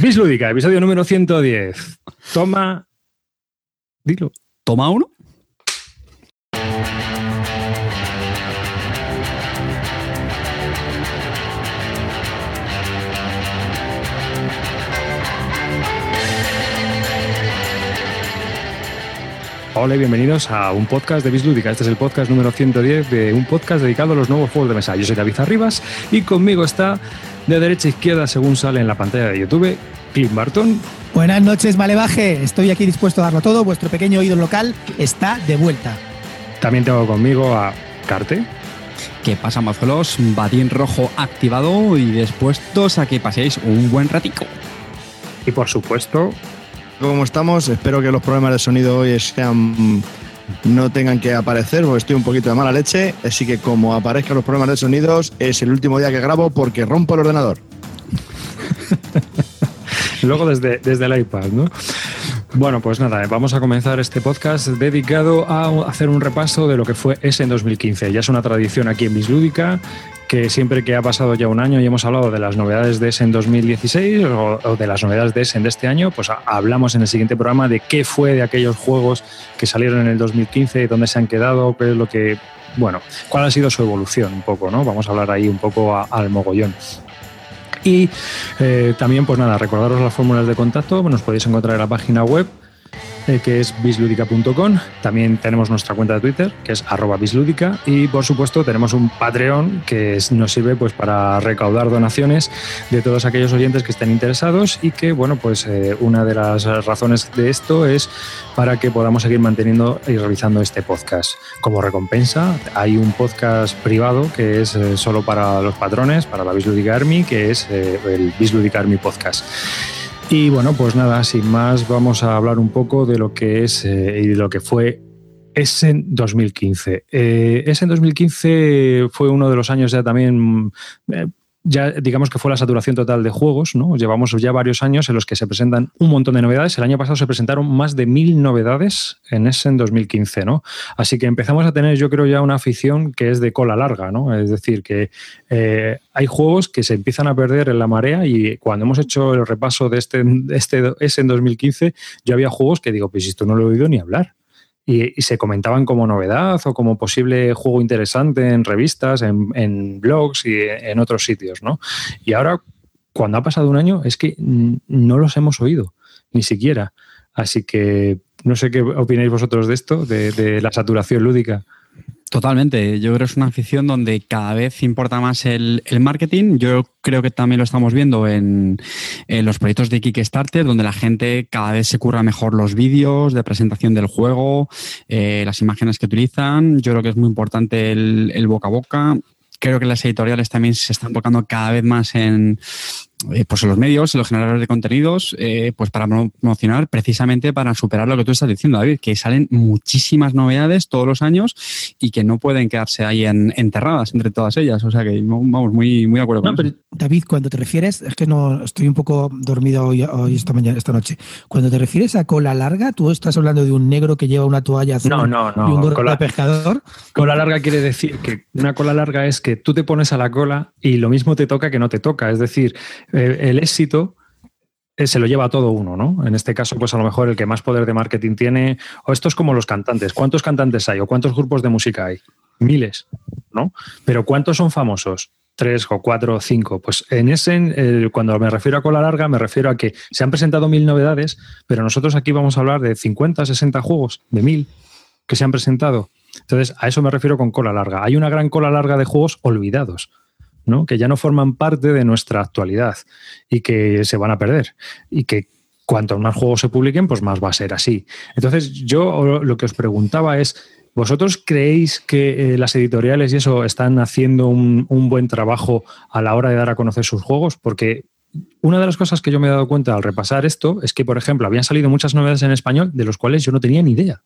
Bislúdica, episodio número 110. Toma. Dilo. Toma uno. Hola y bienvenidos a un podcast de Bislúdica. Este es el podcast número 110 de un podcast dedicado a los nuevos juegos de mesa. Yo soy David Arribas y conmigo está de derecha a izquierda, según sale en la pantalla de YouTube, Clint Barton. Buenas noches, Malevaje. Estoy aquí dispuesto a darlo todo. Vuestro pequeño oído local está de vuelta. También tengo conmigo a Carte. ¿Qué pasa, mazuelos? Batín rojo activado y dispuestos a que paséis un buen ratico. Y por supuesto, ¿Cómo estamos? Espero que los problemas de sonido hoy sean no tengan que aparecer porque estoy un poquito de mala leche, así que como aparezcan los problemas de sonidos es el último día que grabo porque rompo el ordenador. luego desde, desde el iPad, ¿no? Bueno, pues nada, vamos a comenzar este podcast dedicado a hacer un repaso de lo que fue ese en 2015. Ya es una tradición aquí en Bislúdica que siempre que ha pasado ya un año y hemos hablado de las novedades de Essen 2016 o, de las novedades de Essen de este año, pues hablamos en el siguiente programa de qué fue de aquellos juegos que salieron en el 2015, dónde se han quedado, qué es lo que, bueno, cuál ha sido su evolución un poco, ¿no? Vamos a hablar ahí un poco al mogollón. Y eh, también, pues nada, recordaros las fórmulas de contacto, nos podéis encontrar en la página web eh, que es bisludica.com. También tenemos nuestra cuenta de Twitter, que es arroba bisludica. Y por supuesto tenemos un Patreon que nos sirve pues, para recaudar donaciones de todos aquellos oyentes que estén interesados y que, bueno, pues eh, una de las razones de esto es para que podamos seguir manteniendo y realizando este podcast. Como recompensa, hay un podcast privado que es eh, solo para los patrones, para la Bisludica Army, que es el Bisludica Army Podcast. Y bueno, pues nada, sin más, vamos a hablar un poco de lo que es eh, y de lo que fue Essen 2015. Eh, Essen 2015 fue uno de los años ya también, eh, ya digamos que fue la saturación total de juegos, ¿no? Llevamos ya varios años en los que se presentan un montón de novedades. El año pasado se presentaron más de mil novedades en Essen 2015, ¿no? Así que empezamos a tener, yo creo, ya una afición que es de cola larga, ¿no? Es decir, que eh, hay juegos que se empiezan a perder en la marea y cuando hemos hecho el repaso de este, este ese en 2015, yo había juegos que digo, pues esto no lo he oído ni hablar. Y, se comentaban como novedad o como posible juego interesante en revistas, en, blogs y en otros sitios, ¿no? Y ahora, cuando ha pasado un año, es que no los hemos oído, ni siquiera. Así que no sé qué opináis vosotros de esto, de la saturación lúdica. Totalmente. Yo creo que es una afición donde cada vez importa más el, el marketing. Yo creo que también lo estamos viendo en, en los proyectos de Kickstarter, donde la gente cada vez se curra mejor los vídeos de presentación del juego, eh, las imágenes que utilizan. Yo creo que es muy importante el, el boca a boca. Creo que las editoriales también se están tocando cada vez más en, eh, pues en los medios, en los generadores de contenidos, eh, pues para promocionar precisamente para superar lo que tú estás diciendo, David, que salen muchísimas novedades todos los años y que no pueden quedarse ahí en- enterradas entre todas ellas. O sea que vamos, muy, muy de acuerdo con No, eso. pero, David, cuando te refieres, es que no estoy un poco dormido hoy, hoy esta mañana, esta noche. Cuando te refieres a cola larga, tú estás hablando de un negro que lleva una toalla azul No, no, no, y un gorro cola- de pescador. Cola larga quiere decir que una cola larga es que tú te pones a la cola y lo mismo te toca que no te toca. Es decir, el éxito eh, se lo lleva todo uno, ¿no? En este caso, pues a lo mejor el que más poder de marketing tiene, o esto es como los cantantes. ¿Cuántos cantantes hay o cuántos grupos de música hay? Miles, ¿no? Pero ¿cuántos son famosos? Tres o cuatro o cinco. Pues en ese, cuando me refiero a cola larga, me refiero a que se han presentado mil novedades, pero nosotros aquí vamos a hablar de 50, 60 juegos, de mil que se han presentado. Entonces, a eso me refiero con cola larga. Hay una gran cola larga de juegos olvidados, que ya no forman parte de nuestra actualidad y que se van a perder. Y que cuanto más juegos se publiquen, pues más va a ser así. Entonces, yo lo que os preguntaba es, ¿vosotros creéis que eh, las editoriales y eso están haciendo un, un buen trabajo a la hora de dar a conocer sus juegos? Porque una de las cosas que yo me he dado cuenta al repasar esto es que, por ejemplo, habían salido muchas novedades en español de los cuales yo no tenía ni idea.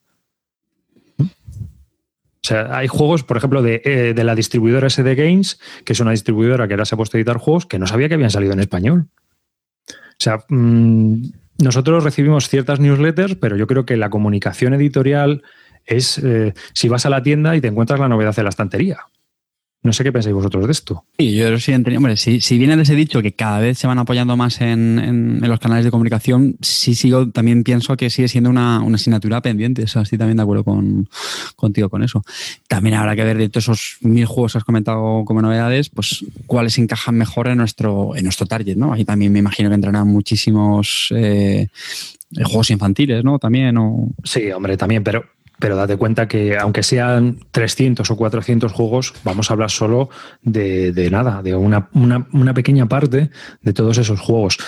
O sea, hay juegos, por ejemplo, de, eh, de la distribuidora SD Games, que es una distribuidora que ahora se ha puesto a editar juegos que no sabía que habían salido en español. O sea, mmm, nosotros recibimos ciertas newsletters, pero yo creo que la comunicación editorial es eh, si vas a la tienda y te encuentras la novedad en la estantería. No sé qué pensáis vosotros de esto. Sí, yo sí Hombre, si, si, viene de ese dicho que cada vez se van apoyando más en, en, los canales de comunicación, sí sigo, también pienso que sigue siendo una, una asignatura pendiente. O sea, estoy también de acuerdo con, contigo con eso. También habrá que ver de todos esos mil juegos que has comentado como novedades, pues cuáles encajan mejor en nuestro, en nuestro target, ¿no? Ahí también me imagino que entrarán muchísimos eh, juegos infantiles, ¿no? También. O... Sí, hombre, también, pero pero date cuenta que aunque sean 300 o 400 juegos, vamos a hablar solo de, nada, de una, pequeña parte de todos esos juegos.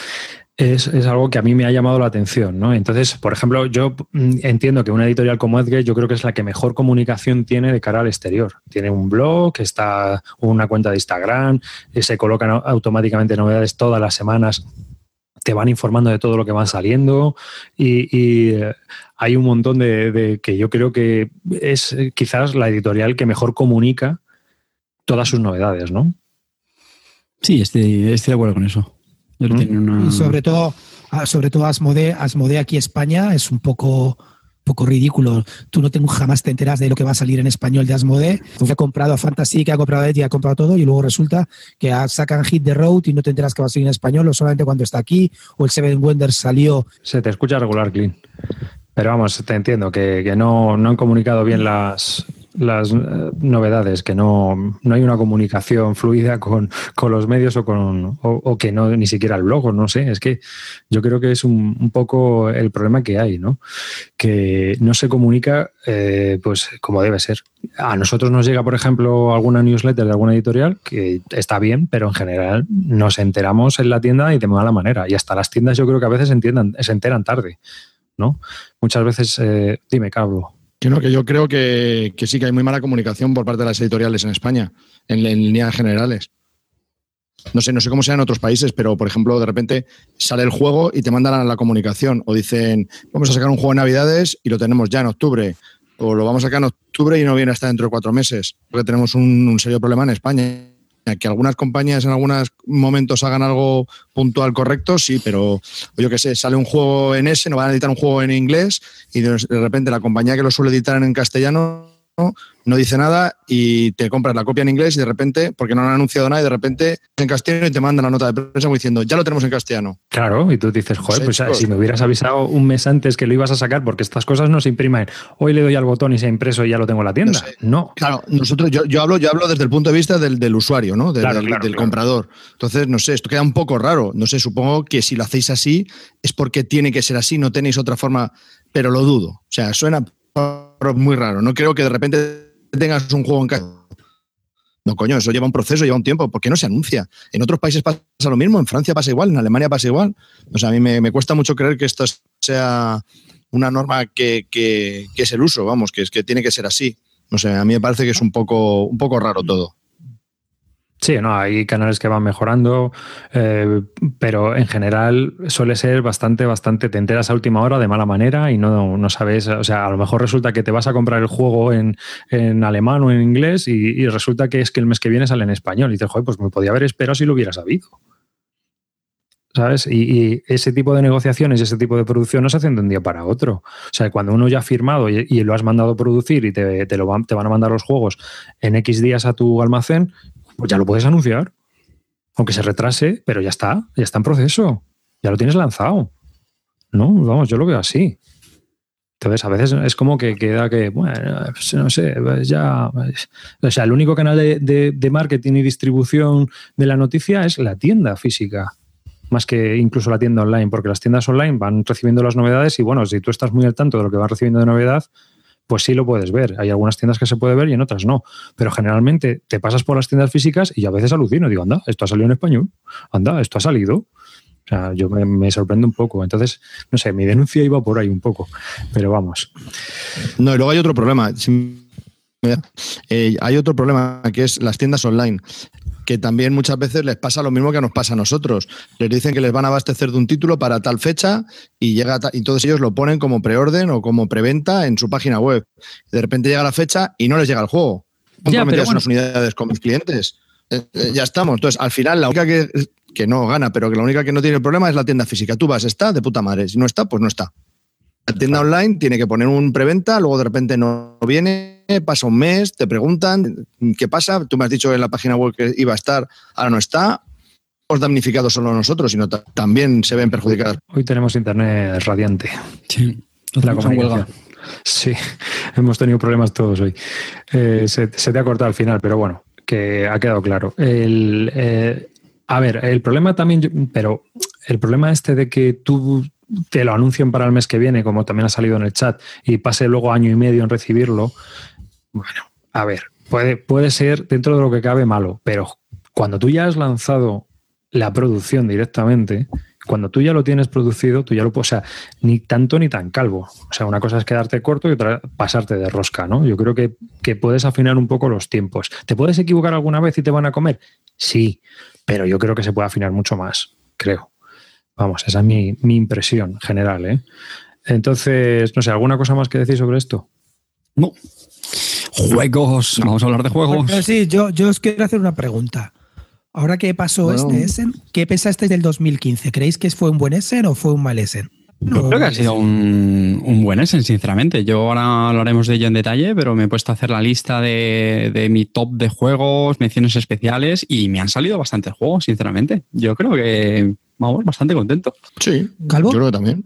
Es, algo que a mí me ha llamado la atención, ¿no? Entonces, por ejemplo, yo mm, entiendo que una editorial como Edge, yo creo que es la que mejor comunicación tiene de cara al exterior. Tiene un blog, está una cuenta de Instagram, eh, se colocan automáticamente novedades todas las semanas te van informando de todo lo que va saliendo y, eh, hay un montón de, que yo creo que es eh, quizás la editorial que mejor comunica todas sus novedades, ¿no? Sí, estoy, de acuerdo con eso. Y sobre todo, ah, sobre todo Asmode, Asmode aquí España es un poco poco ridículo. Tú no tengo, jamás te enteras de lo que va a salir en español de Asmode. Que ha comprado a Fantasy, que ha comprado a Edge, ha comprado todo y luego resulta que sacan Hit the Road y no te enteras que va a salir en español o solamente cuando está aquí o el Seven Wonders salió. Se te escucha regular, Clean. Pero vamos, te entiendo que, que no, no han comunicado bien las, las eh, novedades, que no, no hay una comunicación fluida con, los medios o, con, o, que no ni siquiera el blog, no sé, es que yo creo que es un, poco el problema que hay, ¿no? Que no se comunica eh, pues como debe ser. A nosotros nos llega, por ejemplo, alguna newsletter de alguna editorial que está bien, pero en general nos enteramos en la tienda y de mala manera. Y hasta las tiendas yo creo que a veces entiendan, se enteran tarde, ¿no? Muchas veces, eh, dime, Cablo que yo creo que, sí que hay muy mala comunicación por parte de las editoriales en España, en, líneas generales. No sé, no sé cómo sea en otros países, pero por ejemplo, de repente sale el juego y te mandan a la comunicación o dicen, vamos a sacar un juego en Navidades y lo tenemos ya en octubre, o lo vamos a sacar en octubre y no viene hasta dentro de cuatro meses, porque tenemos un serio problema en España que algunas compañías en algunos momentos hagan algo puntual correcto, sí, pero yo qué sé, sale un juego en ese, no van a editar un juego en inglés y de repente la compañía que lo suele editar en castellano no dice nada y te compras la copia en inglés y de repente, porque no han anunciado nada, y de repente en castellano y te mandan la nota de prensa diciendo, ya lo tenemos en castellano. Claro, y tú dices, joder, pues si me hubieras avisado un mes antes que lo ibas a sacar, porque estas cosas no se imprimen. Hoy le doy al botón y se ha impreso y ya lo tengo en la tienda. No. Claro, nosotros, yo, yo, hablo, yo hablo desde el punto de vista del, usuario, ¿no? Del, del comprador. Entonces, no sé, esto queda un poco raro. No sé, supongo que si lo hacéis así es porque tiene que ser así, no tenéis otra forma, pero lo dudo. O sea, suena muy raro. No creo que de repente tengas un juego en casa. No, coño, eso lleva un proceso, lleva un tiempo. ¿Por qué no se anuncia? En otros países pasa lo mismo, en Francia pasa igual, en Alemania pasa igual. O sea, a mí me, cuesta mucho creer que esto sea una norma que, que, es el uso, vamos, que es que tiene que ser así. No sé, a mí me parece que es un poco, un poco raro todo. Sí, no, hay canales que van mejorando, eh, pero en general suele ser bastante, bastante, te enteras a última hora de mala manera y no, no sabes, o sea, a lo mejor resulta que te vas a comprar el juego en, alemán o en inglés y, resulta que es que el mes que viene sale en español y dices, joder, pues me podía haber esperado si lo hubiera sabido. ¿Sabes? Y, ese tipo de negociaciones y ese tipo de producción no se hacen de un día para otro. O sea, cuando uno ya ha firmado y, lo has mandado producir y te, te, lo van, te van a mandar los juegos en X días a tu almacén, pues ya lo puedes anunciar. Aunque se retrase, pero ya está, ya está en proceso. Ya lo tienes lanzado. ¿No? Vamos, yo lo veo así. Entonces, a veces es como que queda que, bueno, pues no sé, pues ya. O sea, el único canal de, marketing y distribución de la noticia es la tienda física, más que incluso la tienda online, porque las tiendas online van recibiendo las novedades y, bueno, si tú estás muy al tanto de lo que van recibiendo de novedad, pues sí lo puedes ver. Hay algunas tiendas que se puede ver y en otras no. Pero generalmente te pasas por las tiendas físicas y a veces alucino. Digo, anda, esto ha salido en español. Anda, esto ha salido. O sea, yo me, me sorprendo un poco. Entonces, no sé, mi denuncia iba por ahí un poco. Pero vamos. No, y luego hay otro problema. Eh, hay otro problema que es las tiendas online que también muchas veces les pasa lo mismo que nos pasa a nosotros. Les dicen que les van a abastecer de un título para tal fecha y llega y todos ellos lo ponen como preorden o como preventa en su página web. De repente llega la fecha y no les llega el juego. Ya, pero unas unidades con mis clientes. Eh, eh, ya estamos. Entonces, al final, la única que, que no gana, pero que la única que no tiene el problema es la tienda física. Tú vas, está, de puta madre. Si no está, pues no está. La tienda online tiene que poner un preventa, luego de repente no viene pasa un mes, te preguntan qué pasa. Tú me has dicho en la página web que iba a estar, ahora no está. Os damnificado solo nosotros, sino también se ven perjudicadas. Hoy tenemos internet radiante. Sí, la comunicación. Sí, hemos tenido problemas todos hoy. Eh, se, te ha cortado al final, pero bueno, que ha quedado claro. El, eh, a ver, el problema también, pero el problema este de que tú te lo anuncien para el mes que viene, como también ha salido en el chat, y pase luego año y medio en recibirlo, bueno, a ver, puede, puede ser dentro de lo que cabe malo, pero cuando tú ya has lanzado la producción directamente, cuando tú ya lo tienes producido, tú ya lo puedes, o sea, ni tanto ni tan calvo. O sea, una cosa es quedarte corto y otra pasarte de rosca, ¿no? Yo creo que, que puedes afinar un poco los tiempos. ¿Te puedes equivocar alguna vez y te van a comer? Sí, pero yo creo que se puede afinar mucho más, creo. Vamos, esa es mi, impresión general. ¿eh? Entonces, no sé, ¿alguna cosa más que decir sobre esto? No. Juegos, vamos a hablar de juegos. sí, yo, yo os quiero hacer una pregunta. Ahora que pasó este Essen, ¿qué pensaste del 2015? ¿Creéis que fue un buen Essen o fue un mal Essen? Yo creo que ha sido un, buen Essen, sinceramente. Yo ahora hablaremos de ello en detalle, pero me he puesto a hacer la lista de, mi top de juegos, menciones especiales y me han salido bastantes juegos, sinceramente. Yo creo que, vamos, bastante contento. Sí, ¿Calvo? yo creo que también.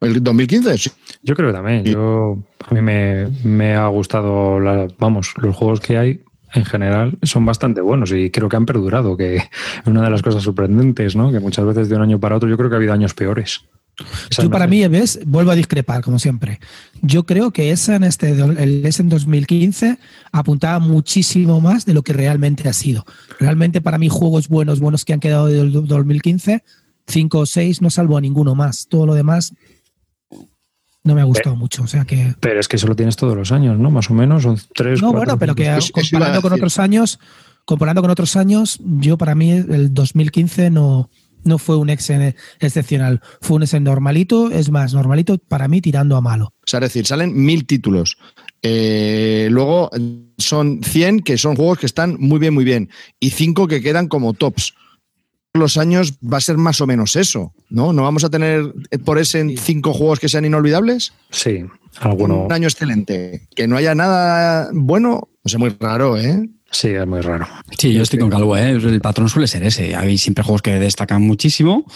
¿El 2015? Sí. Yo creo que también. Yo, a mí me, ha gustado, vamos, los juegos que hay en general son bastante buenos y creo que han perdurado, que es una de las cosas sorprendentes, ¿no? Que muchas veces de un año para otro yo creo que ha habido años peores. Yo para mí, ¿ves? Vuelvo a discrepar, como siempre. Yo creo que esa en este, el en 2015 apuntaba muchísimo más de lo que realmente ha sido. Realmente para mí juegos buenos, buenos que han quedado del 2015, 5 o 6, no salvo a ninguno más. Todo lo demás no me ha gustado mucho. O sea que. Pero es que eso lo tienes todos los años, ¿no? Más o menos, son tres. No, bueno, pero que comparando con otros años, comparando con otros años, yo para mí el 2015 no, no fue un ex excepcional, fue un ex normalito, es más, normalito para mí tirando a malo. O sea, es decir, salen mil títulos. Eh, luego son 100 que son juegos que están muy bien, muy bien. Y 5 que quedan como tops los años va a ser más o menos eso, ¿no? ¿No vamos a tener eh, por ese cinco juegos que sean inolvidables? Sí, alguno. Un año excelente. Que no haya nada bueno, no sé, muy raro, ¿eh? Sí, es muy raro. Sí, yo estoy con Calvo, ¿eh? El patrón suele ser ese. Hay siempre juegos que destacan muchísimo.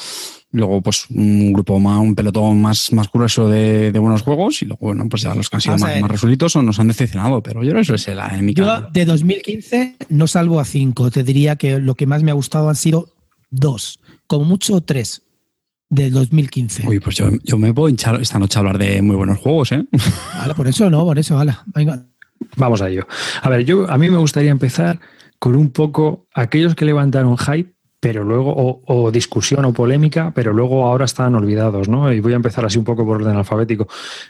Luego, pues, un grupo más, un pelotón más, más grueso de, buenos juegos. Y luego, bueno, pues ya los que han sido más, más resueltos nos han decepcionado. Pero yo creo que eso es la en Yo, de 2015, no salvo a cinco. Te diría que lo que más me ha gustado han sido dos, como mucho tres, del 2015. Uy, pues yo, me puedo hinchar esta noche a hablar de muy buenos juegos, ¿eh? Vale, por eso no, por eso, venga. Vamos a ello. A ver, yo a mí me gustaría empezar con un poco aquellos que levantaron hype, pero luego, o, discusión o polémica, pero luego ahora están olvidados, ¿no? Y voy a empezar así un poco por orden alfabético.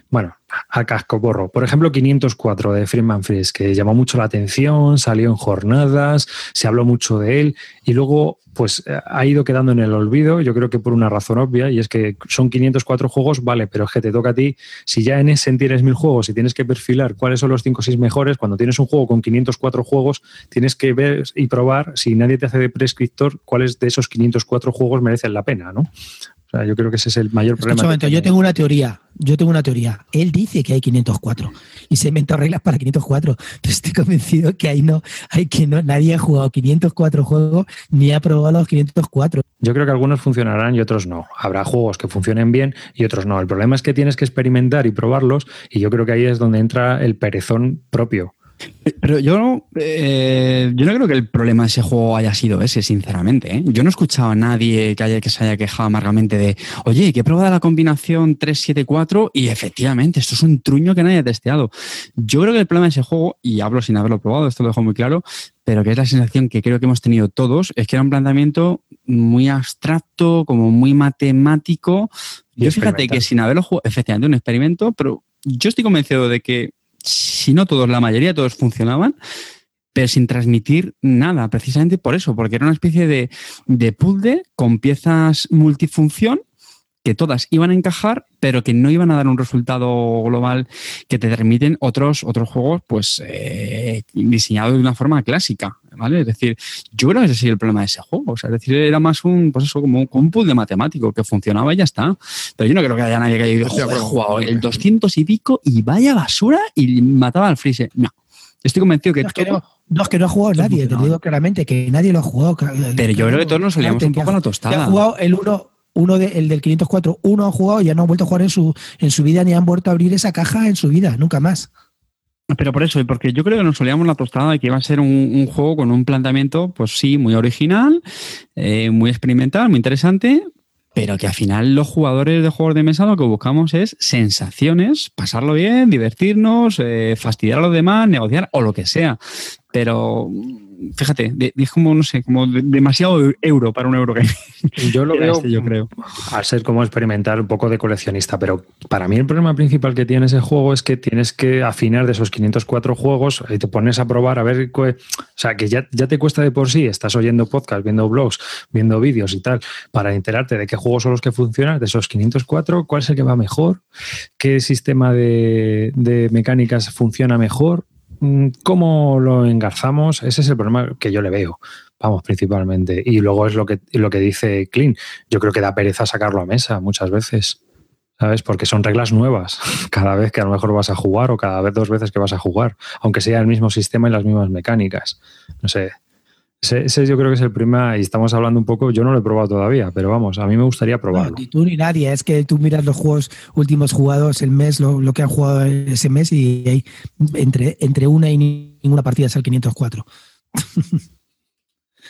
Bueno, a casco borro. Por ejemplo, 504 de Friedman Fries, que llamó mucho la atención, salió en jornadas, se habló mucho de él, y luego pues eh, ha ido quedando en el olvido, yo creo que por una razón obvia, y es que son 504 juegos, vale, pero es que te toca a ti, si ya en ese tienes mil juegos y tienes que perfilar cuáles son los 5 o 6 mejores, cuando tienes un juego con 504 juegos, tienes que ver y probar, si nadie te hace de prescriptor, cuáles de esos 504 juegos merecen la pena, ¿no? O sea, yo creo que ese es el mayor problema. yo tengo una teoría. Yo tengo una teoría. Él dice que hay 504 y se inventó reglas para 504. Pero estoy convencido que ahí no, hay que no, nadie ha jugado 504 juegos ni ha probado los 504. Yo creo que algunos funcionarán y otros no. Habrá juegos que funcionen bien y otros no. El problema es que tienes que experimentar y probarlos y yo creo que ahí es donde entra el perezón propio. Pero yo, eh, yo no creo que el problema de ese juego haya sido ese, sinceramente. ¿eh? Yo no he escuchado a nadie que, haya, que se haya quejado amargamente de, oye, que he probado la combinación 374 y efectivamente, esto es un truño que nadie ha testeado. Yo creo que el problema de ese juego, y hablo sin haberlo probado, esto lo dejo muy claro, pero que es la sensación que creo que hemos tenido todos, es que era un planteamiento muy abstracto, como muy matemático. yo fíjate que sin haberlo jugado, efectivamente, un experimento, pero yo estoy convencido de que si no todos, la mayoría todos funcionaban, pero sin transmitir nada, precisamente por eso, porque era una especie de, de puzzle con piezas multifunción que todas iban a encajar, pero que no iban a dar un resultado global que te permiten otros, otros juegos, pues eh, diseñados de una forma clásica, ¿vale? Es decir, yo creo que ese es el problema de ese juego. O sea, es decir, era más un, pues eso, como un, puzzle matemático que funcionaba y ya está. Pero yo no creo que haya nadie que haya jugado el 200 y pico y vaya basura y mataba al freeze. No. Estoy convencido que. No, es que no, no, es que no ha jugado nadie, te digo claramente, que nadie lo ha jugado. Pero yo creo que todos nos salíamos un poco a la tostada. Ha jugado el uno, uno de, el del 504, uno ha jugado y ya no ha vuelto a jugar en su, en su vida ni han vuelto a abrir esa caja en su vida, nunca más. Pero por eso, porque yo creo que nos solíamos la tostada de que iba a ser un, un juego con un planteamiento, pues sí, muy original, eh, muy experimental, muy interesante, pero que al final los jugadores de juegos de mesa lo que buscamos es sensaciones, pasarlo bien, divertirnos, eh, fastidiar a los demás, negociar o lo que sea. Pero fíjate, es como, no sé, como demasiado euro para un euro que Yo lo veo, este, yo creo. Al ser como experimentar un poco de coleccionista, pero para mí el problema principal que tiene ese juego es que tienes que afinar de esos 504 juegos y te pones a probar a ver, o sea, que ya, ya te cuesta de por sí, estás oyendo podcast, viendo blogs, viendo vídeos y tal, para enterarte de qué juegos son los que funcionan, de esos 504, cuál es el que va mejor, qué sistema de, de mecánicas funciona mejor, ¿Cómo lo engarzamos? Ese es el problema que yo le veo, vamos, principalmente. Y luego es lo que, lo que dice Clean. Yo creo que da pereza sacarlo a mesa muchas veces, ¿sabes? Porque son reglas nuevas cada vez que a lo mejor vas a jugar o cada vez dos veces que vas a jugar, aunque sea el mismo sistema y las mismas mecánicas. No sé, ese, yo creo que es el primer, y estamos hablando un poco, yo no lo he probado todavía, pero vamos, a mí me gustaría probarlo. ni tú ni nadie, es que tú miras los juegos últimos jugados el mes, lo, lo que han jugado ese mes y hay entre, entre una y ninguna partida es el 504.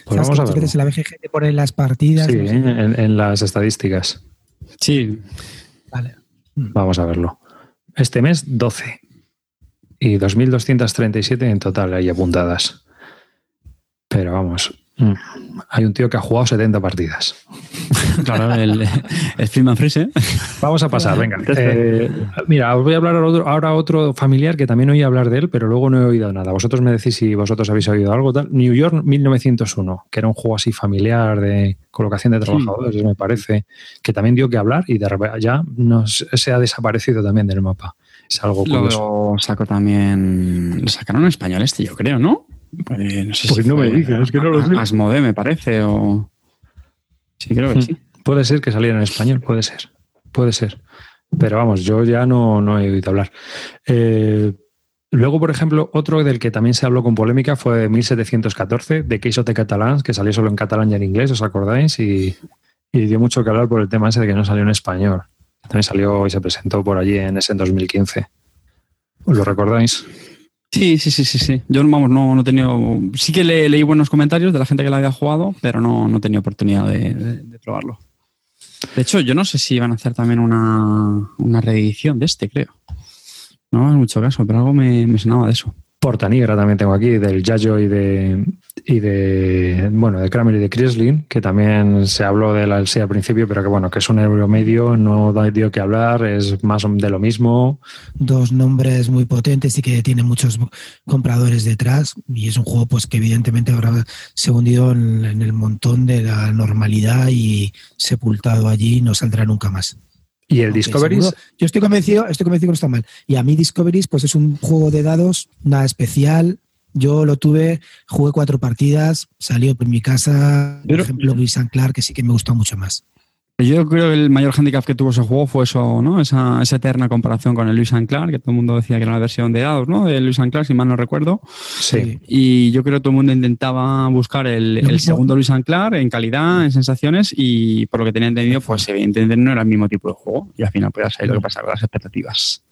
Pues vamos a ver. veces en la BGG te ponen las partidas. Sí, no sé. en, en las estadísticas. Sí. Vale. Vamos a verlo. Este mes 12 y 2.237 en total ahí apuntadas. Pero vamos, mm, hay un tío que ha jugado 70 partidas. Claro, el, el Freeze, ¿eh? Vamos a pasar, venga. Eh, mira, os voy a hablar ahora otro familiar que también oí hablar de él, pero luego no he oído nada. Vosotros me decís si vosotros habéis oído algo. Tal. New York 1901, que era un juego así familiar de colocación de trabajadores, me parece, que también dio que hablar y de repente ya nos, se ha desaparecido también del mapa. Es algo curioso. Lo sacó también. Lo sacaron en español este, yo creo, ¿no? Eh, no sé Pues no me fue digas, es que no lo sé. Asmodee, me parece, o. Sí, creo que sí. Puede ser que saliera en español, puede ser, puede ser. Pero vamos, yo ya no, no he oído hablar. Eh, luego, por ejemplo, otro del que también se habló con polémica fue 1714, de Queixo de Catalans, que salió solo en catalán y en inglés, ¿os acordáis? Y, y dio mucho que hablar por el tema ese de que no salió en español. También salió y se presentó por allí en ese en 2015. ¿Os lo recordáis? Sí, sí, sí, sí, sí. Yo, vamos, no, no he tenido. Sí que le, leí buenos comentarios de la gente que la había jugado, pero no, no he tenido oportunidad de, probarlo. De hecho, yo no sé si van a hacer también una, una reedición de este, creo. No me mucho caso, pero algo me, me sonaba de eso. Porta Negra también tengo aquí, del Yayo y de, y de bueno, de Kramer y de Krislin, que también se habló de la sí al principio, pero que bueno, que es un euro medio, no da dio que hablar, es más de lo mismo. Dos nombres muy potentes y que tiene muchos compradores detrás. Y es un juego pues que evidentemente habrá se hundido en, en el montón de la normalidad y sepultado allí no saldrá nunca más. Y el Discoveries, seguro- Yo estoy convencido, estoy convencido que no está mal. Y a mí Discoveries, pues es un juego de dados, nada especial. Yo lo tuve, jugué cuatro partidas, salió por mi casa, por Pero- ejemplo, Luis Anclar, que sí que me gustó mucho más. Yo creo que el mayor handicap que tuvo ese juego fue eso, ¿no? Esa, esa eterna comparación con el Luis Anclar, que todo el mundo decía que era la versión de dados, ¿no? De Luis Anclar, si mal no recuerdo. sí. Y yo creo que todo el mundo intentaba buscar el, segundo Luis Anclar en calidad, en sensaciones, y por lo que tenía entendido, pues evidentemente no era el mismo tipo de juego. Y al final, pues ya sabéis lo que pasa con las expectativas.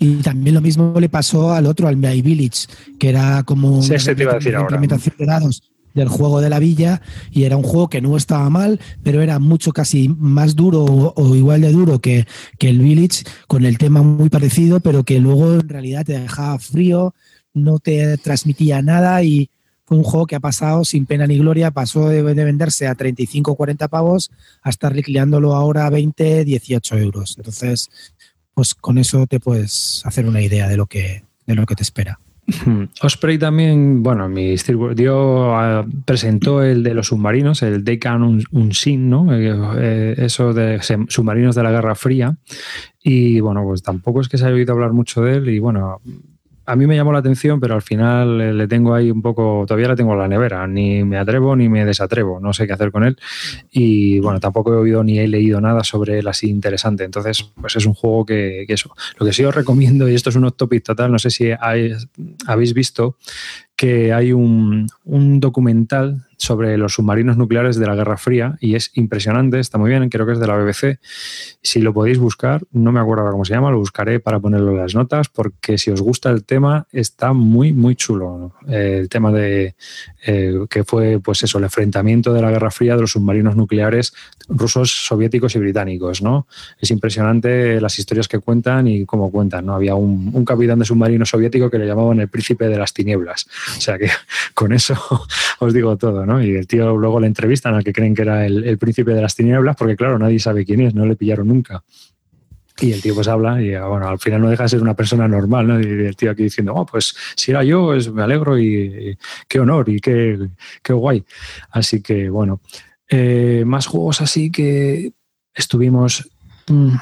Y también lo mismo le pasó al otro, al My Village, que era como Sí, una ese te iba a decir ahora. implementación de dados del juego de la villa y era un juego que no estaba mal, pero era mucho casi más duro o, igual de duro que, que el Village, con el tema muy parecido, pero que luego en realidad te dejaba frío, no te transmitía nada y fue un juego que ha pasado sin pena ni gloria, pasó de, de venderse a 35 o 40 pavos a estar liquidándolo ahora a 20, 18 euros. Entonces, pues con eso te puedes hacer una idea de lo que, de lo que te espera. Hmm. Osprey también, bueno, mi dio, ah, presentó el de los submarinos, el Decan Un- Unseen, ¿no? Eh, eh, eso de submarinos de la Guerra Fría. Y bueno, pues tampoco es que se haya oído hablar mucho de él. Y bueno, a mí me llamó la atención, pero al final le tengo ahí un poco, todavía le tengo en la nevera, ni me atrevo ni me desatrevo, no sé qué hacer con él. Y bueno, tampoco he oído ni he leído nada sobre él así interesante. Entonces, pues es un juego que, eso. Lo que sí os recomiendo, y esto es un topic total, no sé si habéis visto que hay un, un documental sobre los submarinos nucleares de la Guerra Fría y es impresionante, está muy bien, creo que es de la BBC. Si lo podéis buscar, no me acuerdo cómo se llama, lo buscaré para ponerlo en las notas porque si os gusta el tema está muy, muy chulo. El tema de eh, que fue, pues eso, el enfrentamiento de la Guerra Fría de los submarinos nucleares rusos, soviéticos y británicos, ¿no? Es impresionante las historias que cuentan y cómo cuentan, ¿no? Había un, un capitán de submarino soviético que le llamaban el príncipe de las tinieblas. O sea que con eso os digo todo, ¿no? Y el tío luego le entrevistan al que creen que era el, príncipe de las tinieblas, porque claro, nadie sabe quién es, no le pillaron nunca. Y el tío pues habla y bueno, al final no deja de ser una persona normal, ¿no? Y el tío aquí diciendo, oh, pues si era yo, pues me alegro y, qué honor y qué, qué, guay. Así que bueno, eh, más juegos así que estuvimos... Mm,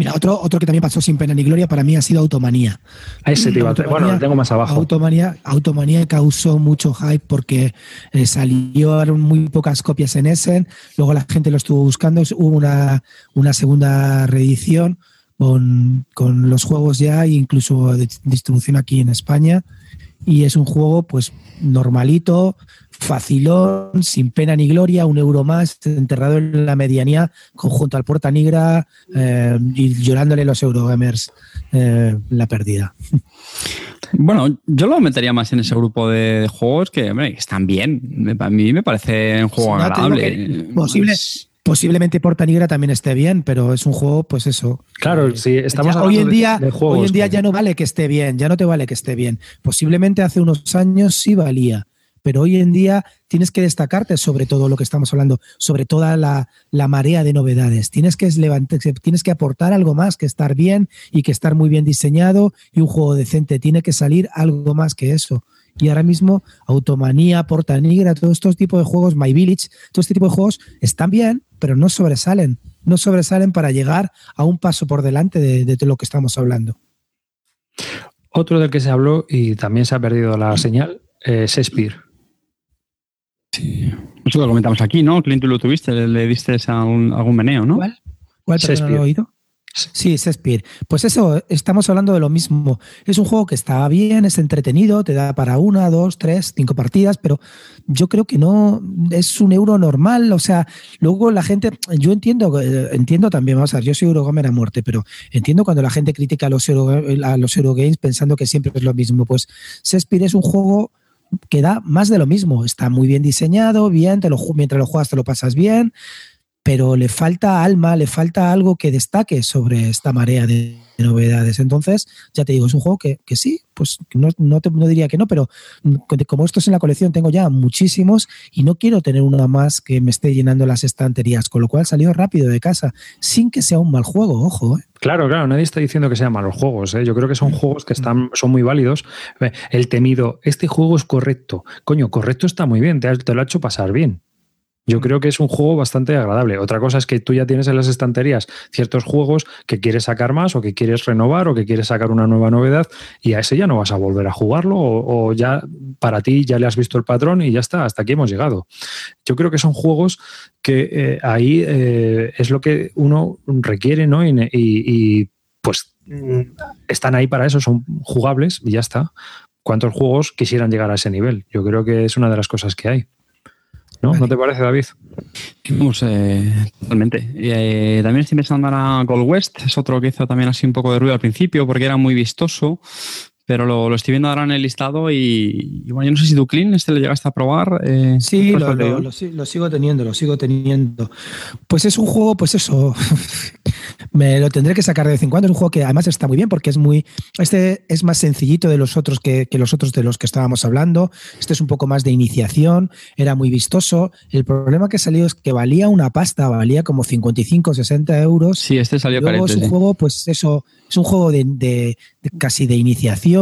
Mira, otro, otro que también pasó sin pena ni gloria para mí ha sido Automanía. A ese te bueno, lo tengo más abajo. Automanía, Automanía causó mucho hype porque eh, salieron muy pocas copias en Essen, luego la gente lo estuvo buscando, hubo una, una segunda reedición con, con los juegos ya, incluso de distribución aquí en España, y es un juego pues normalito, facilón, sin pena ni gloria, un euro más, enterrado en la medianía, junto al Puerta Negra eh, y llorándole los Eurogamers eh, la pérdida. Bueno, yo lo metería más en ese grupo de juegos que, están bien. A mí me parece un juego agradable. Posible, posiblemente Porta Negra también esté bien, pero es un juego, pues eso. Claro, sí, estamos hoy en día, hoy en día ya no vale que esté bien, ya no te vale que esté bien. Posiblemente hace unos años sí valía pero hoy en día tienes que destacarte sobre todo lo que estamos hablando, sobre toda la, marea de novedades. Tienes que, tienes que aportar algo más que estar bien y que estar muy bien diseñado y un juego decente. Tiene que salir algo más que eso. Y ahora mismo, Automanía, Porta Negra, todos estos tipos de juegos, My Village, todo este tipo de juegos están bien, pero no sobresalen. No sobresalen para llegar a un paso por delante de, lo que estamos hablando. Otro del que se habló y también se ha perdido la señal, es Shakespeare. Sí. Eso lo comentamos aquí, ¿no? Clint, tú lo tuviste, le, diste algún, algún meneo, ¿no? ¿Cuál? ¿Cuál no lo he oído? Sí, Shakespeare. Pues eso, estamos hablando de lo mismo. Es un juego que está bien, es entretenido, te da para una, dos, tres, cinco partidas, pero yo creo que no es un euro normal. O sea, luego la gente, yo entiendo, eh, entiendo también, vamos a ver, yo soy Eurogamer a muerte, pero entiendo cuando la gente critica a los, Euro, a los Eurogames pensando que siempre es lo mismo. Pues Shakespeare es un juego que da más de lo mismo. Está muy bien diseñado, bien, te lo, mientras lo juegas te lo pasas bien, pero le falta alma, le falta algo que destaque sobre esta marea de novedades. Entonces, ya te digo, es un juego que, sí, pues no, no, te, diría que no, pero como estos en la colección tengo ya muchísimos y no quiero tener uno más que me esté llenando las estanterías, con lo cual salió rápido de casa, sin que sea un mal juego, ojo. ¿eh? Claro, claro, nadie está diciendo que sean malos juegos. ¿eh? Yo creo que son juegos que están, son muy válidos. El temido, este juego es correcto. Coño, correcto está muy bien, te lo ha hecho pasar bien. Yo creo que es un juego bastante agradable. Otra cosa es que tú ya tienes en las estanterías ciertos juegos que quieres sacar más o que quieres renovar o que quieres sacar una nueva novedad y a ese ya no vas a volver a jugarlo o, ya para ti ya le has visto el patrón y ya está, hasta aquí hemos llegado. Yo creo que son juegos que eh, ahí eh, es lo que uno requiere, ¿no? y pues mm, están ahí para eso, son jugables y ya está. ¿Cuántos juegos quisieran llegar a ese nivel? Yo creo que es una de las cosas que hay. ¿No? ¿No te parece, David? Vamos, eh, totalmente. Eh, también estoy pensando a Gold West, es otro que hizo también así un poco de ruido al principio porque era muy vistoso, pero lo, estoy viendo ahora en el listado y, bueno, yo no sé si Clean, este lo llegaste a probar. Eh, sí, lo, sigo teniendo, lo sigo teniendo. Pues es un juego, pues eso, me lo tendré que sacar de vez en cuando. Es un juego que además está muy bien porque es muy, este es más sencillito de los otros que, los otros de los que estábamos hablando. Este es un poco más de iniciación, era muy vistoso. El problema que salió es que valía una pasta, valía como 55, 60 euros. Sí, este salió Luego es un juego, pues eso, es un juego de casi de iniciación,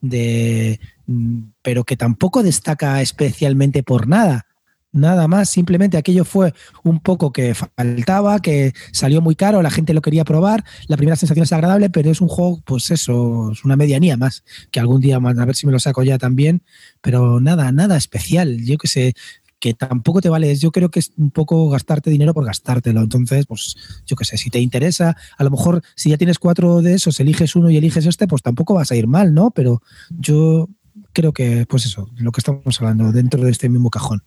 de, mm, pero que tampoco destaca especialmente por nada. Nada más, simplemente aquello fue un poco que faltaba, que salió muy caro, la gente lo quería probar, la primera sensación es agradable, pero es un juego, pues eso, es una medianía más, que algún día, a ver si me lo saco ya también, pero nada, nada especial, yo que sé, que tampoco te vale, yo creo que es un poco gastarte dinero por gastártelo, entonces, pues yo que sé, si te interesa, a lo mejor si ya tienes cuatro de esos, eliges uno y eliges este, pues tampoco vas a ir mal, ¿no? Pero yo creo que, pues eso, lo que estamos hablando, dentro de este mismo cajón.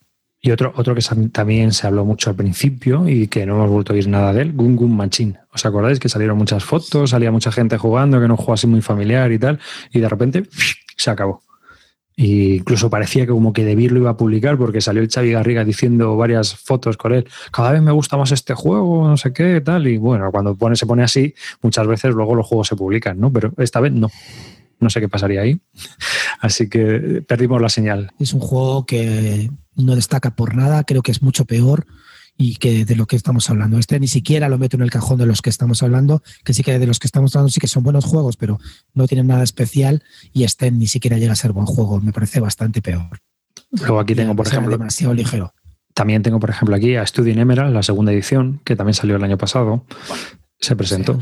Y otro, otro que también se habló mucho al principio y que no hemos vuelto a oír nada de él, Gun Gun Machine. ¿Os acordáis que salieron muchas fotos, salía mucha gente jugando, que no jugó así muy familiar y tal? Y de repente se acabó. Y incluso parecía que como que Debir lo iba a publicar porque salió el Xavi Garriga diciendo varias fotos con él. Cada vez me gusta más este juego, no sé qué, tal. Y bueno, cuando pone, se pone así, muchas veces luego los juegos se publican, ¿no? Pero esta vez no. No sé qué pasaría ahí. Así que perdimos la señal. Es un juego que no destaca por nada, creo que es mucho peor y que de lo que estamos hablando. Este ni siquiera lo meto en el cajón de los que estamos hablando, que sí que de los que estamos hablando sí que son buenos juegos, pero no tienen nada especial y este ni siquiera llega a ser buen juego, me parece bastante peor. Luego aquí tengo, por ejemplo, demasiado ligero. También tengo, por ejemplo, aquí a Studio Emerald, la segunda edición, que también salió el año pasado. Se presentó.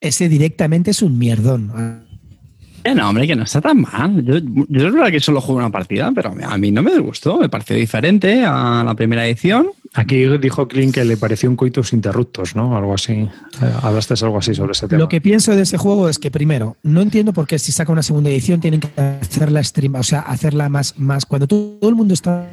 Ese directamente es un mierdón no, hombre, que no está tan mal. Yo, yo es verdad que solo juego una partida, pero a mí no me gustó. Me pareció diferente a la primera edición. Aquí dijo Clint que le pareció un coitus interruptos, ¿no? Algo así. Eh, hablaste algo así sobre ese tema. Lo que pienso de ese juego es que, primero, no entiendo por qué si saca una segunda edición tienen que hacerla stream, o sea, hacerla más, más. Cuando todo el mundo está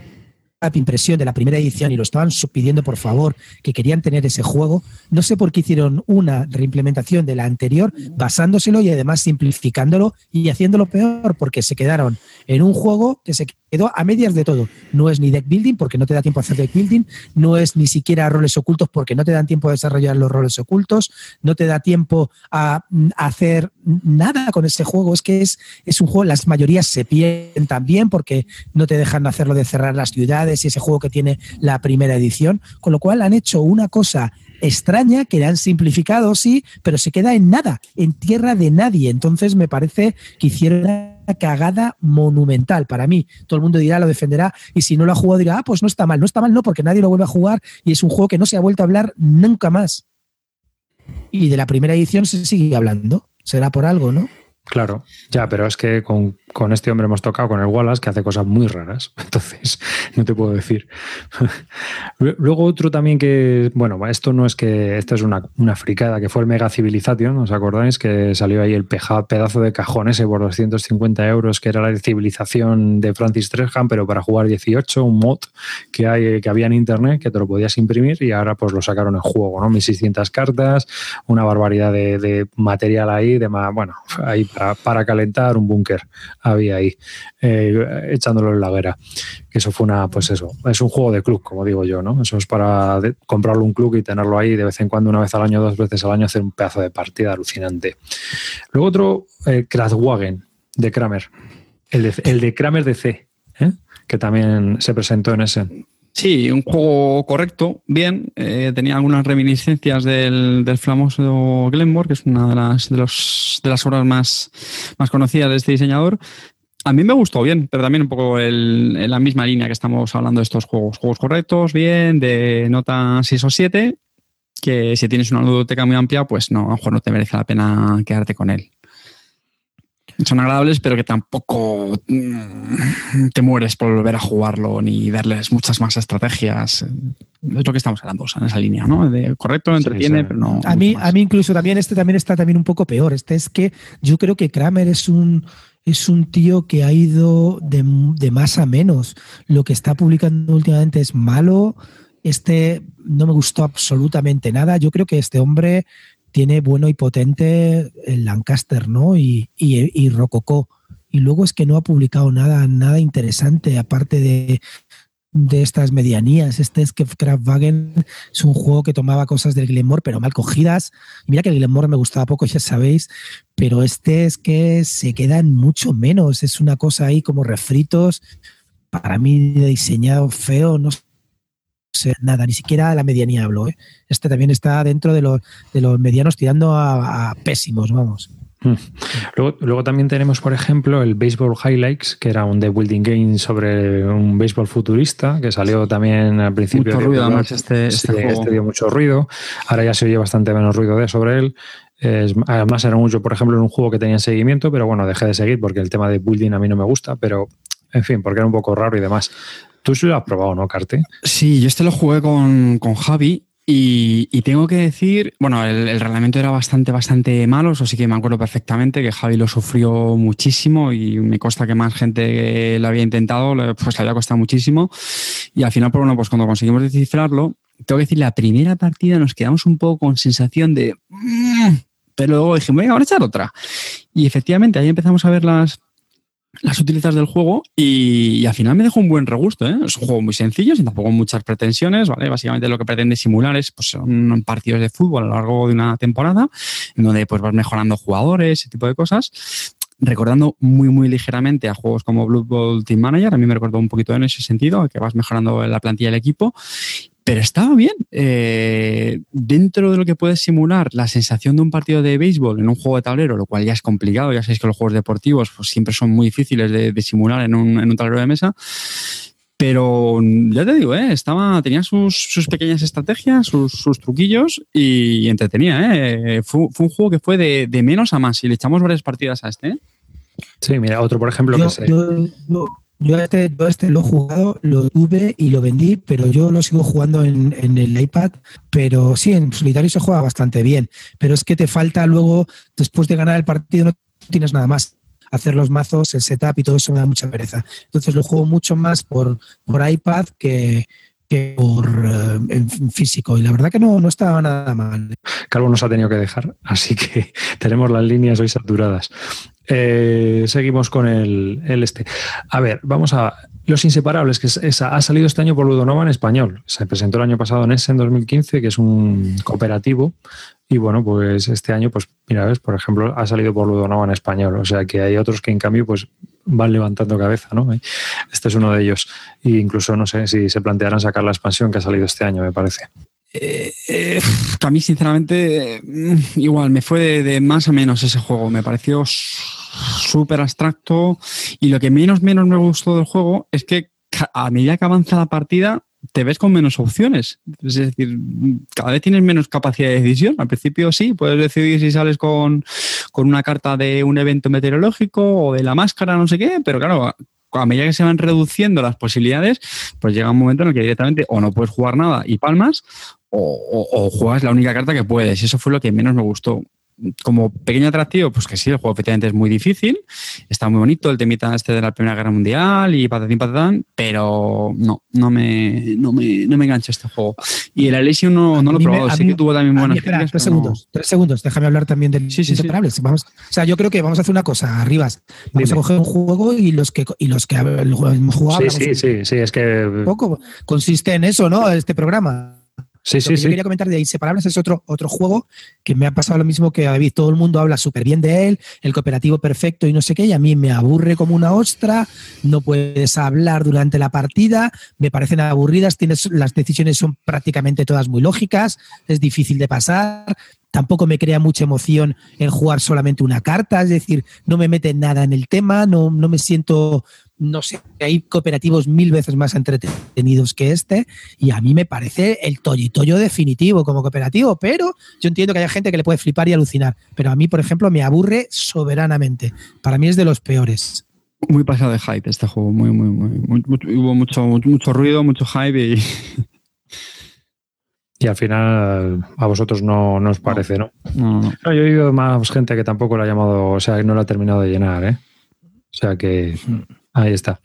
impresión de la primera edición y lo estaban pidiendo por favor que querían tener ese juego. No sé por qué hicieron una reimplementación de la anterior basándoselo y además simplificándolo y haciéndolo peor porque se quedaron en un juego que se quedó a medias de todo. No es ni deck building porque no te da tiempo a hacer deck building, no es ni siquiera roles ocultos porque no te dan tiempo a desarrollar los roles ocultos, no te da tiempo a, hacer nada con ese juego. Es que es, es un juego, las mayorías se pierden también porque no te dejan hacerlo de cerrar las ciudades y ese juego que tiene la primera edición, con lo cual han hecho una cosa extraña que le han simplificado, sí, pero se queda en nada, en tierra de nadie. Entonces me parece que hicieron cagada monumental para mí. Todo el mundo dirá, lo defenderá, y si no lo ha jugado dirá, ah, pues no está mal, no está mal, no, porque nadie lo vuelve a jugar y es un juego que no se ha vuelto a hablar nunca más. Y de la primera edición se sigue hablando. Será por algo, ¿no? Claro, ya, pero es que con, este hombre hemos tocado con el Wallace que hace cosas muy raras. Entonces, no te puedo decir. Luego otro también que, bueno, esto no es que, esta es una, una fricada, que fue el Mega Civilization, ¿os acordáis? Que salió ahí el pedazo de cajón ese por 250 euros, que era la civilización de Francis Tresham, pero para jugar 18, un mod que, hay, que había en internet, que te lo podías imprimir y ahora pues lo sacaron en juego, ¿no? 1600 cartas, una barbaridad de, de material ahí, de bueno, ahí para, calentar un búnker había ahí, eh, echándolo en la guerra. Que eso fue una, pues eso, es un juego de club, como digo yo, ¿no? Eso es para comprarlo un club y tenerlo ahí de vez en cuando, una vez al año, dos veces al año, hacer un pedazo de partida alucinante. Luego otro, eh, Kraftwagen, de Kramer. El de, el de Kramer de C, ¿eh? que también se presentó en ese. Sí, un juego correcto, bien. Eh, tenía algunas reminiscencias del, del, famoso Glenmore, que es una de las, de, los, de las obras más, más conocidas de este diseñador. A mí me gustó bien, pero también un poco el, en la misma línea que estamos hablando de estos juegos. Juegos correctos, bien, de nota 6 o 7, que si tienes una ludoteca muy amplia, pues no, a lo mejor no te merece la pena quedarte con él son agradables, pero que tampoco mm, te mueres por volver a jugarlo ni darles muchas más estrategias. Es lo que estamos hablando, en esa línea, ¿no? De correcto, entretiene, pero no. A mí, a mí incluso también este también está también un poco peor. Este es que yo creo que Kramer es un es un tío que ha ido de, de más a menos. Lo que está publicando últimamente es malo. Este no me gustó absolutamente nada. Yo creo que este hombre tiene bueno y potente el Lancaster, ¿no? Y, y, Rococó. Y luego es que no ha publicado nada, nada interesante, aparte de, de estas medianías. Este es que Kraftwagen es un juego que tomaba cosas del Glenmore, pero mal cogidas. mira que el Glenmore me gustaba poco, ya sabéis, pero este es que se quedan mucho menos. Es una cosa ahí como refritos. Para mí, diseñado feo, no nada, ni siquiera la medianía hablo. ¿eh? Este también está dentro de los, de los medianos tirando a, pésimos, vamos. Hmm. Luego, luego, también tenemos, por ejemplo, el Baseball Highlights, que era un de building game sobre un béisbol futurista, que salió también al principio. Mucho ruido, además, este, este, juego. este, dio mucho ruido. Ahora ya se oye bastante menos ruido de sobre él. Es, además, era mucho, por ejemplo, en un juego que tenía seguimiento, pero bueno, dejé de seguir porque el tema de building a mí no me gusta, pero en fin, porque era un poco raro y demás. Tú sí lo has probado, ¿no, Carte? Sí, yo este lo jugué con, con Javi y, y, tengo que decir, bueno, el, el, reglamento era bastante, bastante malo, eso sí que me acuerdo perfectamente, que Javi lo sufrió muchísimo y me consta que más gente lo había intentado, pues le había costado muchísimo. Y al final, pues bueno, pues cuando conseguimos descifrarlo, tengo que decir, la primera partida nos quedamos un poco con sensación de... Mmm, pero luego dijimos, venga, vamos a echar otra. Y efectivamente, ahí empezamos a ver las, las utilidades del juego y, al final me dejó un buen regusto. ¿eh? Es un juego muy sencillo, sin tampoco muchas pretensiones. ¿vale? Básicamente lo que pretende simular es pues, partidos de fútbol a lo largo de una temporada, en donde pues, vas mejorando jugadores, ese tipo de cosas. Recordando muy, muy ligeramente a juegos como Blue Ball Team Manager, a mí me recordó un poquito en ese sentido, que vas mejorando la plantilla del equipo pero estaba bien. Eh, dentro de lo que puede simular la sensación de un partido de béisbol en un juego de tablero, lo cual ya es complicado, ya sabéis que los juegos deportivos pues, siempre son muy difíciles de, de simular en un, en un, tablero de mesa. Pero ya te digo, ¿eh? Estaba, tenía sus, sus pequeñas estrategias, sus, sus, truquillos y entretenía. ¿eh? Fue, fue, un juego que fue de, de, menos a más y le echamos varias partidas a este. ¿eh? Sí, mira, otro por ejemplo yo, que yo, yo, yo este, yo este lo he jugado, lo tuve y lo vendí, pero yo lo sigo jugando en, en, el iPad. Pero sí, en solitario se juega bastante bien. Pero es que te falta luego, después de ganar el partido, no tienes nada más. Hacer los mazos, el setup y todo eso me da mucha pereza. Entonces lo juego mucho más por, por iPad que, que por uh, en físico. Y la verdad que no, no estaba nada mal. Calvo nos ha tenido que dejar, así que tenemos las líneas hoy saturadas. Eh, seguimos con el, este. A ver, vamos a. Los Inseparables, que es, es, ha salido este año por Ludonova en español. Se presentó el año pasado en ese, en 2015, que es un cooperativo. Y bueno, pues este año, pues mira, ves, por ejemplo, ha salido por Ludonova en español. O sea que hay otros que en cambio, pues van levantando cabeza, ¿no? Este es uno de ellos. E incluso no sé si se plantearán sacar la expansión que ha salido este año, me parece. Eh, eh, a mí, sinceramente, eh, igual me fue de, de, más o menos ese juego. Me pareció súper abstracto y lo que menos, menos me gustó del juego es que a medida que avanza la partida te ves con menos opciones. Es decir, cada vez tienes menos capacidad de decisión. Al principio sí, puedes decidir si sales con, con una carta de un evento meteorológico o de la máscara, no sé qué, pero claro, a medida que se van reduciendo las posibilidades, pues llega un momento en el que directamente o no puedes jugar nada y palmas, o, o, o, juegas la única carta que puedes. Eso fue lo que menos me gustó. Como pequeño atractivo, pues que sí, el juego efectivamente es muy difícil, está muy bonito el temita este de la Primera Guerra Mundial y patatín patatán, pero no, no me, no me, no me engancha este juego. Y el Elysium no, no lo he probado, sí que tuvo también buenas espera, tres segundos, no... tres segundos, déjame hablar también del sí, sí, Inseparables. Sí. Vamos, o sea, yo creo que vamos a hacer una cosa, Arribas, vamos Dime. a coger un juego y los que, y los que hemos jugado... Sí, sí, sí, sí, es que... Poco consiste en eso, ¿no? Este programa. Sí, sí, Lo que sí. Yo quería comentar de Inseparables es otro, otro juego que me ha pasado lo mismo que a David. Todo el mundo habla súper bien de él, el cooperativo perfecto y no sé qué, y a mí me aburre como una ostra, no puedes hablar durante la partida, me parecen aburridas, tienes, las decisiones son prácticamente todas muy lógicas, es difícil de pasar, tampoco me crea mucha emoción en jugar solamente una carta, es decir, no me mete nada en el tema, no, no me siento no sé, hay cooperativos mil veces más entretenidos que este y a mí me parece el tollitoyo definitivo como cooperativo, pero yo entiendo que hay gente que le puede flipar y alucinar, pero a mí, por ejemplo, me aburre soberanamente. Para mí es de los peores. Muy pasado de hype este juego, muy, muy, muy, muy, muy hubo mucho, mucho, mucho, ruido, mucho hype y... Y al final a vosotros no, no os parece, ¿no? No, no. no yo he oído más gente que tampoco lo ha llamado, o sea, que no lo ha terminado de llenar, ¿eh? O sea que... Ahí está.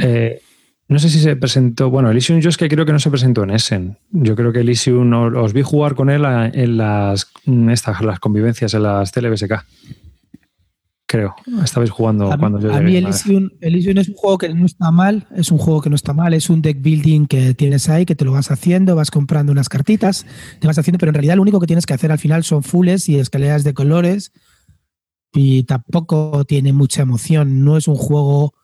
Eh, no sé si se presentó. Bueno, Elysium yo es que creo que no se presentó en Essen. Yo creo que Elysium os vi jugar con él en las, estas, las convivencias, en las TLBSK. Creo. Estabais jugando a cuando mí, yo A mí Elysium, Elysium, es un juego que no está mal. Es un juego que no está mal. Es un deck building que tienes ahí, que te lo vas haciendo, vas comprando unas cartitas, te vas haciendo, pero en realidad lo único que tienes que hacer al final son fulles y escaleras de colores. Y tampoco tiene mucha emoción. No es un juego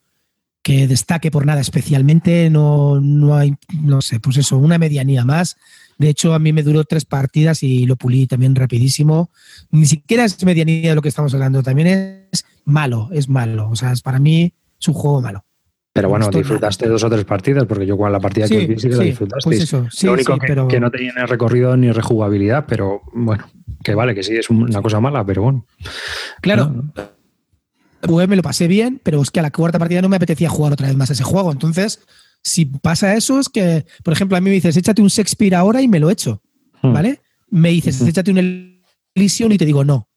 que destaque por nada especialmente, no, no hay, no sé, pues eso, una medianía más. De hecho, a mí me duró tres partidas y lo pulí también rapidísimo. Ni siquiera es medianía de lo que estamos hablando, también es malo, es malo. O sea, es, para mí es un juego malo. Pero bueno, disfrutaste dos o tres partidas, porque yo con la partida que vi sí que la disfrutaste. Pues eso, sí, Lo único que, pero... que, no tenía ni recorrido ni rejugabilidad, pero bueno, que vale, que sí, es una cosa mala, pero bueno. Claro. No, Jugué, me lo pasé bien, pero es que a la cuarta partida no me apetecía jugar otra vez más ese juego. Entonces, si pasa eso, es que, por ejemplo, a mí me dices, échate un Shakespeare ahora y me lo echo, hmm. ¿vale? Me dices, échate un Elysium y te digo no.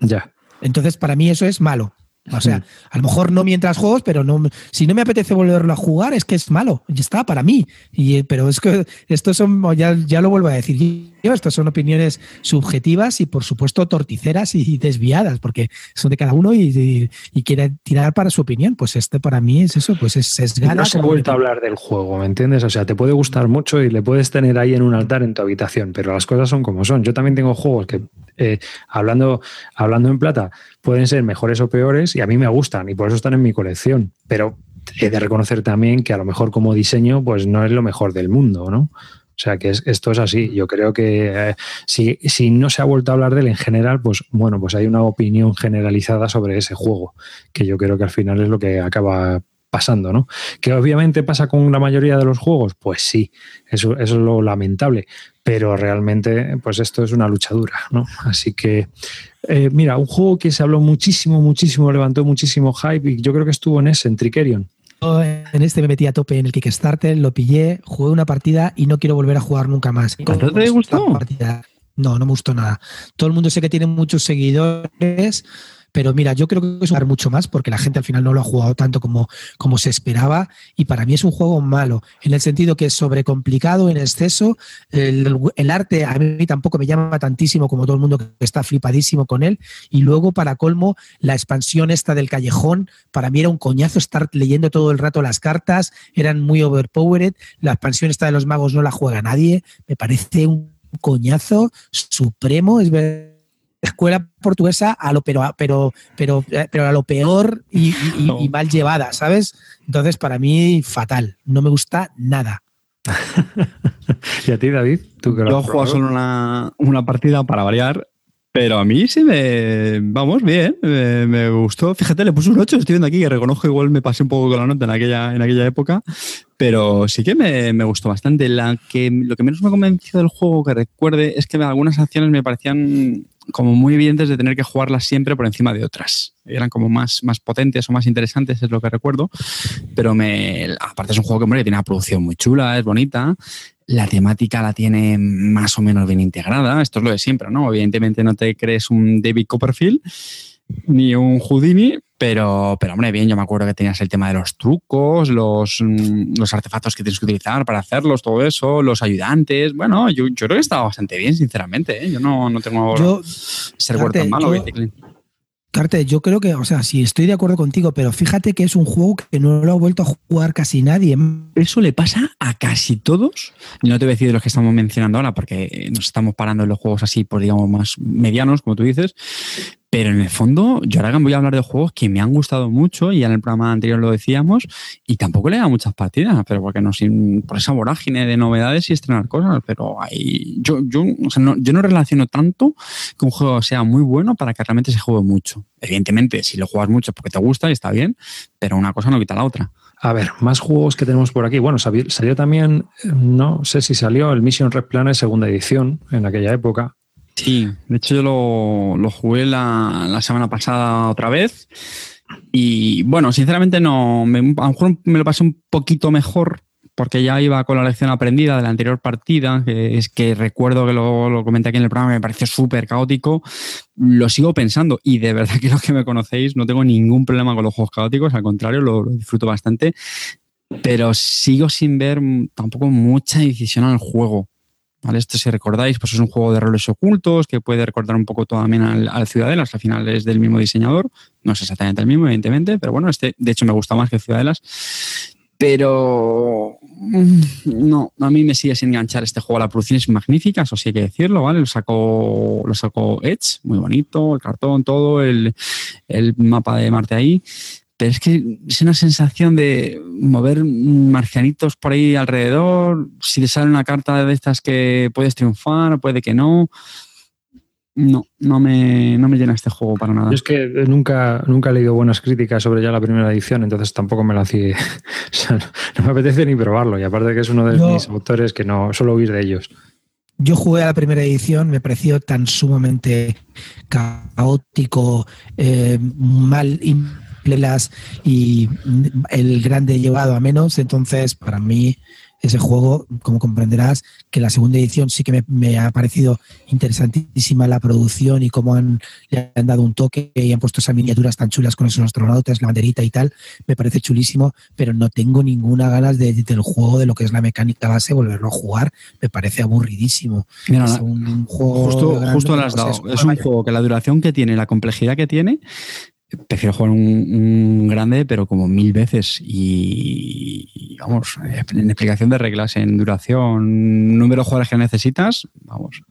Ya. Entonces, para mí eso es malo. O sea, a lo mejor no mientras juegos, pero no, si no me apetece volverlo a jugar, es que es malo. Ya está, para mí. Y, pero es que esto son, ya, ya lo vuelvo a decir yo, estas son opiniones subjetivas y, por supuesto, torticeras y desviadas, porque son de cada uno y, y, quiere tirar para su opinión. Pues este para mí es eso, pues es, es. No se ha vuelto a hablar del juego, ¿me entiendes? O sea, te puede gustar mucho y le puedes tener ahí en un altar en tu habitación, pero las cosas son como son. Yo también tengo juegos que, eh, hablando, hablando en plata, pueden ser mejores o peores y a mí me gustan y por eso están en mi colección. Pero he de reconocer también que a lo mejor como diseño, pues no es lo mejor del mundo, ¿no? O sea que esto es así. Yo creo que eh, si, si, no se ha vuelto a hablar de él en general, pues bueno, pues hay una opinión generalizada sobre ese juego, que yo creo que al final es lo que acaba pasando, ¿no? Que obviamente pasa con la mayoría de los juegos, pues sí, eso, eso es lo lamentable, pero realmente, pues esto es una luchadura, ¿no? Así que, eh, mira, un juego que se habló muchísimo, muchísimo, levantó muchísimo hype y yo creo que estuvo en ese, en Tricerion. En este me metí a tope en el Kickstarter, lo pillé, jugué una partida y no quiero volver a jugar nunca más. ¿No te gustó? No, no me gustó nada. Todo el mundo sé que tiene muchos seguidores, pero mira, yo creo que es jugar mucho más porque la gente al final no lo ha jugado tanto como, como se esperaba y para mí es un juego malo, en el sentido que es sobrecomplicado en exceso. El, el, arte a mí tampoco me llama tantísimo como todo el mundo que está flipadísimo con él. Y luego, para colmo, la expansión esta del callejón, para mí era un coñazo estar leyendo todo el rato las cartas, eran muy overpowered. La expansión esta de los magos no la juega nadie, me parece un coñazo supremo, es verdad escuela portuguesa a lo pero pero pero pero a lo peor y, y, no. y, mal llevada, ¿sabes? Entonces para mí fatal, no me gusta nada. ¿Y a ti, David? ¿Tú que Yo he jugado solo una, una partida para variar pero a mí sí me. Vamos, bien. Me, me, gustó. Fíjate, le puse un 8. Estoy viendo aquí que reconozco igual me pasé un poco con la nota en aquella, en aquella época. Pero sí que me, me gustó bastante. La que, lo que menos me ha convencido del juego que recuerde es que algunas acciones me parecían como muy evidentes de tener que jugarlas siempre por encima de otras. Eran como más, más potentes o más interesantes, es lo que recuerdo. Pero me, aparte es un juego que hombre, tiene una producción muy chula, es bonita. La temática la tiene más o menos bien integrada. Esto es lo de siempre, ¿no? Evidentemente no te crees un David Copperfield ni un Houdini, pero, pero hombre, bien, yo me acuerdo que tenías el tema de los trucos, los, los artefactos que tienes que utilizar para hacerlos, todo eso, los ayudantes. Bueno, yo, yo creo que estaba bastante bien, sinceramente. ¿eh? Yo no, no tengo yo, ser Carte, tan malo. Yo, Carte, yo creo que, o sea, sí, estoy de acuerdo contigo, pero fíjate que es un juego que no lo ha vuelto a jugar casi nadie. Eso le pasa a casi todos. Yo no te voy a decir de los que estamos mencionando ahora, porque nos estamos parando en los juegos así, por digamos, más medianos, como tú dices. Pero en el fondo, yo ahora voy a hablar de juegos que me han gustado mucho, y ya en el programa anterior lo decíamos, y tampoco le da muchas partidas, pero porque no sin, por esa vorágine de novedades y estrenar cosas. Pero yo, yo, no, relaciono tanto que un juego sea muy bueno para que realmente se juegue mucho. Evidentemente, si lo juegas mucho es porque te gusta y está bien, pero una cosa no quita la otra. A ver, más juegos que tenemos por aquí. Bueno, salió, salió también, no sé si salió el Mission Red Planet segunda edición en aquella época. Sí, de hecho yo lo, jugué la, semana pasada otra vez. Y bueno, sinceramente no, me, a lo mejor me lo pasé un poquito mejor porque ya iba con la lección aprendida de la anterior partida, es que recuerdo que lo, lo comenté aquí en el programa, me pareció súper caótico, lo sigo pensando y de verdad que los que me conocéis no tengo ningún problema con los juegos caóticos, al contrario, lo, lo disfruto bastante, pero sigo sin ver tampoco mucha decisión al juego. ¿Vale? Esto, si recordáis, pues es un juego de roles ocultos que puede recordar un poco también al, al Ciudadelas, al final es del mismo diseñador, no es exactamente el mismo, evidentemente, pero bueno, este de hecho me gusta más que Ciudadelas. Pero no, a mí me sigue sin enganchar este juego. La producción es magnífica, eso sí hay que decirlo, ¿vale? Lo sacó, lo sacó Edge, muy bonito, el cartón, todo, el, el mapa de Marte ahí pero es que es una sensación de mover marcianitos por ahí alrededor. Si te sale una carta de estas que puedes triunfar, puede que no. No, no me, no me llena este juego para nada. es que nunca, nunca he leído buenas críticas sobre ya la primera edición, entonces tampoco me la hacía. no, me apetece ni probarlo. Y aparte que es uno de mis autores que no suelo oír de ellos. Yo jugué a la primera edición, me pareció tan sumamente caótico, eh, mal y el grande llevado a menos. Entonces, para mí, ese juego, como comprenderás, que la segunda edición sí que me, ha parecido interesantísima la producción y cómo han, le han dado un toque y han puesto esas miniaturas tan chulas con esos astronautas, la banderita y tal. Me parece chulísimo, pero no tengo ninguna ganas de, del juego, de lo que es la mecánica base, volverlo a jugar. Me parece aburridísimo. es un juego justo, justo lo has dado. Es un juego que la duración que tiene, la complejidad que tiene, prefiero jugar un, grande, pero como mil veces. Y, vamos, en explicación de reglas, en duración, número de jugadores que necesitas, vamos,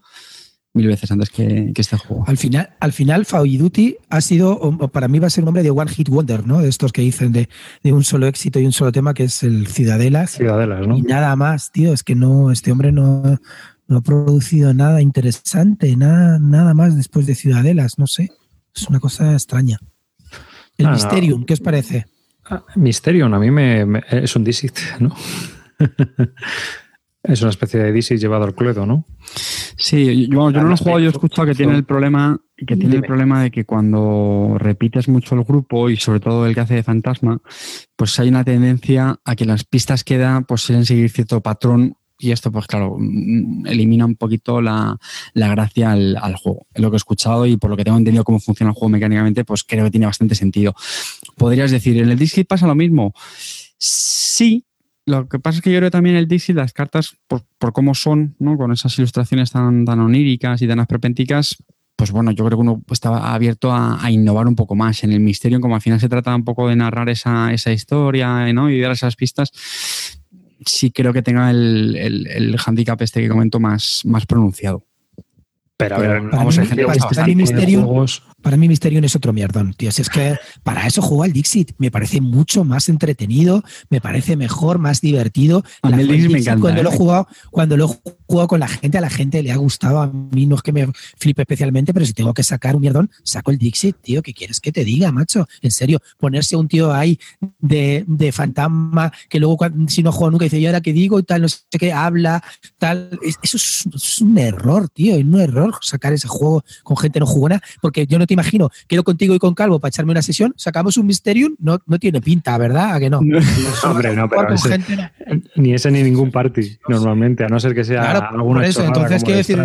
mil veces antes que, este juego. Al final, al final, Duty ha sido, para mí va a ser un nombre de One Hit Wonder, ¿no? De estos que dicen de, un solo éxito y un solo tema, que es el Ciudadelas. Ciudadelas, ¿no? Y nada más, tío, es que no, este hombre no, no ha producido nada interesante, nada, nada más después de Ciudadelas, no sé. Es una cosa extraña. El ah, Mysterium, ¿qué os parece? Ah, Mysterium, a mí me, es un Dixit, ¿no? es una especie de Dixit llevado al cluedo, ¿no? Sí, yo, no lo he jugado, yo he escuchado que tiene el problema que tiene el problema de que cuando repites mucho el grupo y sobre todo el que hace de fantasma, pues hay una tendencia a que las pistas que da pues suelen seguir cierto patrón y esto, pues claro, mm, elimina un poquito la, gracia al, juego. Lo que he escuchado y por lo que tengo entendido cómo funciona el juego mecánicamente, pues creo que tiene bastante sentido. Podrías decir, ¿en el Dixit pasa lo mismo? Sí. Lo que pasa es que yo creo también el Dixit las cartas, por, cómo son, ¿no? con esas ilustraciones tan, tan oníricas y tan asperpénticas, pues bueno, yo creo que uno estaba abierto a, innovar un poco más. En el misterio, como al final se trata un poco de narrar esa, esa historia ¿no? y dar esas pistas, sí creo que tenga el, el, el handicap este que comento más, más pronunciado. Pero a ver, vamos a para, para mí Mysterium es otro mierdón, tío. Si es que para eso juega el Dixit. Me parece mucho más entretenido, me parece mejor, más divertido. A mí el Dixit me encanta. Cuando, lo he ¿eh? jugado, cuando lo he jugado con la gente, a la gente le ha gustado. A mí no es que me flipe especialmente, pero si tengo que sacar un mierdón, saco el Dixit, tío. ¿Qué quieres que te diga, macho? En serio, ponerse un tío ahí de, de fantasma que luego, si no juega nunca, dice, ¿y ahora qué digo? Y tal, no sé qué, habla, tal. Eso es, es un error, tío. Es un error sacar ese juego con gente no jugona, porque yo no te imagino, quedo contigo y con Calvo para echarme una sesión, sacamos un Mysterium, no, no tiene pinta, ¿verdad? ¿A que no? Hombre, no, pero ni ese ni ningún party, normalmente, a no ser que sea claro, eso, entonces quiero decir,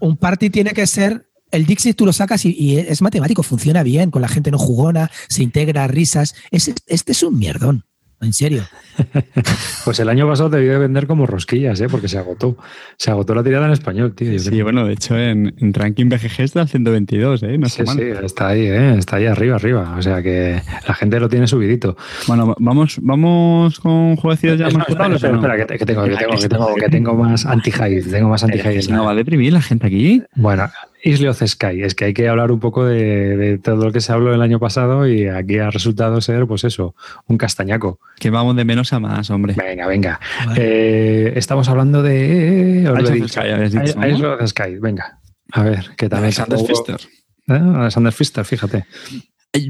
un party tiene que ser el Dixit tú lo sacas y, es matemático, funciona bien, con la gente no jugona, se integra, risas. este es un mierdón. En serio. pues el año pasado debió de vender como rosquillas, ¿eh? porque se agotó. Se agotó la tirada en español, tío. Sí, bueno, de hecho en, ranking BGG está al 122, ¿eh? No sí, sí, está ahí, ¿eh? Está ahí arriba, arriba. O sea que la gente lo tiene subidito. Bueno, vamos, vamos con jueguecitos ya más espera, espera, que, tengo, que, tengo, que, tengo, que tengo más anti-high. Tengo más anti-high. No, va a deprimir la gente aquí. Bueno, Isle of Sky. Es que hay que hablar un poco de, todo lo que se habló el año pasado y aquí ha resultado ser, pues eso, un castañaco. Que vamos de menos a más, hombre. Venga, venga. Eh, estamos hablando de. Isle of Sky, venga. A ver, ¿qué tal? Alexander Pfister. ¿Eh? Alexander Pfister, fíjate.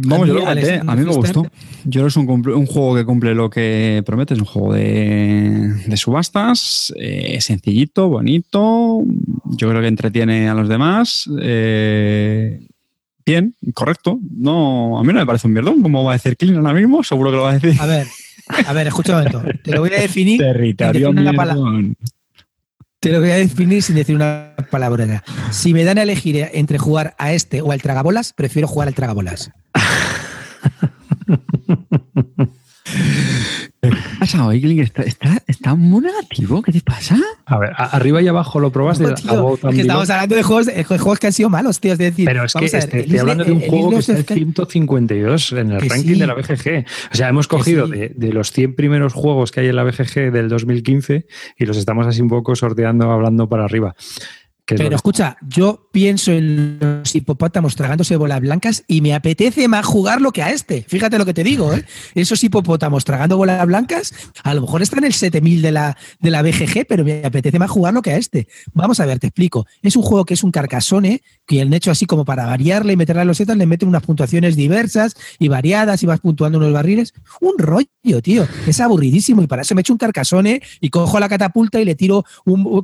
Vamos, yo lo comenté, a mí me gustó. Yo es un, un, juego que cumple lo que promete, es un juego de, de subastas, eh, sencillito, bonito, yo creo que entretiene a los demás. Eh, bien, correcto. No, a mí no me parece un mierdón, como va a decir Clean ahora mismo, seguro que lo va a decir. A ver, a ver, escucha un momento. Te lo voy a definir. Territorio te lo voy a definir sin decir una palabra. Si me dan a elegir entre jugar a este o al tragabolas, prefiero jugar al tragabolas. ¿Qué pasa hoy, ¿Está, está, muy negativo? ¿Qué te pasa? A ver, arriba y abajo lo probaste. es que estamos hablando de juegos, de juegos, que han sido malos, tío. Es decir, pero es que este, estoy hablando de un juego que está en 152 en el ranking de la BGG. O sea, hemos cogido de, de, los 100 primeros juegos que hay en la BGG del 2015 y los estamos así un poco sorteando, hablando para arriba Pero escucha, yo pienso en los hipopótamos tragándose bolas blancas y me apetece más jugarlo que a este. Fíjate lo que te digo, ¿eh? Esos hipopótamos tragando bolas blancas, a lo mejor está en el 7000 de la, de la BGG, pero me apetece más jugarlo que a este. Vamos a ver, te explico. Es un juego que es un carcasone, que el hecho así como para variarle y meterle a los setas le meten unas puntuaciones diversas y variadas y vas puntuando unos barriles. Un rollo, tío. Es aburridísimo y para eso me echo un carcasone y cojo la catapulta y le tiro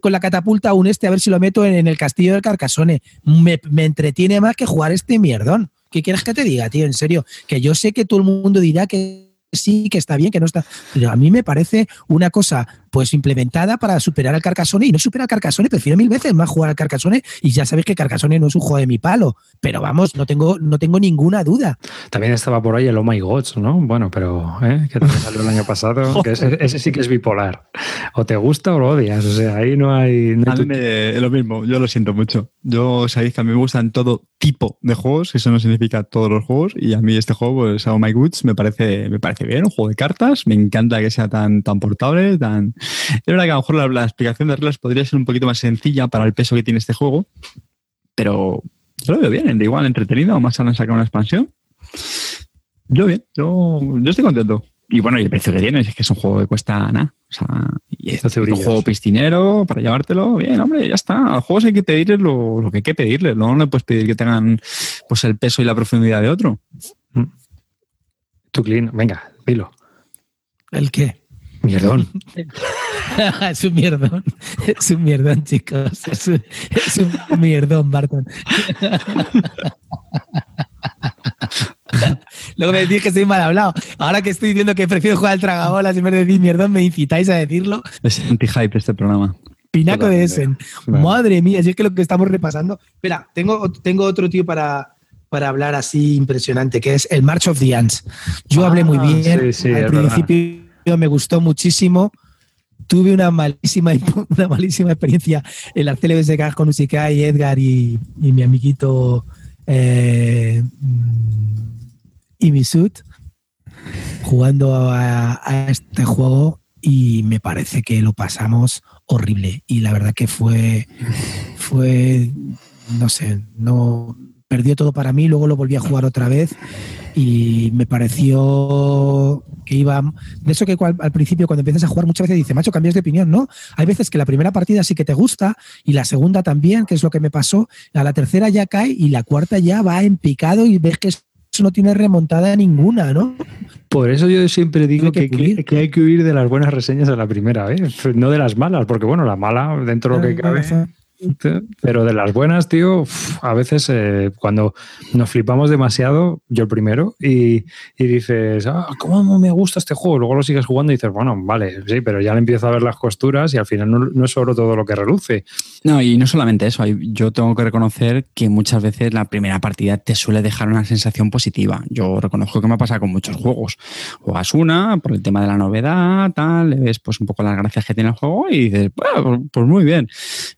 con la catapulta un este a ver si lo meto en en, el castillo del Carcasone. Me, me entretiene más que jugar este mierdón. ¿Qué quieres que te diga, tío? En serio, que yo sé que todo el mundo dirá que sí, que está bien, que no está. Pero a mí me parece una cosa pues implementada para superar al Carcassonne y no supera al Carcassonne, prefiero mil veces más jugar al Carcassonne y ya sabéis que Carcassonne no es un juego de mi palo, pero vamos, no tengo, no tengo ninguna duda. También estaba por ahí el Oh My Gods, ¿no? Bueno, pero ¿eh? que también salió el año pasado, que ese, sí que es bipolar. O te gusta o lo odias, o sea, ahí no hay... a mí me, lo mismo, yo lo siento mucho. Yo sabéis que a mí me gustan todo tipo de juegos, eso no significa todos los juegos, y a mí este juego, pues Oh My Goods, me parece, me parece bien, un juego de cartas, me encanta que sea tan, tan portable, tan es verdad que a lo mejor la, explicación de reglas podría ser un poquito más sencilla para el peso que tiene este juego, pero yo lo veo bien, de igual entretenido, más han sacado una expansión. Yo bien, yo, estoy contento. Y bueno, y el precio que tiene es que es un juego que cuesta nada. O sea, y es un juego piscinero para llevártelo. Bien, hombre, ya está. A juegos hay que pedirles lo, que hay que pedirles. No le puedes pedir que tengan pues el peso y la profundidad de otro. Mm. Tu clean, venga, dilo. ¿El qué? Mierdón. es un mierdón. Es un mierdón, chicos. Es un, mierdón, Barton. Luego me decís que soy mal hablado. Ahora que estoy diciendo que prefiero jugar al tragabolas en vez de decir mierdón, me incitáis a decirlo. Es anti-hype este programa. Pinaco de Essen. Madre mía, si es que lo que estamos repasando. Espera, tengo, tengo otro tío para, para hablar así impresionante, que es el March of the Ants. Yo hablé muy ah, bien. al principio me gustó muchísimo. Tuve una malísima, una malísima experiencia en la CLBSK con Usica y Edgar y, mi amiguito eh, Imisut jugando a, este juego y me parece que lo pasamos horrible y la verdad que fue fue no sé no perdió todo para mí luego lo volví a jugar otra vez y me pareció que iba de eso que al principio cuando empiezas a jugar muchas veces dice macho cambias de opinión no hay veces que la primera partida sí que te gusta y la segunda también que es lo que me pasó a la tercera ya cae y la cuarta ya va en picado y ves que eso no tiene remontada ninguna no por eso yo siempre digo que, que, hay que huir de las buenas reseñas a la primera vez, no de las malas, porque bueno, la mala, dentro de lo que cabe, pero de las buenas, tío, a veces eh, cuando nos flipamos demasiado, yo el primero, y, dices, ah, ¿cómo me gusta este juego? Luego lo sigues jugando y dices, bueno, vale, sí, pero ya le empiezo a ver las costuras y al final no, es solo todo lo que reluce. No, y no solamente eso, yo tengo que reconocer que muchas veces la primera partida te suele dejar una sensación positiva. Yo reconozco que me pasa con muchos juegos. Juegas una por el tema de la novedad, tal, le ves pues un poco las gracias que tiene el juego y dices, pues, pues muy bien.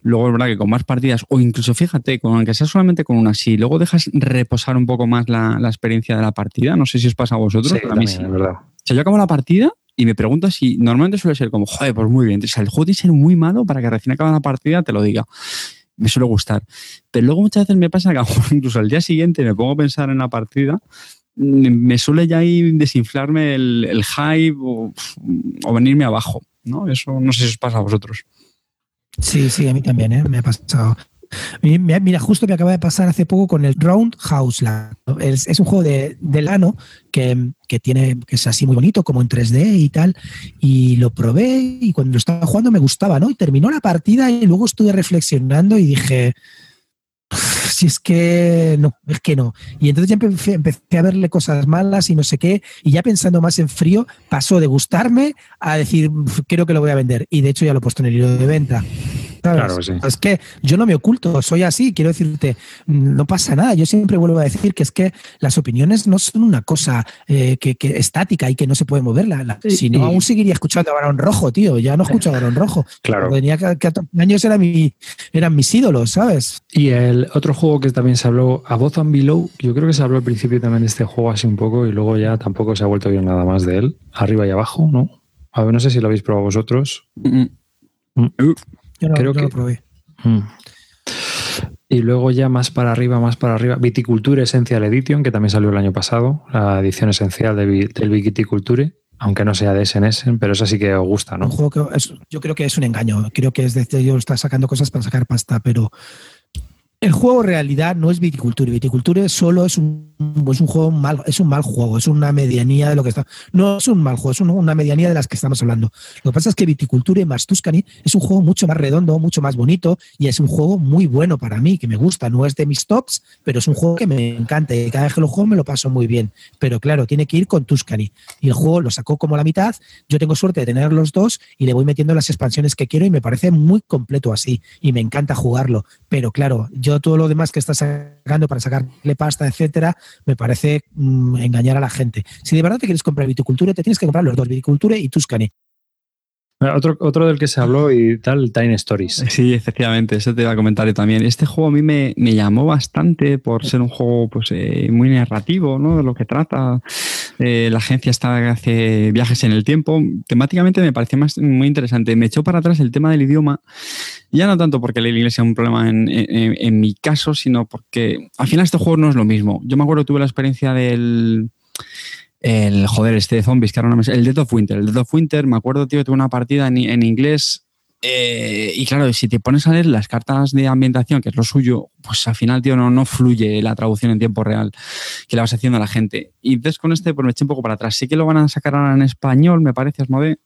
Luego es verdad que con más partidas, o incluso fíjate, con aunque sea solamente con una, si luego dejas reposar un poco más la, experiencia de la partida, no sé si os pasa a vosotros, pero a mí sí. verdad. O sea, yo acabo la partida y me pregunto si normalmente suele ser como, joder, pues muy bien. O sea, el juego tiene que ser muy malo para que recién acaba la partida te lo diga. Me suele gustar. Pero luego muchas veces me pasa que incluso al día siguiente me pongo a pensar en la partida me suele ya ir desinflarme el, hype o, o, venirme abajo. ¿no? Eso no sé si os pasa a vosotros. Sí, sí, a mí también, ¿eh? me ha pasado. Mira, justo me acaba de pasar hace poco con el Roundhouse Land. Es, un juego de, de Lano que, que, tiene, que es así muy bonito, como en 3D y tal. Y lo probé y cuando lo estaba jugando me gustaba, ¿no? Y terminó la partida y luego estuve reflexionando y dije, si es que no, es que no. Y entonces ya empecé, empecé, a verle cosas malas y no sé qué, y ya pensando más en frío, pasó de gustarme a decir, creo que lo voy a vender. Y de hecho ya lo he puesto en el hilo de venta. Claro, sí. Es que yo no me oculto, soy así, quiero decirte, no pasa nada. Yo siempre vuelvo a decir que es que las opiniones no son una cosa eh, que, estática y que no se puede moverla. si no, aún seguiría escuchando a Barón Rojo, tío. Ya no escucho a Barón Rojo. Claro. Tenía que, años eran, mi, eran mis ídolos, ¿sabes? Y el otro juego que también se habló, a Both and Below, yo creo que se habló al principio también de este juego así un poco y luego ya tampoco se ha vuelto bien nada más de él. Arriba y abajo, ¿no? A ver, no sé si lo habéis probado vosotros. Mm. Mm. Yo Creo que... lo probé. Mm. Y luego ya más para arriba, más para arriba, Viticulture Essential Edition, que también salió el año pasado, la edición esencial de, del Viticulture, aunque no sea de SNS, pero eso sí que os gusta, ¿no? Un juego que yo creo que es un engaño. Creo que es de ellos está sacando cosas para sacar pasta, pero el juego realidad no es viticultura. Viticultura solo es un, es un juego mal, es un mal juego, es una medianía de lo que está. No es un mal juego, es una medianía de las que estamos hablando. Lo que pasa es que Viticultura más Tuscany es un juego mucho más redondo, mucho más bonito y es un juego muy bueno para mí, que me gusta. No es de mis tops, pero es un juego que me encanta y cada vez que lo juego me lo paso muy bien. Pero claro, tiene que ir con Tuscany. Y el juego lo sacó como la mitad. Yo tengo suerte de tener los dos y le voy metiendo las expansiones que quiero y me parece muy completo así. Y me encanta jugarlo. Pero claro, yo todo lo demás que está sacando para sacarle pasta, etcétera, me parece mm, engañar a la gente. Si de verdad te quieres comprar viticultura, te tienes que comprar los dos, viticultura y Tuscany. Otro, otro del que se habló y tal, Time Stories. Sí, efectivamente, eso te iba a comentar yo también. Este juego a mí me, llamó bastante por ser un juego pues, eh, muy narrativo, ¿no? De lo que trata. Eh, la agencia está hace viajes en el tiempo. Temáticamente me pareció más, muy interesante. Me echó para atrás el tema del idioma. Ya no tanto porque el inglés sea un problema en, en mi caso, sino porque al final este juego no es lo mismo. Yo me acuerdo tuve la experiencia del el joder, este de zombies, que ahora no El Dead of Winter. El Dead of Winter, me acuerdo, tío, tuve una partida en, inglés. Eh, y claro, si te pones a leer las cartas de ambientación, que es lo suyo, pues al final, tío, no, no fluye la traducción en tiempo real que le vas haciendo a la gente. Y entonces con este, pues me eché un poco para atrás. Sí que lo van a sacar ahora en español, me parece, Asmode.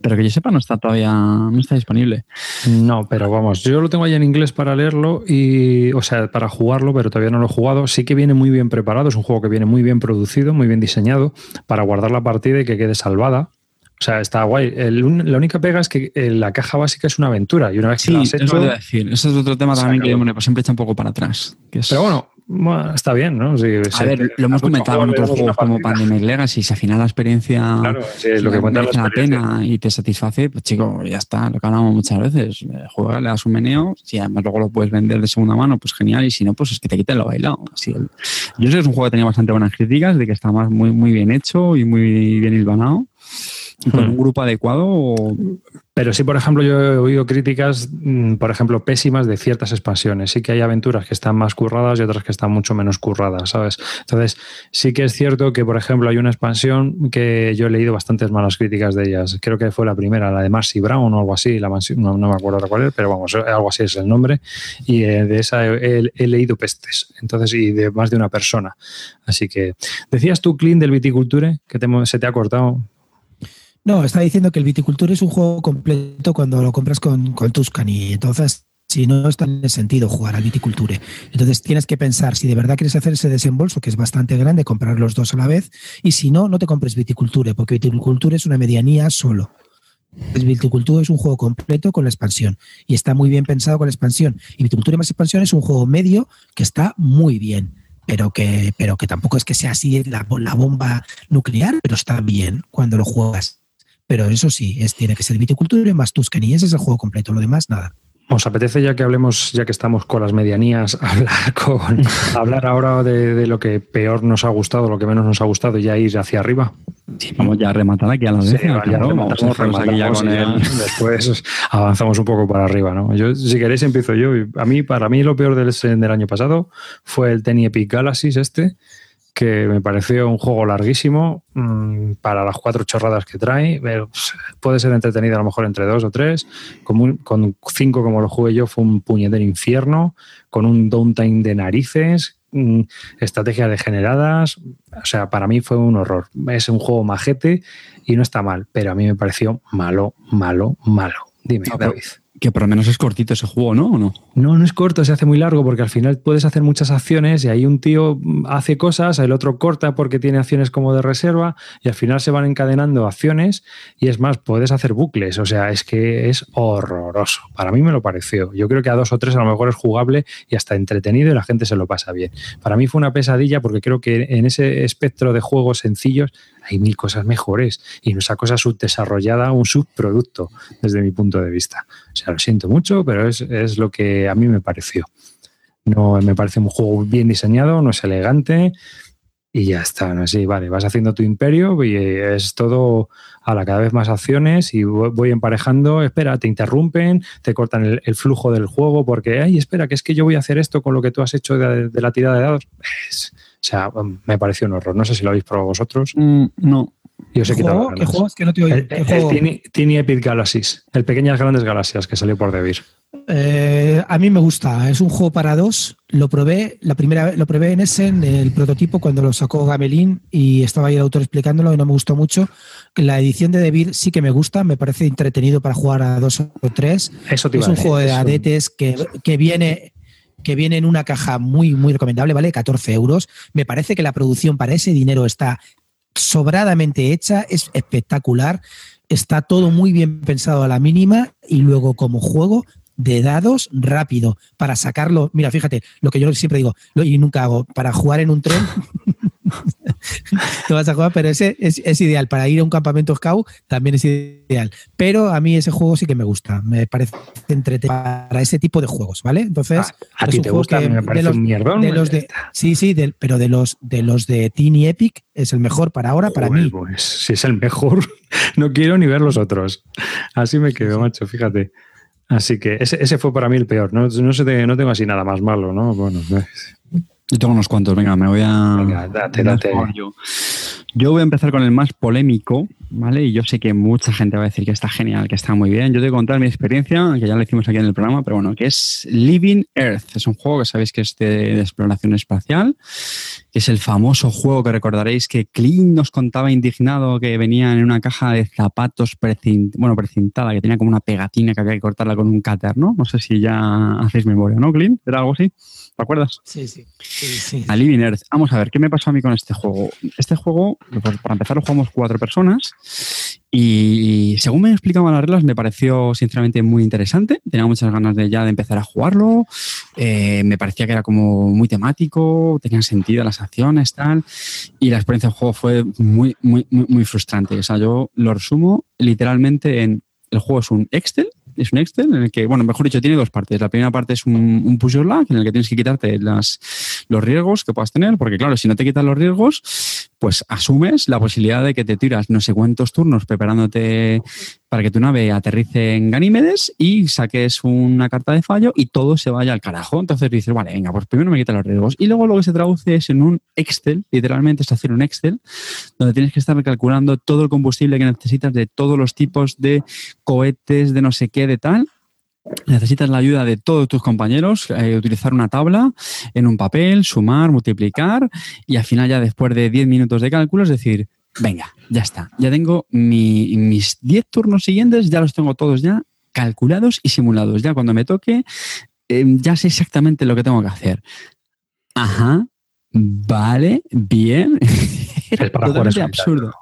Pero que yo sepa, no está todavía, no está disponible. No, pero vamos, yo lo tengo ahí en inglés para leerlo y, o sea, para jugarlo, pero todavía no lo he jugado. Sí que viene muy bien preparado, es un juego que viene muy bien producido, muy bien diseñado para guardar la partida y que quede salvada. O sea, está guay. la única pega es que eh, la caja básica es una aventura y una vez que la has hecho, eso decir. Eso es otro tema también que pues siempre echa un poco para atrás. Pero bueno, bueno, está bien, ¿no? a ver, lo hemos comentado en otros juegos como Pandemic Legacy. Si al final la experiencia claro, lo que merece la, pena y te satisface, pues chico, ya está, lo que hablamos muchas veces. Eh, juega, le das un meneo, si además luego lo puedes vender de segunda mano, pues genial. Y si no, pues es que te quiten lo bailado. Así yo sé que es un juego que tenía bastante buenas críticas, de que está más, muy, muy bien hecho y muy bien hilvanado con hmm. un grupo adecuado. Pero sí, por ejemplo, yo he oído críticas, mm, por ejemplo, pésimas de ciertas expansiones. Sí que hay aventuras que están más curradas y otras que están mucho menos curradas, ¿sabes? Entonces, sí que es cierto que, por ejemplo, hay una expansión que yo he leído bastantes malas críticas de ellas. Creo que fue la primera, la de Marcy Brown o algo así, la no, me acuerdo cuál es, pero vamos, algo así es el nombre. Y eh, de esa he, leído pestes, entonces, y de más de una persona. Así que, decías tú, Clean, del Viticulture, que se te ha cortado. No, está diciendo que el viticultura es un juego completo cuando lo compras con, con. Entonces, si no está en el sentido jugar al viticulture. Entonces tienes que pensar si de verdad quieres hacer ese desembolso, que es bastante grande, comprar los dos a la vez, y si no, no te compres viticulture, porque viticulture es una medianía solo. El viticulture es un juego completo con la expansión y está muy bien pensado con la expansión. Y viticulture más expansión es un juego medio que está muy bien pero que, pero que tampoco es que sea así la, la bomba nuclear, pero está bien cuando lo juegas. Pero eso sí, es, tiene que ser viticultura más Tuscany. Ese es el juego completo, lo demás nada. ¿Os apetece, ya que hablemos, ya que estamos con las medianías, hablar, con, hablar ahora de, lo que peor nos ha gustado, lo que menos nos ha gustado y ya ir hacia arriba? Sí, vamos ya a rematar aquí a la vez. ya Después avanzamos un poco para arriba. ¿no? Yo, si queréis, empiezo yo. A mí, para mí, lo peor del, del año pasado fue el Tenny Epic Galaxies este que me pareció un juego larguísimo mm, para las cuatro chorradas que trae. Pues, puede ser entretenido a lo mejor entre dos o tres. Con, con cinco como lo jugué yo fue un puñetero infierno, con un downtime de narices, mm, estrategias degeneradas. O sea, para mí fue un horror. Es un juego majete y no está mal, pero a mí me pareció malo, malo, malo. Dime, David. Que por lo menos es cortito ese juego, ¿no? ¿O no? No, no es corto, se hace muy largo porque al final puedes hacer muchas acciones y ahí un tío hace cosas, el otro corta porque tiene acciones como de reserva y al final se van encadenando acciones y es más, puedes hacer bucles, o sea, es que es horroroso. Para mí me lo pareció. Yo creo que a dos o tres a lo mejor es jugable y hasta entretenido y la gente se lo pasa bien. Para mí fue una pesadilla porque creo que en ese espectro de juegos sencillos hay mil cosas mejores y esa cosa subdesarrollada, un subproducto desde mi punto de vista. O sea, lo siento mucho, pero es, es lo que a mí me pareció. No me parece un juego bien diseñado, no es elegante. y ya está, ¿no? Sí, vale, vas haciendo tu imperio y es todo a la cada vez más acciones y voy emparejando, espera, te interrumpen, te cortan el, flujo del juego porque, ay, espera, que es que yo voy a hacer esto con lo que tú has hecho de, la tirada de dados. O sea, me pareció un horror. No sé si lo habéis probado vosotros. Mm, no. Yo sé ¿Qué juego? ¿Qué juego? Es que no te El, el, Tiny, Epic Galaxies, el Pequeñas Grandes Galaxias que salió por Debir. Eh, a mí me gusta, es un juego para dos. Lo probé, la primera vez lo probé en Essen, el prototipo, cuando lo sacó Gamelin y estaba ahí el autor explicándolo y no me gustó mucho. La edición de Debir sí que me gusta, me parece entretenido para jugar a dos o tres. Eso es un juego de adetes que, que viene que viene en una caja muy, muy recomendable, vale 14 euros. Me parece que la producción para ese dinero está sobradamente hecha, es espectacular, está todo muy bien pensado a la mínima y luego como juego de dados rápido para sacarlo. Mira, fíjate, lo que yo siempre digo y nunca hago, para jugar en un tren no vas a jugar, pero ese es, ideal. Para ir a un campamento scout también es ideal. Pero a mí ese juego sí que me gusta. Me parece entretenido para ese tipo de juegos, ¿vale? Entonces, ah, a, ti te gusta, me parece un mierdón. De los de, sí, sí, pero de los de los de Teeny Epic es el mejor para ahora, para mí. Pues si es el mejor, no quiero ni ver los otros. Así me quedo, macho, fíjate. Así que ese, fue para mí el peor. No, no, no tengo así nada más malo, ¿no? Bueno, yo tengo unos cuantos, venga, me voy a. Venga, date, date. Yo. yo. voy a empezar con el más polémico, ¿vale? Y yo sé que mucha gente va a decir que está genial, que está muy bien. Yo te voy a contar mi experiencia, que ya la hicimos aquí en el programa, pero bueno, que es Living Earth. Es un juego que sabéis que es de, exploración espacial, que es el famoso juego que recordaréis que Clint nos contaba indignado que venía en una caja de zapatos bueno, precintada, que tenía como una pegatina que había que cortarla con un cáter, ¿no? No sé si ya hacéis memoria, ¿no, Clint? ¿Era algo así? ¿Te acuerdas? Sí, sí. sí, A Living Earth. Vamos a ver, ¿qué me pasó a mí con este juego? Este juego, pues, para empezar, lo jugamos cuatro personas y según me explicaban las reglas, me pareció sinceramente muy interesante. Tenía muchas ganas de ya de empezar a jugarlo. Eh, me parecía que era como muy temático, tenían sentido las acciones, tal. Y la experiencia del juego fue muy, muy, muy, muy frustrante. O sea, yo lo resumo literalmente en el juego es un Excel es un Excel en el que, bueno, mejor dicho, tiene dos partes. La primera parte es un, un push your luck en el que tienes que quitarte las, los riesgos que puedas tener, porque claro, si no te quitas los riesgos, pues asumes la posibilidad de que te tiras no sé cuántos turnos preparándote para que tu nave aterrice en Ganímedes y saques una carta de fallo y todo se vaya al carajo. Entonces dices, vale, venga, pues primero me quita los riesgos. Y luego lo que se traduce es en un Excel, literalmente es hacer un Excel, donde tienes que estar calculando todo el combustible que necesitas de todos los tipos de cohetes, de no sé qué, de tal, necesitas la ayuda de todos tus compañeros, eh, utilizar una tabla en un papel, sumar, multiplicar y al final ya después de 10 minutos de cálculo es decir, venga, ya está, ya tengo mis 10 turnos siguientes, ya los tengo todos ya calculados y simulados. Ya cuando me toque, em, ya sé exactamente lo que tengo que hacer. Ajá, vale, bien. Era totalmente absurdo.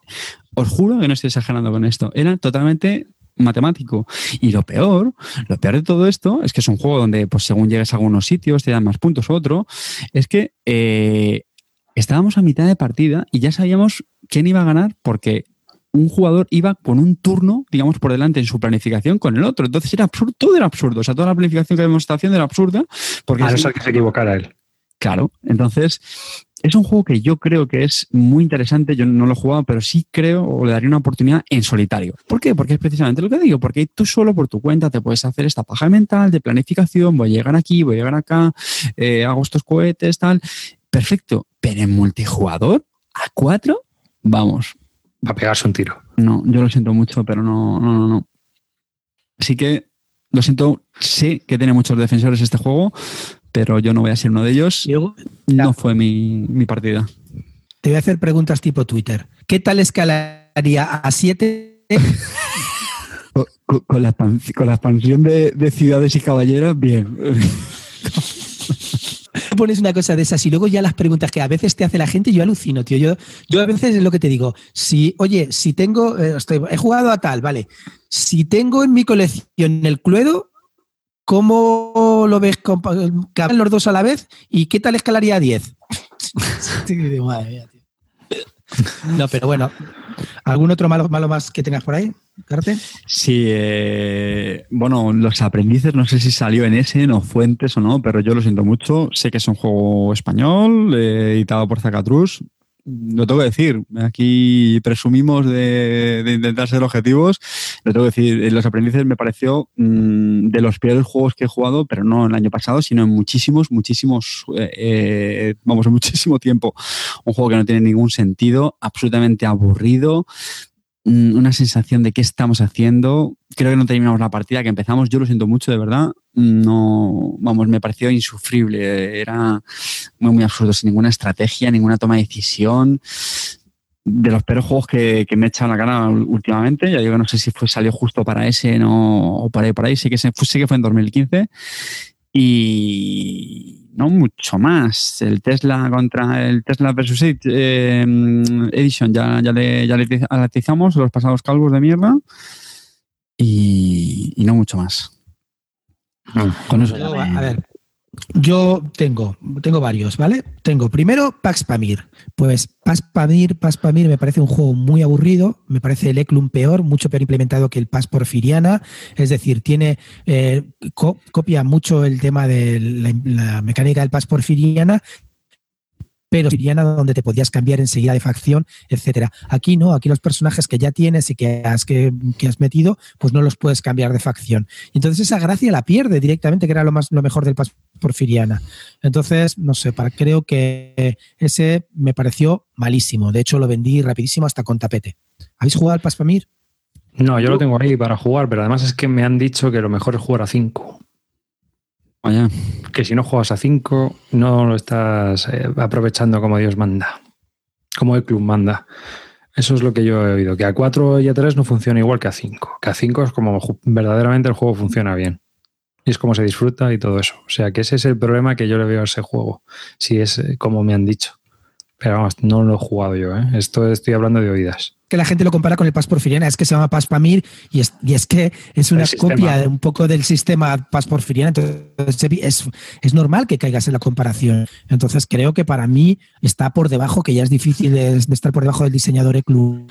Os juro que no estoy exagerando con esto. Era totalmente matemático. Y lo peor, lo peor de todo esto es que es un juego donde, pues según llegues a algunos sitios, te dan más puntos u otro, es que eh, estábamos a mitad de partida y ya sabíamos quién iba a ganar porque un jugador iba con un turno, digamos, por delante en su planificación con el otro. Entonces era absurdo, todo era absurdo. O sea, toda la planificación que habíamos estado haciendo era absurda. Porque a no que se equivocara él. Claro. Entonces, es un juego que yo creo que es muy interesante. Yo no lo he jugado, pero sí creo o le daría una oportunidad en solitario. ¿Por qué? Porque es precisamente lo que digo. Porque tú solo por tu cuenta te puedes hacer esta paja mental de planificación. Voy a llegar aquí, voy a llegar acá, eh, hago estos cohetes, tal. Perfecto. Pero en multijugador, a cuatro, vamos. Va a pegarse un tiro. No, yo lo siento mucho, pero no, no, no, no. Así que lo siento, sé que tiene muchos defensores este juego, pero yo no voy a ser uno de ellos. no fue mi, partida. Te voy a hacer preguntas tipo Twitter. ¿Qué tal escalaría a 7? con, la, expansión de, ciudades y caballeros, bien. pones una cosa de esas y luego ya las preguntas que a veces te hace la gente, yo alucino, tío. Yo, yo a veces es lo que te digo. Si, oye, si tengo, eh, he jugado a tal, vale. Si tengo en mi colección el Cluedo, ¿Cómo lo ves que los dos a la vez? ¿Y qué tal escalaría a 10? no, pero bueno. ¿Algún otro malo, malo más que tengas por ahí, Carte? Sí, eh, bueno, los aprendices, no sé si salió en ese, no Fuentes o no, pero yo lo siento mucho. Sé que es un juego español, eh, editado por Zacatrus. Lo tengo que decir, aquí presumimos de, intentar ser objetivos, lo tengo que decir, Los Aprendices me pareció mm, de los peores juegos que he jugado, pero no el año pasado, sino en muchísimos, muchísimos, eh, eh, vamos, en muchísimo tiempo. Un juego que no tiene ningún sentido, absolutamente aburrido, una sensación de qué estamos haciendo. Creo que no terminamos la partida que empezamos. Yo lo siento mucho, de verdad. No, vamos, me pareció insufrible. Era muy, muy absurdo, sin ninguna estrategia, ninguna toma de decisión. De los peores juegos que, me he echado en la cara últimamente. Ya digo que no sé si fue, salió justo para ese no, o para ahí, por ahí. Sí que, sé que fue en 2015. Y no mucho más. El Tesla contra el Tesla versus eh, Edition ya, ya, le, ya le analizamos los pasados calvos de mierda. Y, y no mucho más. Con eso a ver, yo tengo, tengo varios, ¿vale? Tengo primero Pax Pamir. Pues Pax Pamir, Pax Pamir me parece un juego muy aburrido, me parece el Eklum peor, mucho peor implementado que el Pax Porfiriana. Es decir, tiene eh, copia mucho el tema de la, mecánica del Pax Porfiriana pero siriana donde te podías cambiar enseguida de facción, etcétera. Aquí no, aquí los personajes que ya tienes y que has, que, has metido, pues no los puedes cambiar de facción. Entonces esa gracia la pierde directamente, que era lo más lo mejor del Pas Porfiriana. Entonces, no sé, para, creo que ese me pareció malísimo. De hecho, lo vendí rapidísimo hasta con tapete. ¿Habéis jugado al Paspamir? No, yo lo tengo ahí para jugar, pero además es que me han dicho que lo mejor es jugar a 5. Que si no juegas a 5, no lo estás eh, aprovechando como Dios manda, como el club manda. Eso es lo que yo he oído, que a 4 y a 3 no funciona igual que a 5. Que a 5 es como verdaderamente el juego funciona bien. Y es como se disfruta y todo eso. O sea que ese es el problema que yo le veo a ese juego. Si es eh, como me han dicho. Pero vamos, no lo he jugado yo, ¿eh? Esto estoy hablando de oídas. Que la gente lo compara con el Pas Porfiriana, es que se llama Pas Pamir y es, y es que es una copia de un poco del sistema Pas Porfiriana. Entonces es, es, normal que caigas en la comparación. Entonces creo que para mí está por debajo, que ya es difícil de, estar por debajo del diseñador Eclu.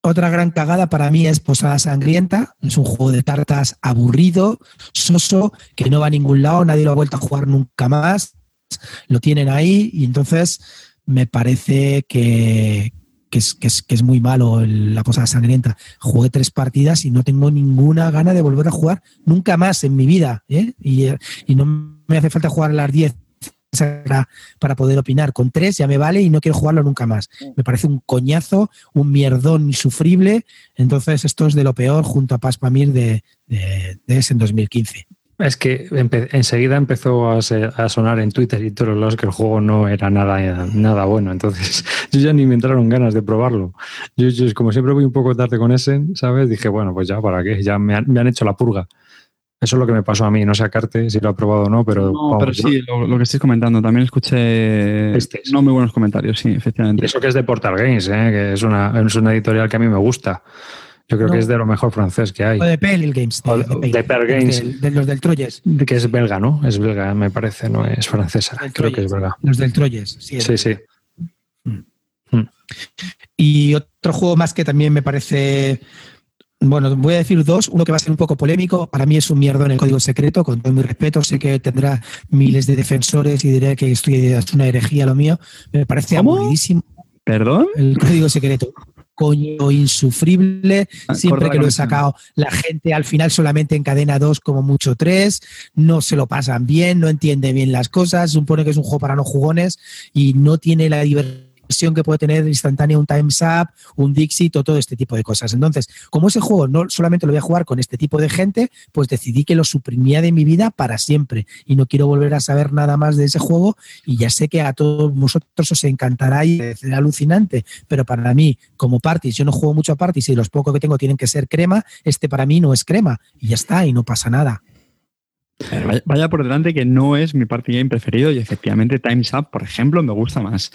Otra gran cagada para mí es Posada Sangrienta. Es un juego de cartas aburrido, soso, que no va a ningún lado, nadie lo ha vuelto a jugar nunca más. Lo tienen ahí y entonces me parece que, es, que, es, muy malo la posada sangrienta. Jugué tres partidas y no tengo ninguna gana de volver a jugar nunca más en mi vida. ¿eh? Y, no me hace falta jugar las diez para, poder opinar. Con tres ya me vale y no quiero jugarlo nunca más. Me parece un coñazo, un mierdón insufrible. Entonces, esto es de lo peor junto a Paspamir de, de, de ese en 2015. Es que enseguida empezó a, sonar en Twitter y todos lados que el juego no era nada, nada bueno. Entonces, yo ya ni me entraron ganas de probarlo. Yo, como siempre voy un poco tarde con ese, ¿sabes? Dije, bueno, pues ya, ¿para qué? Ya me han, hecho la purga. Eso es lo que me pasó a mí. No sé a Carte si lo ha probado o no, pero. No, pero sí, lo, que estáis comentando. También escuché este no muy buenos comentarios, sí, efectivamente. Y eso que es de Portal Games, ¿eh? que es una, es una editorial que a mí me gusta. Yo creo que es de lo mejor francés que hay. O de Pale Games. De, de, Games. De, los del Troyes. Que es belga, ¿no? Es belga, me parece, no es francesa. Creo que es belga. Los del Troyes, sí. Sí, sí. Mm. Mm. Y otro juego más que también me parece. Bueno, voy a decir dos. Uno que va a ser un poco polémico. Para mí es un mierdo en el código secreto, con todo mi respeto. Sé que tendrá miles de defensores y diré que estoy, es una herejía lo mío. Me parece aburridísimo. ¿Perdón? El código secreto coño insufrible. Ah, Siempre que lo he sacado, la gente al final solamente encadena dos, como mucho tres. No se lo pasan bien, no entiende bien las cosas. Supone que es un juego para no jugones y no tiene la diversión que puede tener instantánea un Time's Up, un Dixit o todo este tipo de cosas. Entonces, como ese juego no solamente lo voy a jugar con este tipo de gente, pues decidí que lo suprimía de mi vida para siempre y no quiero volver a saber nada más de ese juego y ya sé que a todos vosotros os encantará y será alucinante, pero para mí, como parties, yo no juego mucho a parties y los pocos que tengo tienen que ser crema, este para mí no es crema y ya está y no pasa nada. Vaya por delante que no es mi party game preferido y efectivamente Time's Up, por ejemplo, me gusta más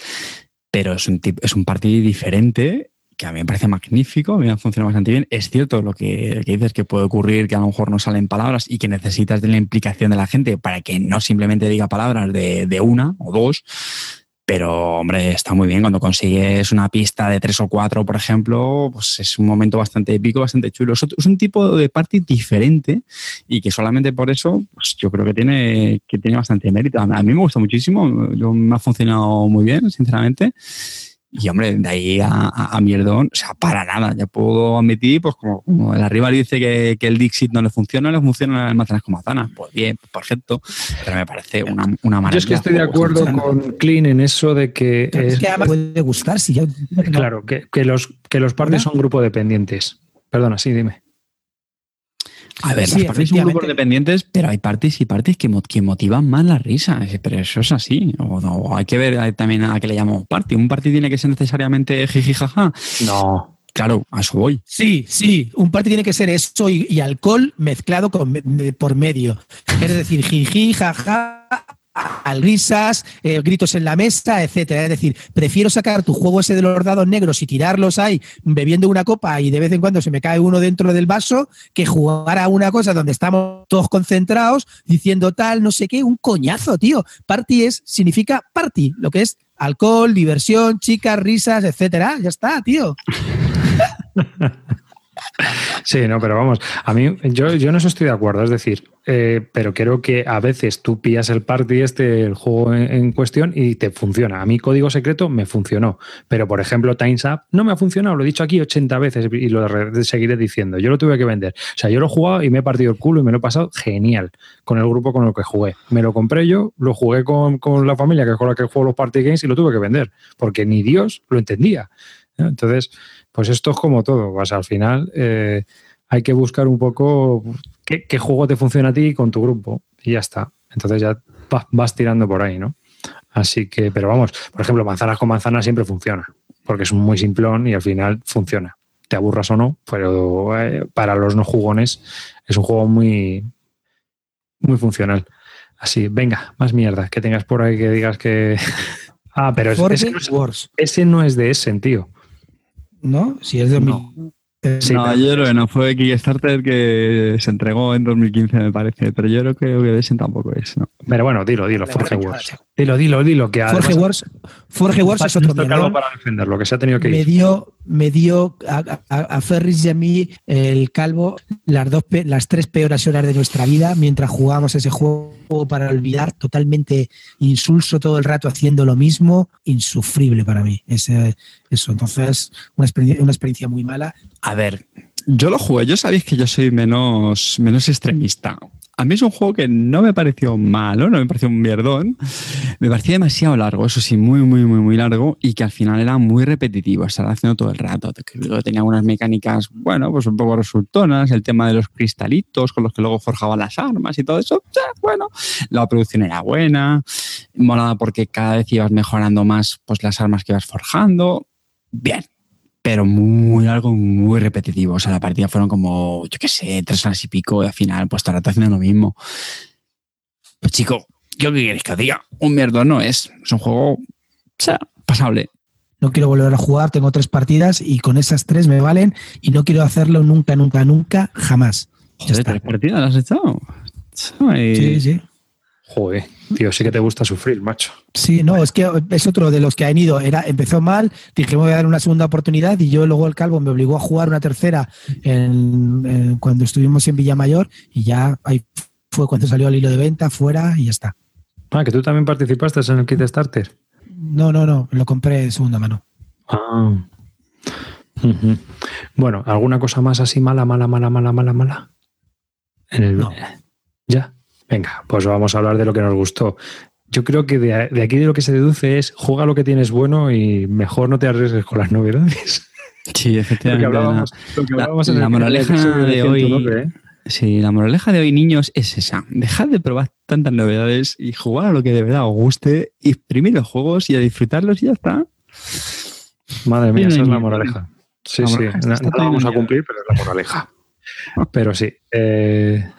pero es un, es un partido diferente que a mí me parece magnífico, me ha funcionado bastante bien. Es cierto lo que, dices que puede ocurrir, que a lo mejor no salen palabras y que necesitas de la implicación de la gente para que no simplemente diga palabras de, de una o dos, pero, hombre, está muy bien. Cuando consigues una pista de tres o cuatro, por ejemplo, pues es un momento bastante épico, bastante chulo. Es un tipo de party diferente y que solamente por eso, pues yo creo que tiene, que tiene bastante mérito. A mí me gusta muchísimo, me ha funcionado muy bien, sinceramente. Y hombre, de ahí a, a, mierdón, o sea, para nada. Ya puedo admitir, pues como, como el arriba dice que, que, el Dixit no le funciona, no le funciona el manzanas con manzanas. Pues bien, perfecto. Pero me parece una, una maravilla. Yo es que estoy de acuerdo con Clean en eso de que. Es, que además puede gustar si ya. Claro, que, que los, que los parties son grupo dependientes. Perdona, sí, dime. A ver, sí, las parties son grupos dependientes, pero hay parties y parties que, que, motivan más la risa. Pero eso es así. O, o hay que ver también a qué le llamamos party. ¿Un party tiene que ser necesariamente jiji jaja? No. Claro, a eso voy. Sí, sí. Un party tiene que ser eso y, y alcohol mezclado con, por medio. Es decir, jiji jaja risas, eh, gritos en la mesa, etcétera. Es decir, prefiero sacar tu juego ese de los dados negros y tirarlos ahí bebiendo una copa y de vez en cuando se me cae uno dentro del vaso que jugar a una cosa donde estamos todos concentrados diciendo tal, no sé qué, un coñazo, tío. Party es, significa party, lo que es alcohol, diversión, chicas, risas, etcétera. Ya está, tío. Sí, no, pero vamos, a mí yo, yo no estoy de acuerdo, es decir, eh, pero creo que a veces tú pillas el party este, el juego en, cuestión y te funciona. A mí código secreto me funcionó, pero por ejemplo Times Up no me ha funcionado, lo he dicho aquí 80 veces y lo seguiré diciendo. Yo lo tuve que vender. O sea, yo lo he jugado y me he partido el culo y me lo he pasado genial con el grupo con el que jugué. Me lo compré yo, lo jugué con, con la familia que es con la que juego los party games y lo tuve que vender, porque ni Dios lo entendía. Entonces, pues esto es como todo. Pues al final eh, hay que buscar un poco qué, qué, juego te funciona a ti con tu grupo y ya está. Entonces ya vas, vas, tirando por ahí, ¿no? Así que, pero vamos, por ejemplo, manzanas con manzanas siempre funciona, porque es muy simplón y al final funciona. Te aburras o no, pero eh, para los no jugones es un juego muy, muy funcional. Así, venga, más mierda, que tengas por ahí que digas que... ah, pero es, ese, no es, ese no es de ese, tío. ¿No? Si es de no. Sí, no, yo creo que no fue Kickstarter que se entregó en 2015, me parece, pero yo creo que Ovation tampoco es. ¿no? Pero bueno, dilo, dilo, Forge Wars. Dilo, dilo, dilo. Que Forge Wars, Forge Wars es otro mierda. para defenderlo, que se ha tenido que me ir. Dio, me dio a, a, a, Ferris y a mí, el calvo, las, dos, las tres peores horas de nuestra vida mientras jugábamos ese juego para olvidar, totalmente insulso todo el rato haciendo lo mismo, insufrible para mí. Ese, eso, entonces, una experiencia, muy mala. A ver, yo lo jugué, yo sabéis que yo soy menos, menos extremista. A mí es un juego que no me pareció malo, no me pareció un mierdón. Me parecía demasiado largo, eso sí, muy, muy, muy, muy largo y que al final era muy repetitivo, estar haciendo todo el rato. Tenía unas mecánicas, bueno, pues un poco resultonas, el tema de los cristalitos con los que luego forjaban las armas y todo eso. Bueno, la producción era buena, molada porque cada vez ibas mejorando más pues, las armas que ibas forjando. Bien, pero muy algo muy repetitivo. O sea, la partida fueron como, yo qué sé, tres horas y pico y al final, pues rato haciendo lo mismo. Pues chico, ¿yo qué queréis que diga? Un mierdo no es. Es un juego, o sea, pasable. No quiero volver a jugar, tengo tres partidas y con esas tres me valen y no quiero hacerlo nunca, nunca, nunca, jamás. Joder, ¿Tres partidas las has echado? Ay. Sí, sí. Joder, tío, sí que te gusta sufrir, macho. Sí, no, es que es otro de los que han ido. Era, empezó mal, dije, me voy a dar una segunda oportunidad y yo luego el calvo me obligó a jugar una tercera en, en, cuando estuvimos en Villamayor y ya ahí fue cuando salió el hilo de venta, fuera y ya está. Ah, que tú también participaste en el kit starter. No, no, no, lo compré de segunda mano. Ah. Uh -huh. Bueno, ¿alguna cosa más así mala, mala, mala, mala, mala, mala? En el... No. Ya. Venga, pues vamos a hablar de lo que nos gustó. Yo creo que de, de, aquí de lo que se deduce es juega lo que tienes bueno y mejor no te arriesgues con las novedades. Sí, efectivamente. Lo que hablábamos, la, en la el, moraleja de hoy. nombre, ¿eh? Sí, la moraleja de hoy, niños, es esa. Dejad de probar tantas novedades y jugar a lo que de verdad os guste, exprimir los juegos y a disfrutarlos y ya está. Madre mía, esa es la moraleja. Sí, La sí. No, no la vamos a cumplir, pero es la moraleja. Pero sí. eh,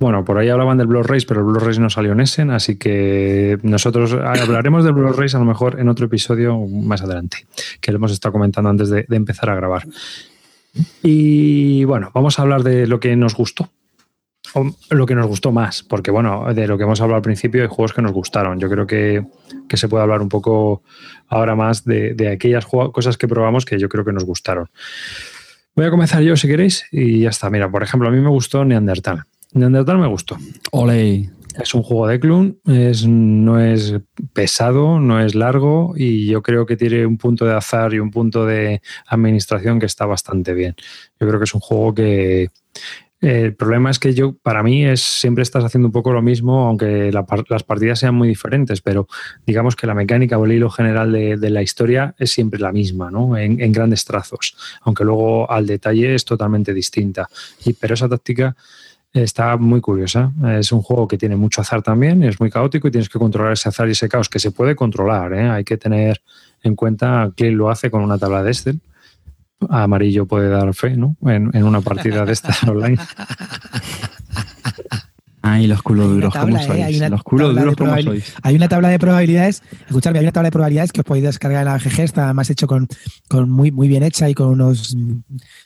bueno, por ahí hablaban del Blood Race, pero el Blood Race no salió en Essen, así que nosotros hablaremos del Blood Race a lo mejor en otro episodio más adelante, que lo hemos estado comentando antes de, empezar a grabar. Y bueno, vamos a hablar de lo que nos gustó. O lo que nos gustó más, porque bueno, de lo que hemos hablado al principio hay juegos que nos gustaron. Yo creo que, que se puede hablar un poco ahora más de, de aquellas cosas que probamos que yo creo que nos gustaron. Voy a comenzar yo si queréis y ya está. Mira, por ejemplo, a mí me gustó Neandertal. Neandertal me gustó. Ole. Es un juego de clon, es, no es pesado, no es largo y yo creo que tiene un punto de azar y un punto de administración que está bastante bien. Yo creo que es un juego que el problema es que yo, para mí, es siempre estás haciendo un poco lo mismo, aunque las partidas sean muy diferentes, pero digamos que la mecánica o el hilo general de, la historia es siempre la misma, ¿no? En, en, grandes trazos, aunque luego al detalle es totalmente distinta. Y, pero esa táctica está muy curiosa. Es un juego que tiene mucho azar también, es muy caótico y tienes que controlar ese azar y ese caos, que se puede controlar, ¿eh? Hay que tener en cuenta que lo hace con una tabla de Excel Amarillo puede dar fe, ¿no? En, una partida de estas online. Ay, los culos duros, ¿cómo ¿eh? sois? los culos duros, ¿cómo sois? Hay una tabla de probabilidades, escuchadme, hay una tabla de probabilidades que os podéis descargar en la GG, está más hecho con, con muy, muy bien hecha y con unos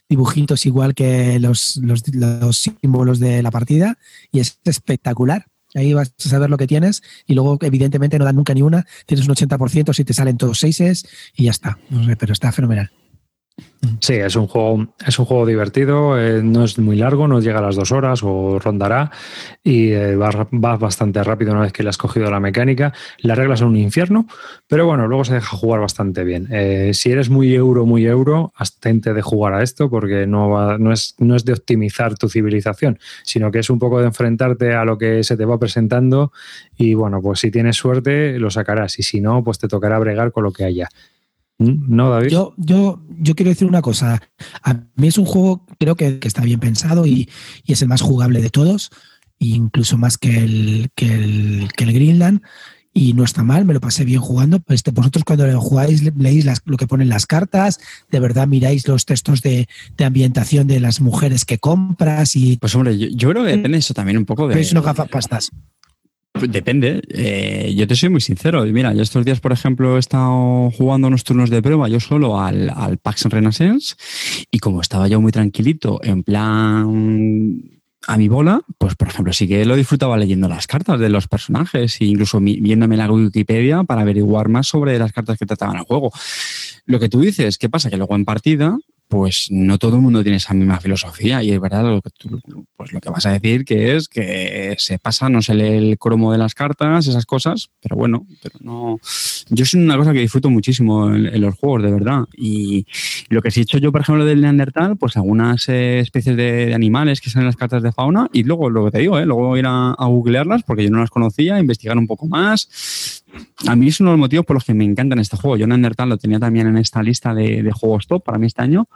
dibujitos igual que los, los, los símbolos de la partida y es espectacular. Ahí vas a saber lo que tienes y luego, evidentemente, no dan nunca ni una. Tienes un 80% si te salen todos seises y ya está. No sé, pero está fenomenal. Sí, es un juego, es un juego divertido, eh, no es muy largo, no llega a las dos horas o rondará y eh, va, bastante rápido una vez que le has cogido la mecánica. Las reglas son un infierno, pero bueno, luego se deja jugar bastante bien. Eh, si eres muy euro, muy euro, abstente de jugar a esto porque no, no, es, no es de optimizar tu civilización, sino que es un poco de enfrentarte a lo que se te va presentando y bueno, pues si tienes suerte lo sacarás y si no, pues te tocará bregar con lo que haya. ¿Mm? ¿No, David? Yo, yo, yo quiero decir una cosa. A mí es un juego, creo que, está bien pensado y, es el más jugable de todos, incluso más que el, que el, que el Greenland. Y no está mal, me lo pasé bien jugando. Este, vosotros cuando lo jugáis leéis lo que ponen las cartas, de verdad miráis los textos de, ambientación de las mujeres que compras y... Pues hombre, yo, creo que depende eso también un poco de... Es una gafapastas. Pues depende. Eh, yo te soy muy sincero. Mira, yo estos días, por ejemplo, he estado jugando unos turnos de prueba yo solo al, al Pax Renaissance y como estaba yo muy tranquilito, en plan a mi bola, pues por ejemplo, sí que lo disfrutaba leyendo las cartas de los personajes e incluso viéndome la Wikipedia para averiguar más sobre las cartas que trataban el juego. Lo que tú dices, ¿qué pasa? Que luego en partida pues no todo el mundo tiene esa misma filosofía y es verdad lo que tú, pues lo que vas a decir que es que se pasa, no se lee el cromo de las cartas, esas cosas, pero bueno, pero no. Yo es una cosa que disfruto muchísimo en, los juegos, de verdad. Y lo que sí he hecho yo, por ejemplo, del Neandertal, pues algunas eh, especies de, animales que salen en las cartas de fauna y luego lo que te digo, ¿eh? luego ir a, a googlearlas porque yo no las conocía, investigar un poco más a mí es uno de los motivos por los que me encanta este juego. Yo Neandertal lo tenía también en esta lista de, juegos top para mí este año,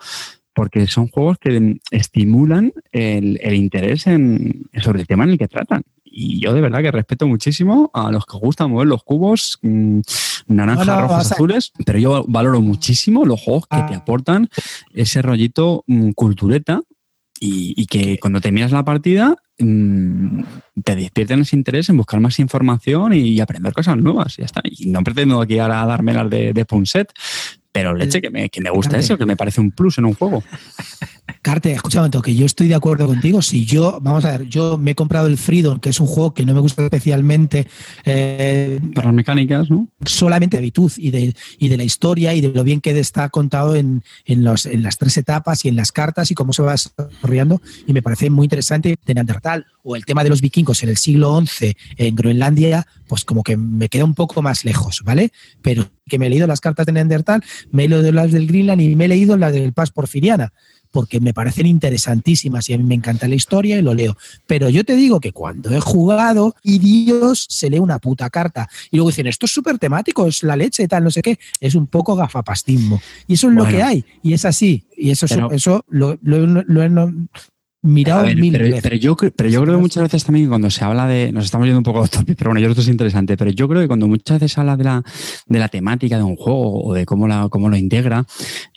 porque son juegos que estimulan el, interés sobre el tema en el que tratan. Y yo de verdad que respeto muchísimo a los que gustan mover los cubos mm, naranjas, rojos, azules, pero yo valoro muchísimo los juegos que te ah. aportan ese rollito mm, cultureta y, que cuando terminas la partida mm, te despierten ese interés en buscar más información y aprender cosas nuevas. Y ya está. Y no pretendo aquí ahora darme las de, de Punset, pero leche que me, que me gusta eso, que me parece un plus en un juego. Carte, escucha un momento, que yo estoy de acuerdo contigo. Si yo, vamos a ver, yo me he comprado el Freedom, que es un juego que no me gusta especialmente. Eh, Para las mecánicas, ¿no? Solamente de habitud y de, y de la historia y de lo bien que está contado en, en, los, en las tres etapas y en las cartas y cómo se va desarrollando. Y me parece muy interesante de Neandertal o el tema de los vikingos en el siglo XI en Groenlandia, pues como que me queda un poco más lejos, ¿vale? Pero que me he leído las cartas de Neandertal, me he leído las del Greenland y me he leído las del Paz Porfiriana porque me parecen interesantísimas y a mí me encanta la historia y lo leo. Pero yo te digo que cuando he jugado y Dios se lee una puta carta y luego dicen, esto es súper temático, es la leche, tal, no sé qué, es un poco gafapastismo. Y eso es lo que hay y es así. Y eso, eso lo, lo, lo, mirado mil pero, veces. Pero yo, pero yo creo que muchas veces también cuando se habla de. Nos estamos yendo un poco pero bueno, yo creo que esto es interesante. Pero yo creo que cuando muchas veces se habla de la, de la temática de un juego o de cómo, la, cómo lo integra,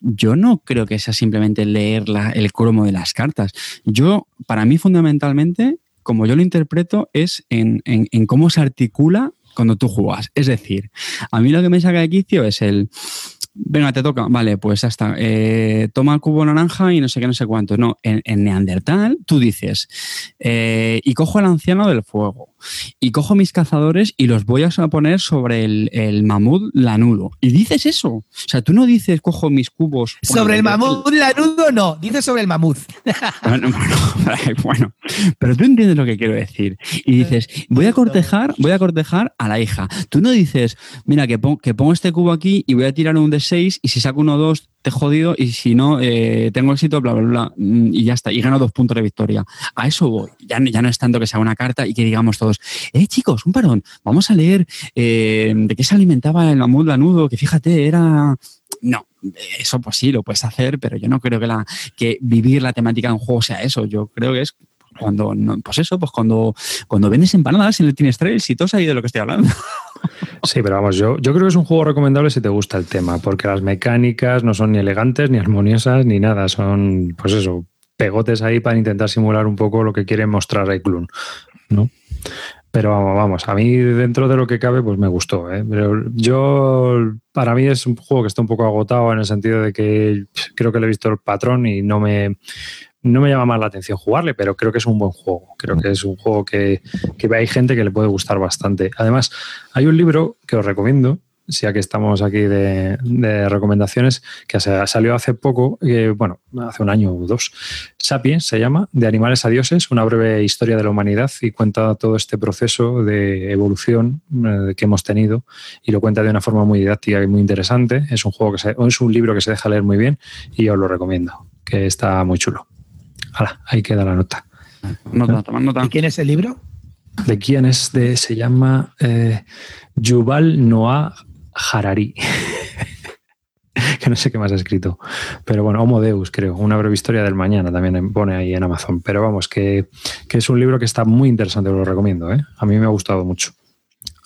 yo no creo que sea simplemente leer el cromo de las cartas. Yo, para mí, fundamentalmente, como yo lo interpreto, es en, en, en cómo se articula cuando tú juegas. Es decir, a mí lo que me saca de quicio es el venga, te toca, vale, pues ya está, eh, toma el cubo naranja y no sé qué, no sé cuánto. No, en, Neandertal tú dices, eh, y cojo al anciano del fuego, y cojo mis cazadores y los voy a poner sobre el, el mamut lanudo. Y dices eso. O sea, tú no dices cojo mis cubos. Sobre el mamut lanudo, no. Dices sobre el mamut. Bueno, bueno, bueno, pero tú entiendes lo que quiero decir. Y dices, voy a cortejar, voy a cortejar a la hija. Tú no dices, mira, que, que pongo este cubo aquí y voy a tirar un de 6 y si saco uno o dos, te he jodido y si no, eh, tengo éxito, bla, bla, bla, mm, y ya está, y gano dos puntos de victoria. A eso voy. Ya, ya no es tanto que sea una carta y que digamos todos, eh, chicos, un parón, vamos a leer eh, de qué se alimentaba el mamut lanudo, que fíjate, era... No, eso pues sí, lo puedes hacer, pero yo no creo que, la, que vivir la temática de un juego sea eso. Yo creo que es cuando, pues eso, pues cuando, cuando vendes empanadas y no tienes trails y ahí de lo que estoy hablando. Sí, pero vamos, yo, yo creo que es un juego recomendable si te gusta el tema, porque las mecánicas no son ni elegantes, ni armoniosas, ni nada. Son, pues eso, pegotes ahí para intentar simular un poco lo que quiere mostrar Iklun, ¿no? Pero vamos, vamos, a mí dentro de lo que cabe, pues me gustó. ¿eh? Pero yo, para mí es un juego que está un poco agotado en el sentido de que creo que le he visto el patrón y no me, no me llama más la atención jugarle, pero creo que es un buen juego. Creo que es un juego que, que hay gente que le puede gustar bastante. Además, hay un libro que os recomiendo, ya que estamos aquí de, recomendaciones, que salió hace poco, bueno, hace un año o dos. Sapiens se llama, De animales a dioses, una breve historia de la humanidad y cuenta todo este proceso de evolución eh, que hemos tenido y lo cuenta de una forma muy didáctica y muy interesante. Es un, juego que es un libro que se deja leer muy bien y os lo recomiendo, que está muy chulo ahí queda la nota. ¿De quién es el libro? ¿De quién es? De, se llama eh, Yuval Noah Harari. que no sé qué más ha escrito. Pero bueno, Homo Deus, creo. Una breve historia del mañana también pone ahí en Amazon. Pero vamos, que, es un libro que está muy interesante, lo recomiendo. ¿eh? A mí me ha gustado mucho.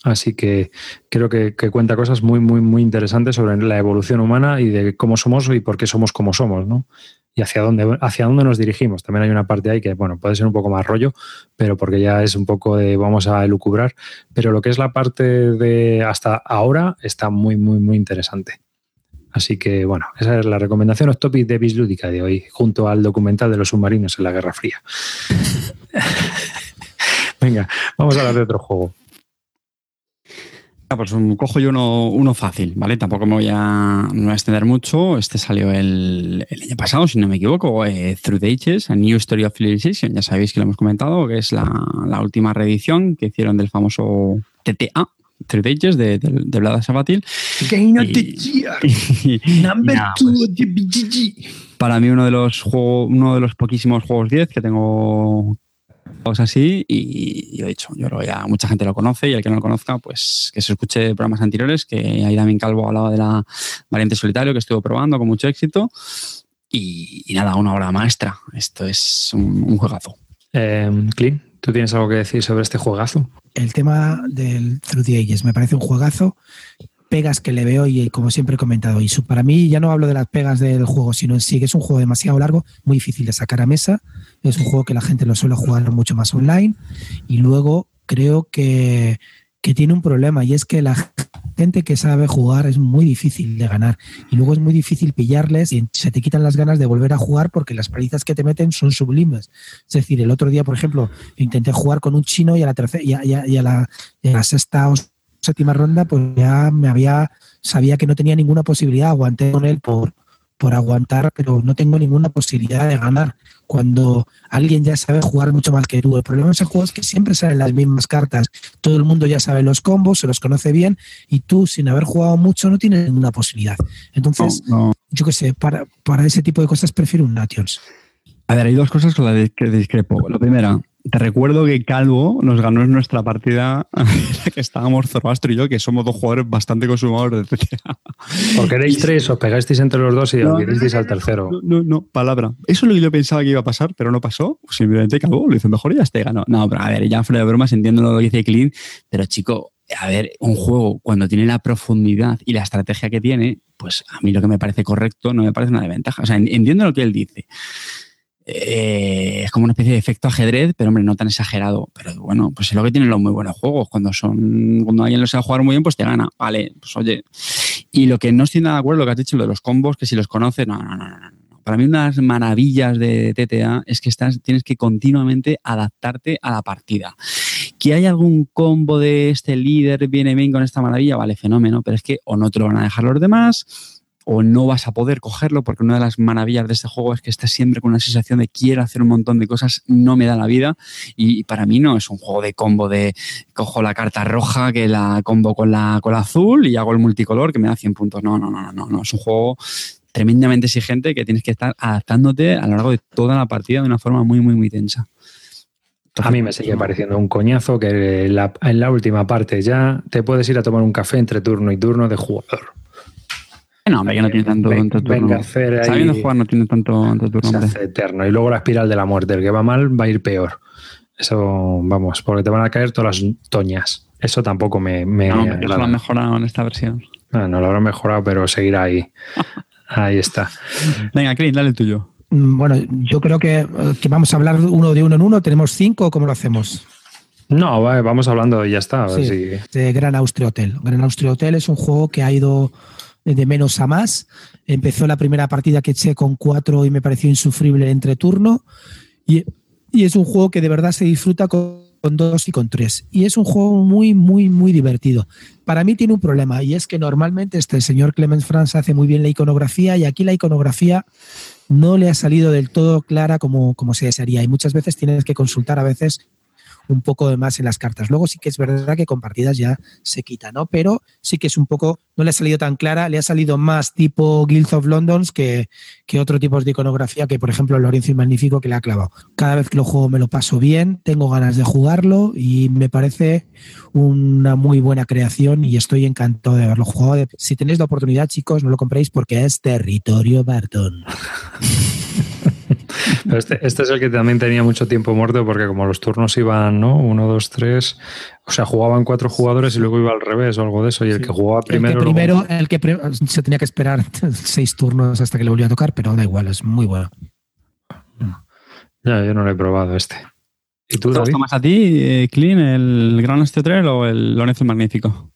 Así que creo que, que, cuenta cosas muy, muy, muy interesantes sobre la evolución humana y de cómo somos y por qué somos como somos, ¿no? Y hacia dónde, hacia dónde nos dirigimos. También hay una parte ahí que, bueno, puede ser un poco más rollo, pero porque ya es un poco de vamos a elucubrar. Pero lo que es la parte de hasta ahora está muy, muy, muy interesante. Así que, bueno, esa es la recomendación off topic de Bislúdica de hoy, junto al documental de los submarinos en la Guerra Fría. Venga, vamos a hablar de otro juego. Pues cojo yo uno, fácil, ¿vale? Tampoco me voy, a, extender mucho. Este salió el, año pasado, si no me equivoco, eh, Through the Ages, A New Story of Civilization. Ya sabéis que lo hemos comentado, que es la, última reedición que hicieron del famoso TTA, Through the Ages, de, de, de Vlada Sabatil. Game of the year. Number two pues, of the BGG. Para mí uno de los juegos, uno de los poquísimos juegos 10 que tengo cosas así y, lo he dicho, yo creo que ya mucha gente lo conoce y el que no lo conozca, pues que se escuche programas anteriores, que ahí también Calvo hablaba de la variante solitario que estuvo probando con mucho éxito y, nada, una obra maestra. Esto es un, juegazo. Eh, Clint, ¿tú tienes algo que decir sobre este juegazo? El tema del Through the Ages me parece un juegazo pegas que le veo y como siempre he comentado, y para mí ya no hablo de las pegas del juego, sino en sí, que es un juego demasiado largo, muy difícil de sacar a mesa, es un juego que la gente lo suele jugar mucho más online y luego creo que, que tiene un problema y es que la gente que sabe jugar es muy difícil de ganar y luego es muy difícil pillarles y se te quitan las ganas de volver a jugar porque las palizas que te meten son sublimes. Es decir, el otro día, por ejemplo, intenté jugar con un chino y a la tercera y a, la, la sexta séptima ronda, pues ya me había, sabía que no tenía ninguna posibilidad, aguanté con él por, por aguantar, pero no tengo ninguna posibilidad de ganar. Cuando alguien ya sabe jugar mucho más que tú. El problema de ese juego es que siempre salen las mismas cartas. Todo el mundo ya sabe los combos, se los conoce bien, y tú, sin haber jugado mucho, no tienes ninguna posibilidad. Entonces, yo qué sé, para, para ese tipo de cosas prefiero un Nations. A ver, hay dos cosas con las que discrepo. La primera, te recuerdo que Calvo nos ganó en nuestra partida que estábamos Zoroastro y yo, que somos dos jugadores bastante consumadores de TCA. Porque erais tres, os pegasteis entre los dos y no, al tercero. No, no, palabra. Eso es lo que yo pensaba que iba a pasar, pero no pasó. Simplemente Calvo lo hizo mejor y ya te ganó. No, pero a ver, ya fuera de bromas, entiendo lo que dice Clint, pero chico, a ver, un juego cuando tiene la profundidad y la estrategia que tiene, pues a mí lo que me parece correcto no me parece una desventaja. O sea, entiendo lo que él dice. Eh, es como una especie de efecto ajedrez, pero hombre, no tan exagerado. Pero bueno, pues es lo que tienen los muy buenos juegos. Cuando son, cuando alguien lo sabe jugar muy bien, pues te gana. Vale, pues oye. Y lo que no estoy nada de acuerdo, lo que has dicho, lo de los combos, que si los conoces, no, no, no, no. Para mí, unas maravillas de TTA es que estás, tienes que continuamente adaptarte a la partida que hay algún combo de este líder viene bien con esta maravilla, vale, fenómeno, pero es que o no te lo van a dejar los demás, o no vas a poder cogerlo, porque una de las maravillas de este juego es que estás siempre con una sensación de quiero hacer un montón de cosas, no me da la vida, y para mí no es un juego de combo de cojo la carta roja que la combo con la, con la azul y hago el multicolor que me da 100 puntos. No, no, no, no, no, es un juego tremendamente exigente que tienes que estar adaptándote a lo largo de toda la partida de una forma muy, muy, muy tensa. a mí me sigue pareciendo un coñazo que en la última parte ya te puedes ir a tomar un café entre turno y turno de jugador. No, hombre, que no tiene tanto, venga, turno. Venga, hacer ahí, Sabiendo jugar no tiene tanto, tanto turno. Se hace eterno. Y luego la espiral de la muerte. El que va mal va a ir peor. Eso, vamos, porque te van a caer todas las toñas. Eso tampoco me. me no, eso lo han mejorado en esta versión. No, no lo habrán mejorado, pero seguirá ahí. ahí está. Venga, Chris, dale el tuyo. Mm, bueno, yo creo que, que, vamos a hablar uno de uno en uno. ¿Tenemos cinco o cómo lo hacemos? No, vamos hablando y ya está. Sí, de Gran Austria Hotel. Gran Austria Hotel es un juego que ha ido de menos a más. Empezó la primera partida que eché con cuatro y me pareció insufrible entre turno. Y, es un juego que de verdad se disfruta con, dos y con tres. Y es un juego muy, muy, muy divertido. Para mí tiene un problema y es que normalmente este señor Clemens Franz hace muy bien la iconografía y aquí la iconografía no le ha salido del todo clara como, como se desearía. Y muchas veces tienes que consultar a veces un poco de más en las cartas. Luego sí que es verdad que con partidas ya se quita, ¿no? Pero sí que es un poco, no le ha salido tan clara, le ha salido más tipo Guild of Londons que, que otro tipo de iconografía que, por ejemplo, Lorenzo y Magnífico que le ha clavado. Cada vez que lo juego me lo paso bien, tengo ganas de jugarlo y me parece una muy buena creación y estoy encantado de verlo jugado. Si tenéis la oportunidad, chicos, no lo compréis porque es territorio Barton. este, este, es el que también tenía mucho tiempo muerto porque como los turnos iban, ¿no? Uno, dos, tres. O sea, jugaban cuatro jugadores y luego iba al revés o algo de eso. Y el que jugaba primero. El que primero, el que se tenía que esperar seis turnos hasta que le volvía a tocar, pero da igual, es muy bueno. Ya, yo no lo he probado este. ¿Y tú, ¿Te más a ti, eh, Clean, el Gran Estetrel o el Lorenzo Magnífico?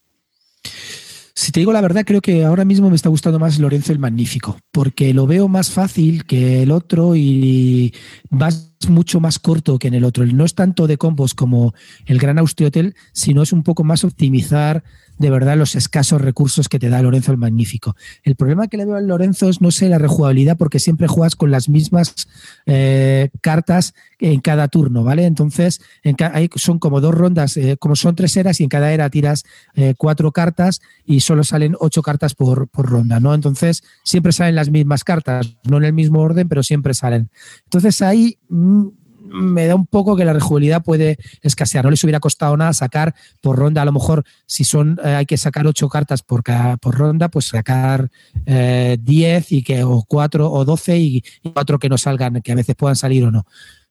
Si te digo la verdad, creo que ahora mismo me está gustando más Lorenzo el Magnífico, porque lo veo más fácil que el otro y vas mucho más corto que en el otro. No es tanto de combos como el Gran Austria Hotel, sino es un poco más optimizar de verdad los escasos recursos que te da Lorenzo el Magnífico. El problema que le veo al Lorenzo es, no sé, la rejugabilidad, porque siempre juegas con las mismas eh, cartas en cada turno, ¿vale? Entonces, en son como dos rondas, eh, como son tres eras y en cada era tiras eh, cuatro cartas y solo salen ocho cartas por, por ronda, ¿no? Entonces, siempre salen las mismas cartas, no en el mismo orden, pero siempre salen. Entonces, ahí mm, me da un poco que la rejugabilidad puede escasear. No les hubiera costado nada sacar por ronda, a lo mejor si son eh, hay que sacar ocho cartas por, cada, por ronda, pues sacar eh, diez y que, o cuatro o doce y, y cuatro que no salgan, que a veces puedan salir o no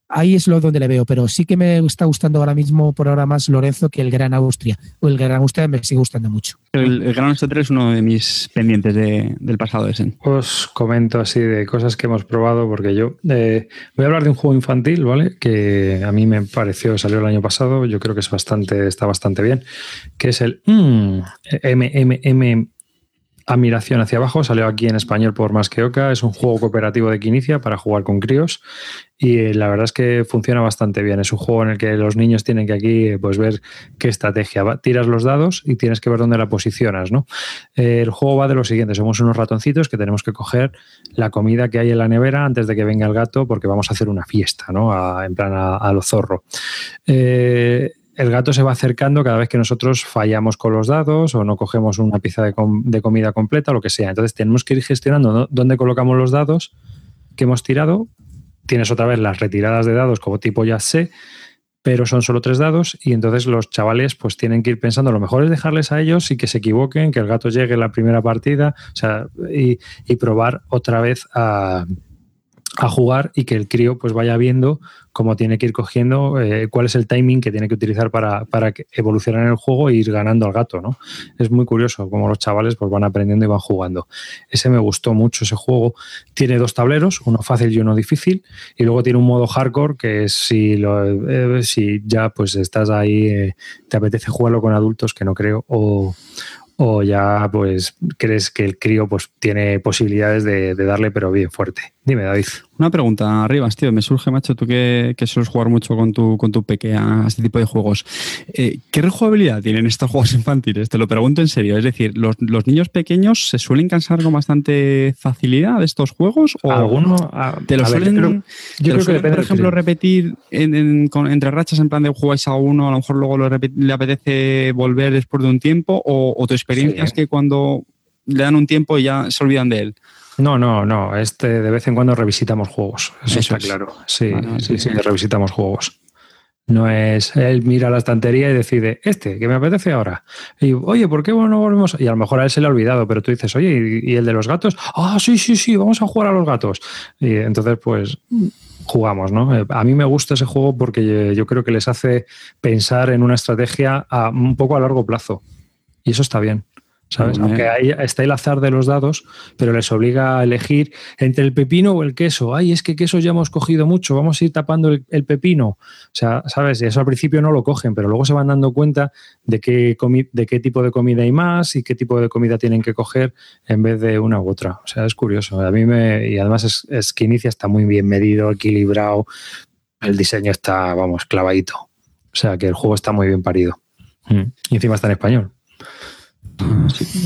ahí es lo donde le veo, pero sí que me está gustando ahora mismo por ahora más Lorenzo que el Gran Austria. O el Gran Austria me sigue gustando mucho. El, Gran Austria es uno de mis pendientes del pasado de Sen. Os comento así de cosas que hemos probado, porque yo eh, voy a hablar de un juego infantil, ¿vale? Que a mí me pareció, salió el año pasado, yo creo que es bastante, está bastante bien, que es el mm, MMM Admiración hacia abajo, salió aquí en español por Más que Oca, es un juego cooperativo de Quinicia para jugar con críos y eh, la verdad es que funciona bastante bien. Es un juego en el que los niños tienen que aquí pues, ver qué estrategia. Va. Tiras los dados y tienes que ver dónde la posicionas. ¿no? Eh, el juego va de lo siguiente: somos unos ratoncitos que tenemos que coger la comida que hay en la nevera antes de que venga el gato porque vamos a hacer una fiesta, ¿no? en plan a, lo zorro. Eh, el gato se va acercando cada vez que nosotros fallamos con los dados o no cogemos una pieza de, comida completa lo que sea. Entonces tenemos que ir gestionando dónde colocamos los dados que hemos tirado. Tienes otra vez las retiradas de dados como tipo ya sé, pero son solo tres dados y entonces los chavales pues tienen que ir pensando, lo mejor es dejarles a ellos y que se equivoquen, que el gato llegue la primera partida o sea, y probar otra vez a a jugar y que el crío pues vaya viendo cómo tiene que ir cogiendo, eh, cuál es el timing que tiene que utilizar para, para evolucionar en el juego e ir ganando al gato, ¿no? Es muy curioso cómo los chavales pues van aprendiendo y van jugando. Ese me gustó mucho, ese juego. Tiene dos tableros, uno fácil y uno difícil, y luego tiene un modo hardcore que es si, lo, eh, si ya pues estás ahí, eh, te apetece jugarlo con adultos, que no creo, o, o ya pues crees que el crío pues tiene posibilidades de, darle pero bien fuerte. Dime, David. Una pregunta, arriba, tío. Me surge, macho, tú que, que sueles jugar mucho con tu, con tu peque a este tipo de juegos. Eh, ¿Qué rejugabilidad tienen estos juegos infantiles? Te lo pregunto en serio. Es decir, ¿los, niños pequeños se suelen cansar con bastante facilidad de estos juegos? ¿O ¿Alguno? ¿Te lo suelen, yo creo, que por ejemplo, repetir entre rachas en plan de jugáis a uno, a lo mejor luego le apetece volver después de un tiempo? ¿O, tu experiencia es que cuando le dan un tiempo y ya se olvidan de él? No, no, no. Este de vez en cuando revisitamos juegos. Eso, está claro. Sí, sí, sí, revisitamos juegos. No es él mira la estantería y decide, este, que me apetece ahora. Y oye, ¿por qué no volvemos? Y a lo mejor a él se le ha olvidado, pero tú dices, oye, ¿y, el de los gatos? Ah, sí, sí, sí, vamos a jugar a los gatos. Y entonces, pues jugamos, ¿no? Eh, a mí me gusta ese juego porque yo creo que les hace pensar en una estrategia a, un poco a largo plazo. Y eso está bien. ¿Sabes? Aunque ahí está el azar de los dados, pero les obliga a elegir entre el pepino o el queso. Ay, es que queso ya hemos cogido mucho, vamos a ir tapando el, pepino. O sea, ¿sabes? Y eso al principio no lo cogen, pero luego se van dando cuenta de qué, de qué tipo de comida hay más y qué tipo de comida tienen que coger en vez de una u otra. O sea, es curioso. A mí me. Y además es, es que inicia está muy bien medido, equilibrado. El diseño está, vamos, clavadito. O sea, que el juego está muy bien parido. Mm. Y encima está en español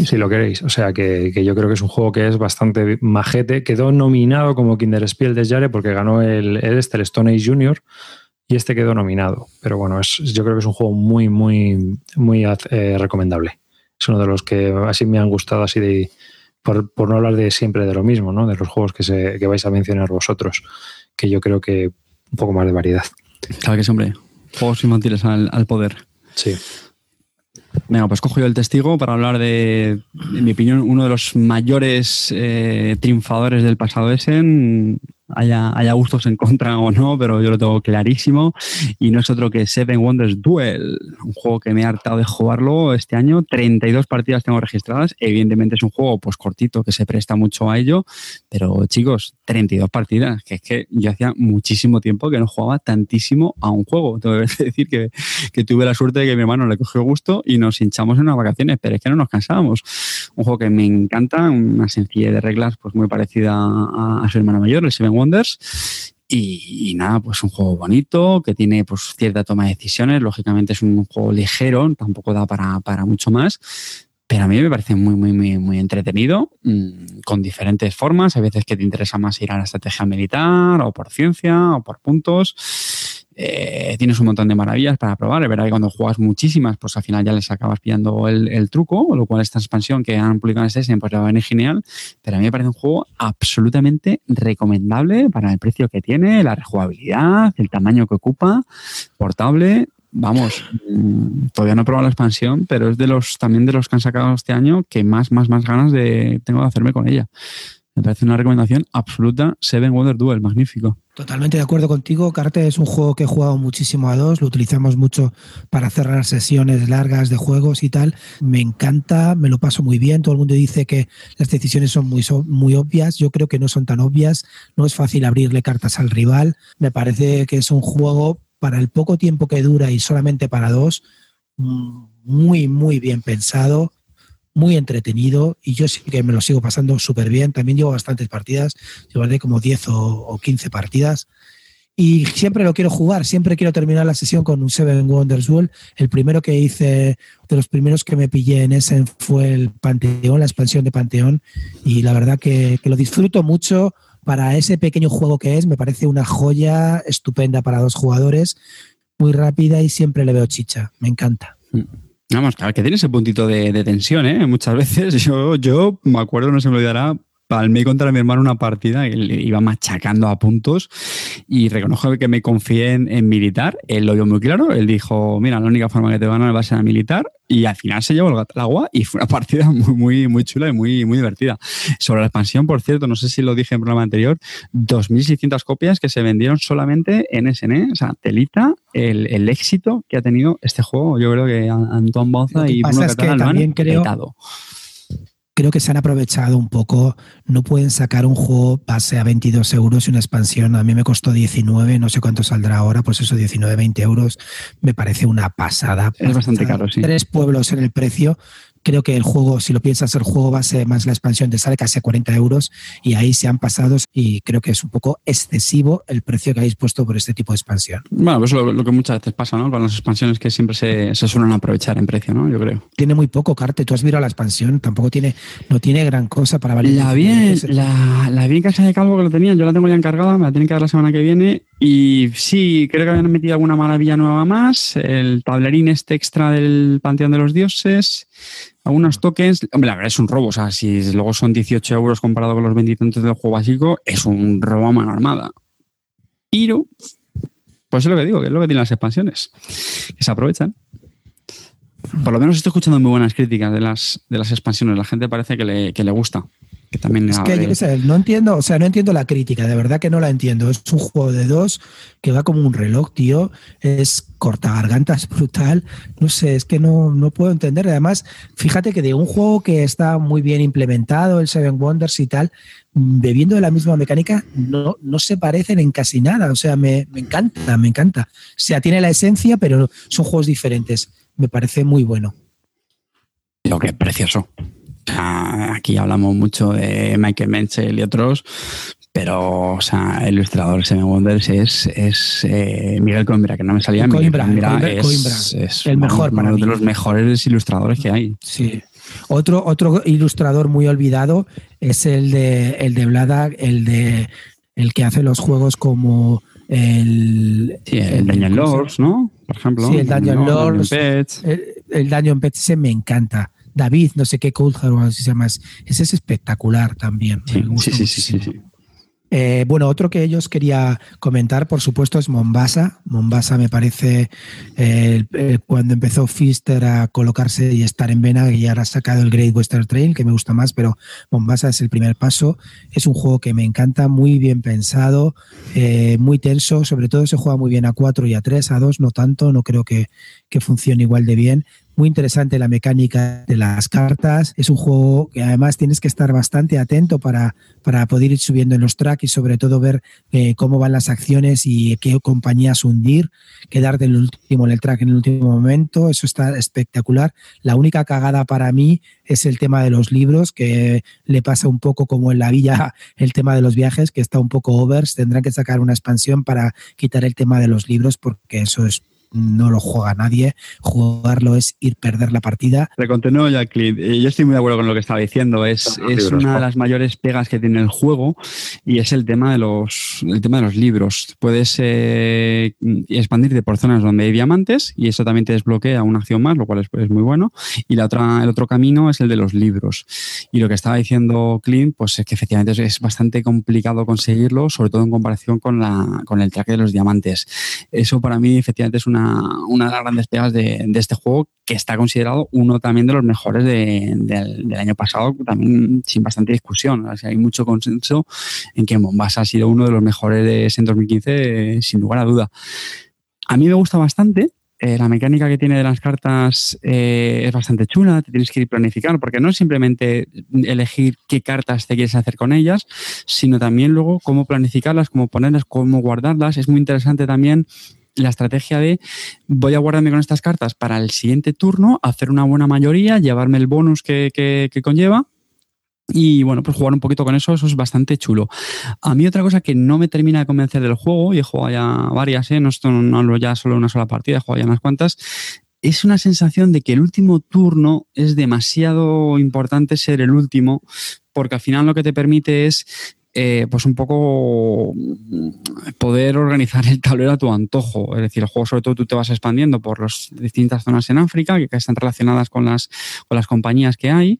si, lo queréis. O sea que, yo creo que es un juego que es bastante majete. Quedó nominado como Kinderspiel de Jare porque ganó el, el, este, el Stone Age Junior y este quedó nominado. Pero bueno, es, yo creo que es un juego muy, muy, muy eh, recomendable. Es uno de los que así me han gustado, así de. Por, no hablar de siempre de lo mismo, ¿no? De los juegos que, se, que vais a mencionar vosotros, que yo creo que un poco más de variedad. Claro que sí, hombre. Juegos infantiles al, al poder. Sí. Venga, pues cojo yo el testigo para hablar de, en mi opinión, uno de los mayores eh, triunfadores del pasado Essen, haya, gustos en contra o no, pero yo lo tengo clarísimo. Y no es otro que Seven Wonders Duel, un juego que me he hartado de jugarlo este año. 32 partidas tengo registradas. Evidentemente es un juego pues cortito que se presta mucho a ello, pero chicos, 32 partidas, que es que yo hacía muchísimo tiempo que no jugaba tantísimo a un juego. Tengo que decir que, que tuve la suerte de que mi hermano le cogió gusto y nos hinchamos en unas vacaciones, pero es que no nos cansábamos. Un juego que me encanta, una sencillez de reglas pues muy parecida a, a su hermano mayor, el Seven Wonders y, nada, pues un juego bonito, que tiene pues cierta toma de decisiones. Lógicamente es un juego ligero, tampoco da para, para mucho más. Pero a mí me parece muy, muy, muy, muy entretenido, mm, con diferentes formas. Hay veces que te interesa más ir a la estrategia militar, o por ciencia, o por puntos. Eh, tienes un montón de maravillas para probar. Es verdad que cuando juegas muchísimas, pues al final ya les acabas pillando el, truco, lo cual esta expansión que han publicado en este pues la va a venir genial. Pero a mí me parece un juego absolutamente recomendable para el precio que tiene, la rejugabilidad, el tamaño que ocupa, portable. Vamos, mm, todavía no he probado la expansión, pero es de los también de los que han sacado este año que más, más, más ganas de tengo de hacerme con ella. Me parece una recomendación absoluta. Seven Wonder Duel, magnífico. Totalmente de acuerdo contigo. Carte es un juego que he jugado muchísimo a dos. Lo utilizamos mucho para cerrar sesiones largas de juegos y tal. Me encanta, me lo paso muy bien. Todo el mundo dice que las decisiones son muy, muy obvias. Yo creo que no son tan obvias. No es fácil abrirle cartas al rival. Me parece que es un juego para el poco tiempo que dura y solamente para dos. Mm, muy, muy bien pensado muy entretenido y yo sí que me lo sigo pasando súper bien. También llevo bastantes partidas, llevaré como 10 o, 15 partidas. Y siempre lo quiero jugar, siempre quiero terminar la sesión con un Seven Wonders World. El primero que hice, de los primeros que me pillé en ese fue el Panteón, la expansión de Panteón. Y la verdad que, que lo disfruto mucho para ese pequeño juego que es. Me parece una joya estupenda para dos jugadores, muy rápida y siempre le veo chicha. Me encanta. Mm. Vamos, claro, que tiene ese puntito de, tensión, ¿eh? Muchas veces yo, yo me acuerdo, no se me olvidará, palmé contra mi hermano una partida que le iba machacando a puntos y reconozco que me confié en, militar. Él lo vio muy claro. Él dijo, mira, la única forma que te van a ganar va a ser a militar. Y al final se llevó el al agua y fue una partida muy, muy, muy chula y muy, muy divertida. Sobre la expansión, por cierto, no sé si lo dije en el programa anterior, 2.600 copias que se vendieron solamente en SN. O sea, telita el, el éxito que ha tenido este juego. Yo creo que Antoine Boza y Bruno Catalán lo han creo creo que se han aprovechado un poco. No pueden sacar un juego base a 22 euros y una expansión. A mí me costó 19, no sé cuánto saldrá ahora, pues eso, 19, 20 euros. Me parece una pasada. Es bastante caro, sí. Tres pueblos en el precio. Creo que el juego, si lo piensas, el juego base más la expansión te sale casi a 40 euros y ahí se han pasado y creo que es un poco excesivo el precio que habéis puesto por este tipo de expansión. Bueno, pues lo, lo que muchas veces pasa, ¿no? Con las expansiones que siempre se, se, suelen aprovechar en precio, ¿no? Yo creo. Tiene muy poco, Carte. Tú has mirado la expansión, tampoco tiene, no tiene gran cosa para valer. La bien, la, la bien casa de Calvo que lo tenían, yo la tengo ya encargada, me la tienen que dar la semana que viene y sí, creo que habían metido alguna maravilla nueva más, el tablerín este extra del Panteón de los Dioses, algunos tokens. Hombre, la verdad es un robo. O sea, si luego son 18 euros comparado con los 20 del juego básico, es un robo a mano armada. Pero, pues es lo que digo, que es lo que tienen las expansiones, que se aprovechan. Por lo menos estoy escuchando muy buenas críticas de las, de las expansiones. La gente parece que le, que le gusta. Que también es que, yo qué sé, no entiendo, o sea, no entiendo la crítica, de verdad que no la entiendo. Es un juego de dos que va como un reloj, tío. Es corta gargantas brutal. No sé, es que no, no puedo entender. Además, fíjate que de un juego que está muy bien implementado, el Seven Wonders y tal, bebiendo de la misma mecánica, no, no se parecen en casi nada. O sea, me, me encanta, me encanta. O sea, tiene la esencia, pero son juegos diferentes. Me parece muy bueno. Lo que es precioso. Aquí hablamos mucho de Michael Menzel y otros, pero o sea, el ilustrador Seven Wonders es, es eh, Miguel Coimbra, que no me salía Coimbra, Miguel es, es, el mejor uno de los mejores ilustradores que hay. Sí. Otro, otro ilustrador muy olvidado es el de el de Blada, el de el que hace los juegos como el, sí, el, Dungeon Lords, ¿no? Por ejemplo. Sí, el Dungeon Lords. El, el Dungeon Pets ese me encanta. David, no sé qué Coulthard o así se llama. Ese es espectacular también. Sí, sí, sí, sí, eh, bueno, otro que ellos quería comentar, por supuesto, es Mombasa. Mombasa me parece eh, cuando empezó Fister a colocarse y estar en vena y ahora ha sacado el Great Western Trail, que me gusta más, pero Mombasa es el primer paso. Es un juego que me encanta, muy bien pensado, eh, muy tenso, sobre todo se juega muy bien a 4 y a 3, a 2 no tanto, no creo que, que funcione igual de bien, muy interesante la mecánica de las cartas. Es un juego que además tienes que estar bastante atento para, para poder ir subiendo en los tracks y sobre todo ver eh, cómo van las acciones y qué compañías hundir, quedarte el último en el track en el último momento. Eso está espectacular. La única cagada para mí es el tema de los libros, que le pasa un poco como en la villa el tema de los viajes, que está un poco overs. Tendrán que sacar una expansión para quitar el tema de los libros porque eso es no lo juega nadie. Jugarlo es ir perder la partida. Le continúo ya, Clint. Eh, yo estoy muy de acuerdo con lo que estaba diciendo. Es, es una de las mayores pegas que tiene el juego y es el tema de los, el tema de los libros. Puedes eh, expandirte por zonas donde hay diamantes y eso también te desbloquea una acción más, lo cual es, muy bueno. Y la otra, el otro camino es el de los libros. Y lo que estaba diciendo Clint, pues es que efectivamente es, bastante complicado conseguirlo, sobre todo en comparación con, la, con el track de los diamantes. Eso para mí efectivamente es una una, de las grandes pegas de, este juego, que está considerado uno también de los mejores del año pasado, también sin bastante discusión. hay mucho consenso en que Mombasa ha sido uno de los mejores en 2015, sin lugar a duda. A mí me gusta bastante, eh, la mecánica que tiene de las cartas eh, es bastante chula, te tienes que ir planificar, porque no es simplemente elegir qué cartas te quieres hacer con ellas, sino también luego cómo planificarlas, cómo ponerlas, cómo guardarlas. Es muy interesante también la estrategia de voy a guardarme con estas cartas para el siguiente turno, hacer una buena mayoría, llevarme el bonus que, conlleva. Y bueno, pues jugar un poquito con eso, eso es bastante chulo. A mí otra cosa que no me termina de convencer del juego, y he jugado ya varias, ¿eh? no, no hablo ya solo una sola partida, he jugado ya unas cuantas, es una sensación de que el último turno es demasiado importante ser el último, porque al final lo que te permite es eh, pues un poco mm, poder organizar el tablero a tu antojo. Es decir, el juego sobre todo tú te vas expandiendo por las distintas zonas en África que están relacionadas con las, con las compañías que hay.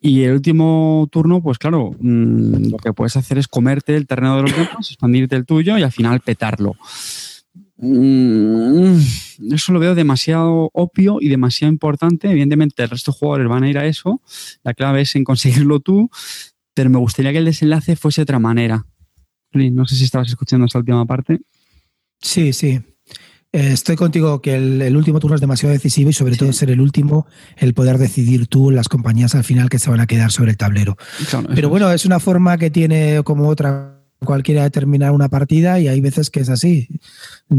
Y el último turno, pues claro, mm, lo que puedes hacer es comerte el terreno de los demás, expandirte el tuyo y al final petarlo. Mm, eso lo veo demasiado obvio y demasiado importante. Evidentemente, el resto de jugadores van a ir a eso. La clave es en conseguirlo tú pero me gustaría que el desenlace fuese de otra manera. No sé si estabas escuchando esta última parte. Sí, sí. Eh, estoy contigo que el, último turno es demasiado decisivo y sobre todo ser el último, el poder decidir tú las compañías al final que se van a quedar sobre el tablero. Pero bueno, es una forma que tiene como otra cualquiera de terminar una partida y hay veces que es así.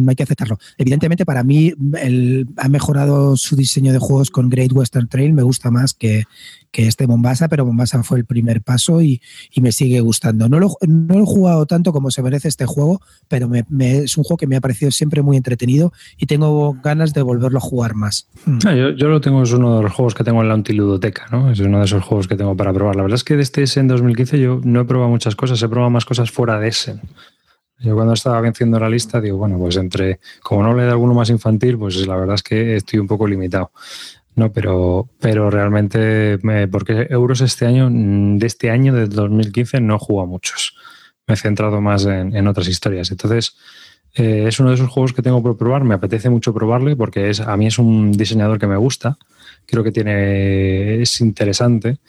Hay que aceptarlo. Evidentemente, para mí el, ha mejorado su diseño de juegos con Great Western Trail. Me gusta más que, que este Mombasa, pero Mombasa fue el primer paso y, me sigue gustando. No lo, no lo, he jugado tanto como se merece este juego, pero es un juego que me ha parecido siempre muy entretenido y tengo ganas de volverlo a jugar más. Hmm. Ah, yo, lo tengo, es uno de los juegos que tengo en la Antiludoteca, ¿no? Es uno de esos juegos que tengo para probar. La verdad es que de este en 2015 yo no he probado muchas cosas, he probado más cosas fuera de ese. Yo cuando estaba venciendo la lista digo, bueno, pues entre, como no le da alguno más infantil, pues la verdad es que estoy un poco limitado. No, pero, pero realmente, porque euros este año, mm, de este año, de 2015, no he jugado muchos. Me he centrado más en, otras historias. Entonces, eh, es uno de esos juegos que tengo por probar. Me apetece mucho probarle porque es, a mí es un diseñador que me gusta. Creo que tiene, es interesante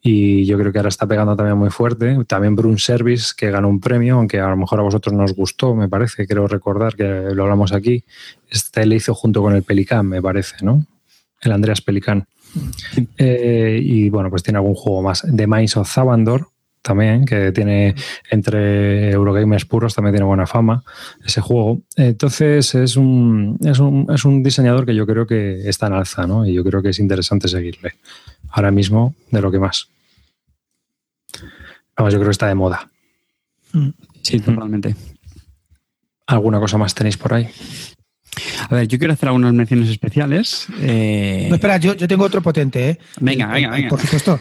y yo creo que ahora está pegando también muy fuerte. También Brun Service, que ganó un premio, aunque a lo mejor a vosotros no os gustó, me parece, quiero recordar que lo hablamos aquí. Este le hizo junto con el Pelicán, me parece, ¿no? el Andreas Pelican. Eh, y bueno, pues tiene algún juego más. The Mines of Zabandor, también, que tiene entre Eurogamers puros, también tiene buena fama ese juego. Entonces es un, es un, es un diseñador que yo creo que está en alza, ¿no? Y yo creo que es interesante seguirle. Ahora mismo, de lo que más. Vamos, yo creo que está de moda. Sí, totalmente. ¿Alguna cosa más tenéis por ahí? A ver, yo quiero hacer algunas menciones especiales. Eh, no, espera, yo, tengo otro potente. ¿eh? Venga, venga, venga. Por supuesto.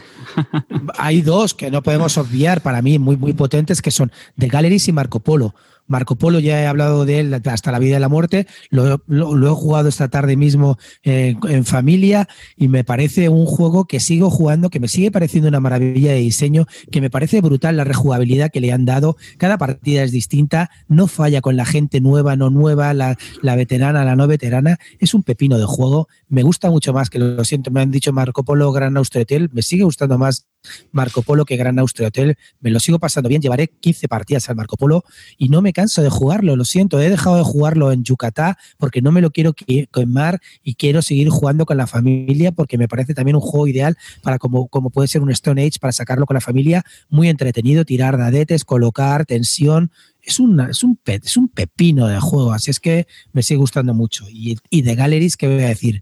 Hay dos que no podemos obviar para mí, muy, muy potentes, que son The Galleries y Marco Polo. Marco Polo, ya he hablado de él hasta la vida y la muerte, lo, he jugado esta tarde mismo eh, en familia y me parece un juego que sigo jugando, que me sigue pareciendo una maravilla de diseño, que me parece brutal la rejugabilidad que le han dado. Cada partida es distinta, no falla con la gente nueva, no nueva, la, la veterana, la no veterana. Es un pepino de juego, me gusta mucho más, que lo siento, me han dicho Marco Polo, Gran Austria Hotel, me sigue gustando más Marco Polo que Gran Austria Hotel, me lo sigo pasando bien, llevaré 15 partidas al Marco Polo y no me canso de jugarlo, lo siento, he dejado de jugarlo en Yucatán porque no me lo quiero quemar y quiero seguir jugando con la familia porque me parece también un juego ideal para como, como puede ser un Stone Age para sacarlo con la familia, muy entretenido, tirar dadetes, colocar, tensión, es, una, es, un es un pepino de juego, así es que me sigue gustando mucho. Y, y de Galleries, ¿qué voy a decir?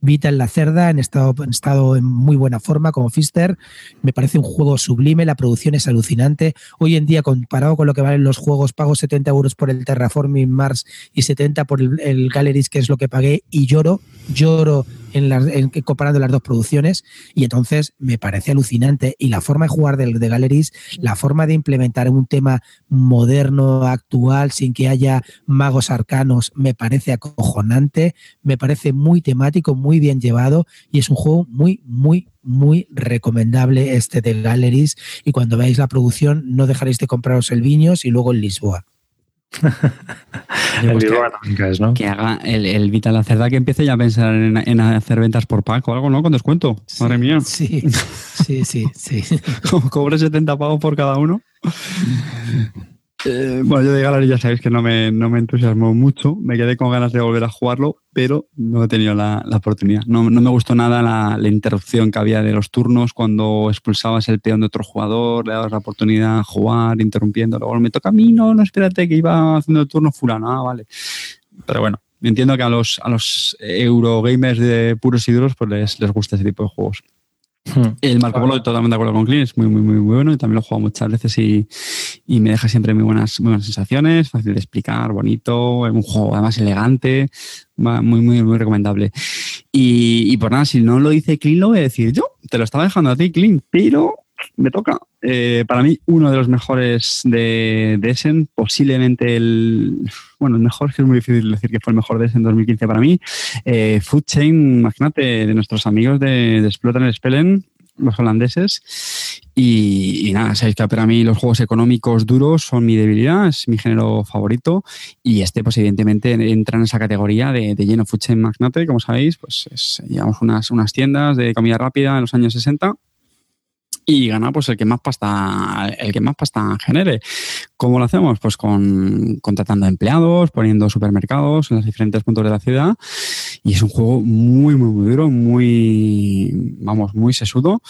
Vita en la cerda, en estado, en estado en muy buena forma, como Fister. Me parece un juego sublime, la producción es alucinante. Hoy en día, comparado con lo que valen los juegos, pago 70 euros por el Terraforming Mars y 70 por el, el Galleries, que es lo que pagué, y lloro, lloro en, comparando las dos producciones y entonces me parece alucinante y la forma de jugar de, de Galleries, la forma de implementar un tema moderno, actual, sin que haya magos arcanos, me parece acojonante, me parece muy temático, muy bien llevado y es un juego muy, muy, muy recomendable este de Galleries y cuando veáis la producción no dejaréis de compraros el Viños y luego el Lisboa. El que, ¿no? que haga el, el Vital la cerda que empiece ya a pensar en, hacer ventas por pack o algo, ¿no? Con descuento. Madre mía. Sí, sí, sí, sí. Cobre 70 pavos por cada uno. Eh, bueno, yo de Gallery ya sabéis que no me, no me entusiasmó mucho. Me quedé con ganas de volver a jugarlo, pero no he tenido la, oportunidad. No, me gustó nada la, interrupción que había de los turnos cuando expulsabas el peón de otro jugador, le dabas la oportunidad de jugar, interrumpiendo. Luego me toca a mí, no, no, espérate, que iba haciendo el turno fulano. Ah, vale. Pero bueno, entiendo que a los, a los Eurogamers de puros y duros pues les, les gusta ese tipo de juegos. Hmm. El Marco Polo, totalmente de acuerdo con Clean, es muy, muy, muy bueno y también lo he jugado muchas veces y, y, me deja siempre muy buenas, muy buenas sensaciones, fácil de explicar, bonito, es un juego además elegante, muy, muy, muy recomendable. Y, y por nada, si no lo dice Clean, lo voy a decir yo, te lo estaba dejando a ti, Clean, pero me toca. Eh, para mí, uno de los mejores de, de, Essen, posiblemente el. Bueno, el mejor, que es muy difícil decir que fue el mejor de Essen 2015 para mí. Eh, Food Chain, imagínate, de nuestros amigos de, de el Spellen, los holandeses. Y, nada, sabéis que para mí los juegos económicos duros son mi debilidad, es mi género favorito. Y este, pues evidentemente, entra en esa categoría de, de lleno Food Chain Magnate, como sabéis, pues es, llevamos unas, unas tiendas de comida rápida en los años 60 y gana pues el que más pasta el que más pasta genere. ¿Cómo lo hacemos? Pues con contratando empleados, poniendo supermercados en los diferentes puntos de la ciudad y es un juego muy muy muy duro, muy vamos, muy sesudo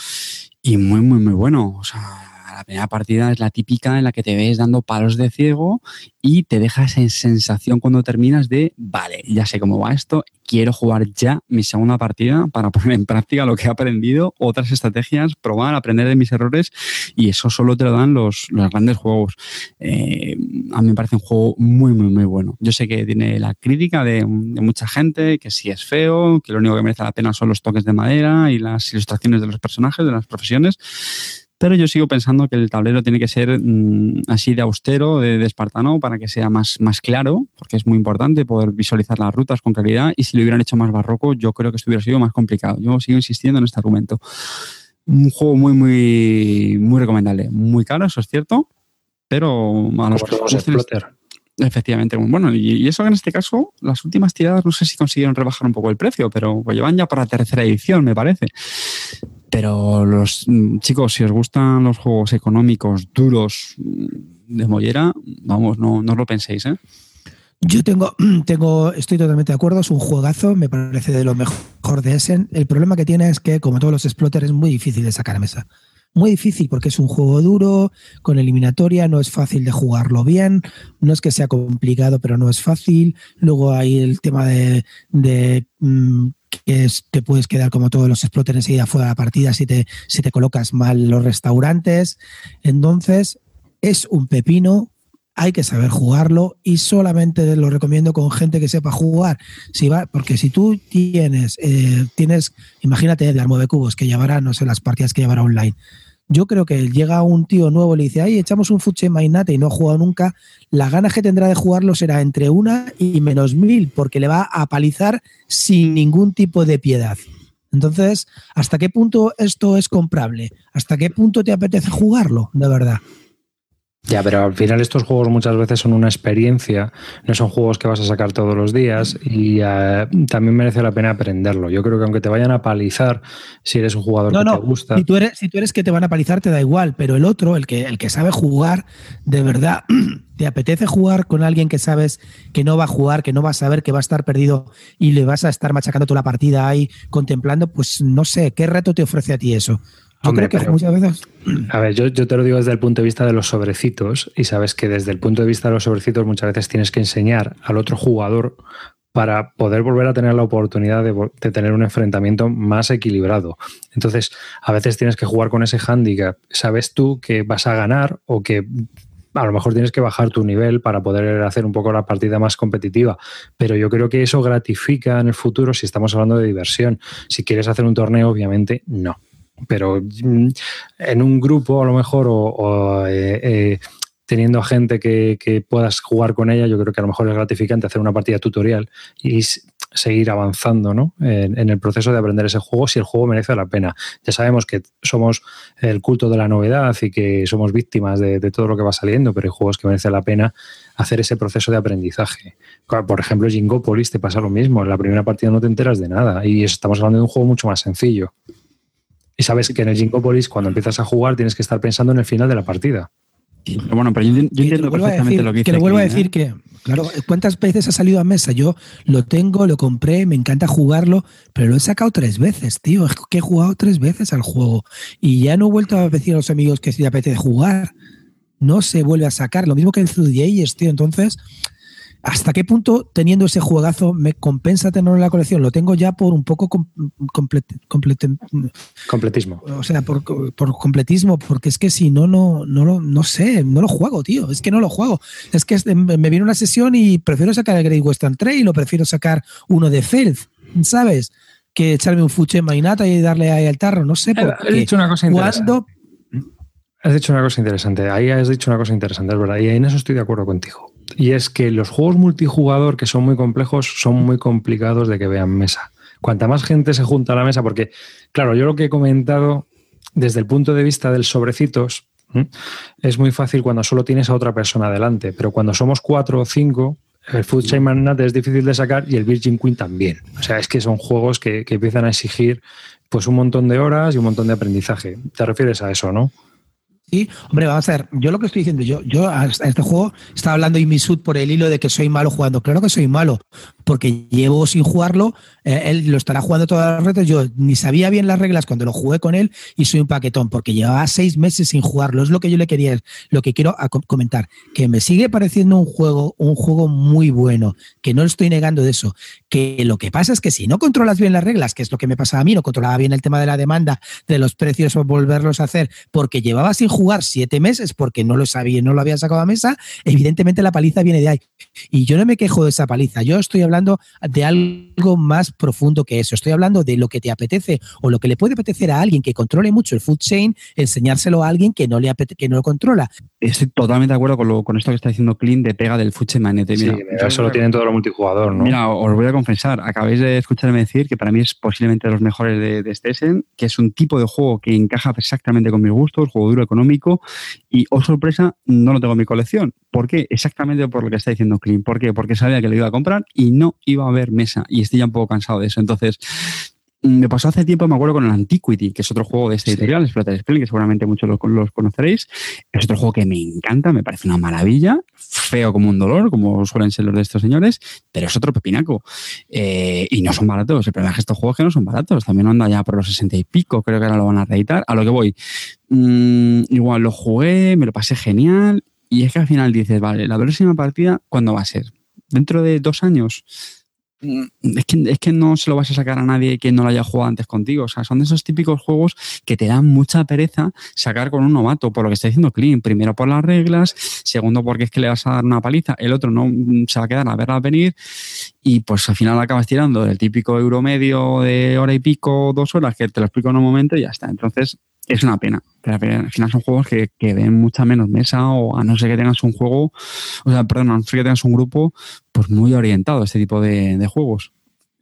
y muy muy muy bueno, o sea, la primera partida es la típica en la que te ves dando palos de ciego y te deja esa sensación cuando terminas de, vale, ya sé cómo va esto, quiero jugar ya mi segunda partida para poner en práctica lo que he aprendido, otras estrategias, probar, aprender de mis errores y eso solo te lo dan los, los grandes juegos. Eh, a mí me parece un juego muy, muy, muy bueno. Yo sé que tiene la crítica de, de mucha gente, que sí es feo, que lo único que merece la pena son los toques de madera y las ilustraciones de los personajes, de las profesiones pero yo sigo pensando que el tablero tiene que ser mm, así de austero, de, de, espartano, para que sea más, más claro, porque es muy importante poder visualizar las rutas con claridad. Y si lo hubieran hecho más barroco, yo creo que esto hubiera sido más complicado. Yo sigo insistiendo en este argumento. Un juego muy, muy, muy recomendable. Muy caro, eso es cierto, pero a los. Efectivamente, bueno, y, eso en este caso, las últimas tiradas no sé si consiguieron rebajar un poco el precio, pero pues llevan ya para la tercera edición, me parece. Pero los mm, chicos, si os gustan los juegos económicos duros mm, de mollera, vamos, no, no lo penséis, ¿eh? Yo tengo, tengo, estoy totalmente de acuerdo, es un juegazo, me parece de lo mejor de Essen. El problema que tiene es que, como todos los exploters, es muy difícil de sacar a mesa. Muy difícil porque es un juego duro, con eliminatoria, no es fácil de jugarlo bien, no es que sea complicado, pero no es fácil. Luego hay el tema de, mmm, que te puedes quedar como todos los exploters enseguida fuera de la partida si te, si te colocas mal los restaurantes. Entonces, es un pepino, hay que saber jugarlo y solamente lo recomiendo con gente que sepa jugar. Si va, porque si tú tienes, eh, tienes, imagínate de Armo de Cubos que llevará, no sé, las partidas que llevará online. Yo creo que llega un tío nuevo y le dice, ay, echamos un Fuche Mainate y no ha jugado nunca. La gana que tendrá de jugarlo será entre una y menos mil, porque le va a palizar sin ningún tipo de piedad. Entonces, ¿hasta qué punto esto es comprable? ¿Hasta qué punto te apetece jugarlo, de verdad? Ya, pero al final estos juegos muchas veces son una experiencia, no son juegos que vas a sacar todos los días y uh, también merece la pena aprenderlo. Yo creo que aunque te vayan a palizar, si eres un jugador no, que no. te gusta. Si tú, eres, si tú eres que te van a palizar, te da igual, pero el otro, el que, el que sabe jugar, de verdad, te apetece jugar con alguien que sabes que no va a jugar, que no va a saber que va a estar perdido y le vas a estar machacando toda la partida ahí, contemplando, pues no sé, ¿qué reto te ofrece a ti eso? Yo Hombre, creo que pero, muchas veces. A ver, yo, yo, te lo digo desde el punto de vista de los sobrecitos, y sabes que desde el punto de vista de los sobrecitos muchas veces tienes que enseñar al otro jugador para poder volver a tener la oportunidad de, de, tener un enfrentamiento más equilibrado. Entonces, a veces tienes que jugar con ese handicap. Sabes tú que vas a ganar o que a lo mejor tienes que bajar tu nivel para poder hacer un poco la partida más competitiva, pero yo creo que eso gratifica en el futuro si estamos hablando de diversión. Si quieres hacer un torneo, obviamente no pero en un grupo a lo mejor o, o eh, eh, teniendo gente que, puedas jugar con ella, yo creo que a lo mejor es gratificante hacer una partida tutorial y seguir avanzando ¿no? en, el proceso de aprender ese juego si el juego merece la pena. Ya sabemos que somos el culto de la novedad y que somos víctimas de, todo lo que va saliendo, pero hay juegos que merece la pena hacer ese proceso de aprendizaje. Por ejemplo, Jingopolis te pasa lo mismo. En la primera partida no te enteras de nada y estamos hablando de un juego mucho más sencillo. Y sabes que en el Jingopolis, cuando empiezas a jugar, tienes que estar pensando en el final de la partida. Pero bueno, pero yo, yo entiendo perfectamente decir, lo que dice. Que lo vuelvo aquí, a decir ¿eh? que, claro, ¿cuántas veces ha salido a mesa? Yo lo tengo, lo compré, me encanta jugarlo, pero lo he sacado tres veces, tío. Es que he jugado tres veces al juego y ya no he vuelto a decir a los amigos que si apetece jugar. No se vuelve a sacar. Lo mismo que en Through the Ages, tío. Entonces, ¿Hasta qué punto, teniendo ese juegazo, me compensa tenerlo en la colección? Lo tengo ya por un poco com complet complet completismo. O sea, por, por, completismo, porque es que si no, no, no, no sé, no lo juego, tío. Es que no lo juego. Es que me viene una sesión y prefiero sacar el Great Western Trail o prefiero sacar uno de Feld, ¿sabes? Que echarme un fuche mainata y darle ahí al tarro. No sé. He dicho una cosa interesante. Has dicho una cosa interesante. Ahí has dicho una cosa interesante, es verdad. Y en eso estoy de acuerdo contigo. Y es que los juegos multijugador que son muy complejos son muy complicados de que vean mesa. Cuanta más gente se junta a la mesa, porque, claro, yo lo que he comentado desde el punto de vista del sobrecitos es muy fácil cuando solo tienes a otra persona delante, pero cuando somos cuatro o cinco, el Food Chain Magnate es difícil de sacar y el Virgin Queen también. O sea, es que son juegos que, que empiezan a exigir pues un montón de horas y un montón de aprendizaje. ¿Te refieres a eso, no? Hombre, vamos a ver, yo lo que estoy diciendo, yo, yo a este juego estaba hablando Imisud por el hilo de que soy malo jugando. Claro que soy malo, porque llevo sin jugarlo, eh, él lo estará jugando todas las redes, yo ni sabía bien las reglas cuando lo jugué con él y soy un paquetón, porque llevaba seis meses sin jugarlo. Es lo que yo le quería, lo que quiero comentar, que me sigue pareciendo un juego, un juego muy bueno, que no estoy negando de eso, que lo que pasa es que si no controlas bien las reglas, que es lo que me pasaba a mí, no controlaba bien el tema de la demanda, de los precios o volverlos a hacer, porque llevaba sin jugar siete meses porque no lo sabía, no lo había sacado a mesa, evidentemente la paliza viene de ahí. Y yo no me quejo de esa paliza, yo estoy hablando de algo más profundo que eso, estoy hablando de lo que te apetece o lo que le puede apetecer a alguien que controle mucho el food chain, enseñárselo a alguien que no, le que no lo controla. Estoy totalmente de acuerdo con, con esto que está diciendo Clint de pega del food chain manete. Mira, eso lo tienen todo lo multijugador, ¿no? Mira, os voy a confesar, acabáis de escucharme decir que para mí es posiblemente de los mejores de, de Stessen, que es un tipo de juego que encaja exactamente con mis gustos, juego duro económico, y, oh sorpresa, no lo tengo en mi colección. ¿Por qué? Exactamente por lo que está diciendo Clint. ¿Por qué? Porque sabía que lo iba a comprar y no iba a haber mesa. Y estoy ya un poco cansado de eso. Entonces, me pasó hace tiempo, me acuerdo con el Antiquity, que es otro juego de este editorial, Exploiter Spring, que seguramente muchos los, los, conoceréis. Es otro juego que me encanta, me parece una maravilla, feo como un dolor, como suelen ser los de estos señores, pero es otro pepinaco. Eh, y no son baratos. El problema es que estos juegos que no son baratos. También anda ya por los 60 y pico, creo que ahora lo van a reeditar. A lo que voy. Mm, igual lo jugué, me lo pasé genial. Y es que al final dices, vale, la próxima partida, ¿cuándo va a ser? ¿Dentro de dos años? Mm, es que, es que, no se lo vas a sacar a nadie que no lo haya jugado antes contigo. O sea, son de esos típicos juegos que te dan mucha pereza sacar con un novato, por lo que está diciendo Clint. Primero por las reglas, segundo porque es que le vas a dar una paliza, el otro no mm, se va a quedar a verla venir y pues al final acabas tirando del típico euro medio de hora y pico, dos horas, que te lo explico en un momento y ya está. Entonces, es una pena. Pero al final son juegos que, que ven mucha menos mesa o a no ser que tengas un juego, o sea, perdón, a no ser que tengas un grupo pues muy orientado a este tipo de, de juegos.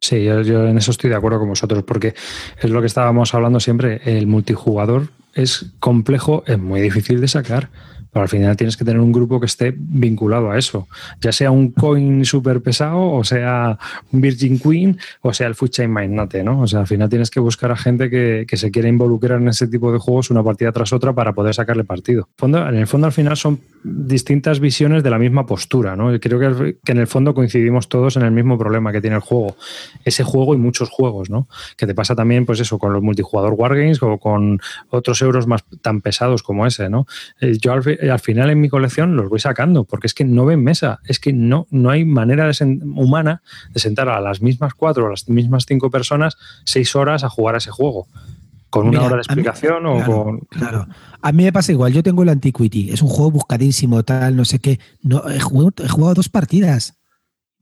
Sí, yo, yo, en eso estoy de acuerdo con vosotros, porque es lo que estábamos hablando siempre, el multijugador es complejo, es muy difícil de sacar. Pero al final tienes que tener un grupo que esté vinculado a eso, ya sea un coin súper pesado, o sea un Virgin Queen, o sea el Food Chain Magnate, ¿no? O sea, al final tienes que buscar a gente que, que, se quiera involucrar en ese tipo de juegos una partida tras otra para poder sacarle partido. En el fondo, al final son distintas visiones de la misma postura, ¿no? Creo que, que en el fondo coincidimos todos en el mismo problema que tiene el juego. Ese juego y muchos juegos, ¿no? Que te pasa también, pues eso, con los multijugador Wargames o con otros euros más tan pesados como ese, ¿no? Eh, yo al, al final en mi colección los voy sacando, porque es que no ven mesa, es que no, no hay manera de humana de sentar a las mismas cuatro o las mismas cinco personas seis horas a jugar a ese juego. Con una hora de explicación o con. Claro. A mí me pasa igual. Yo tengo el Antiquity. Es un juego buscadísimo, tal, no sé qué. No, he, jugado, he jugado dos partidas.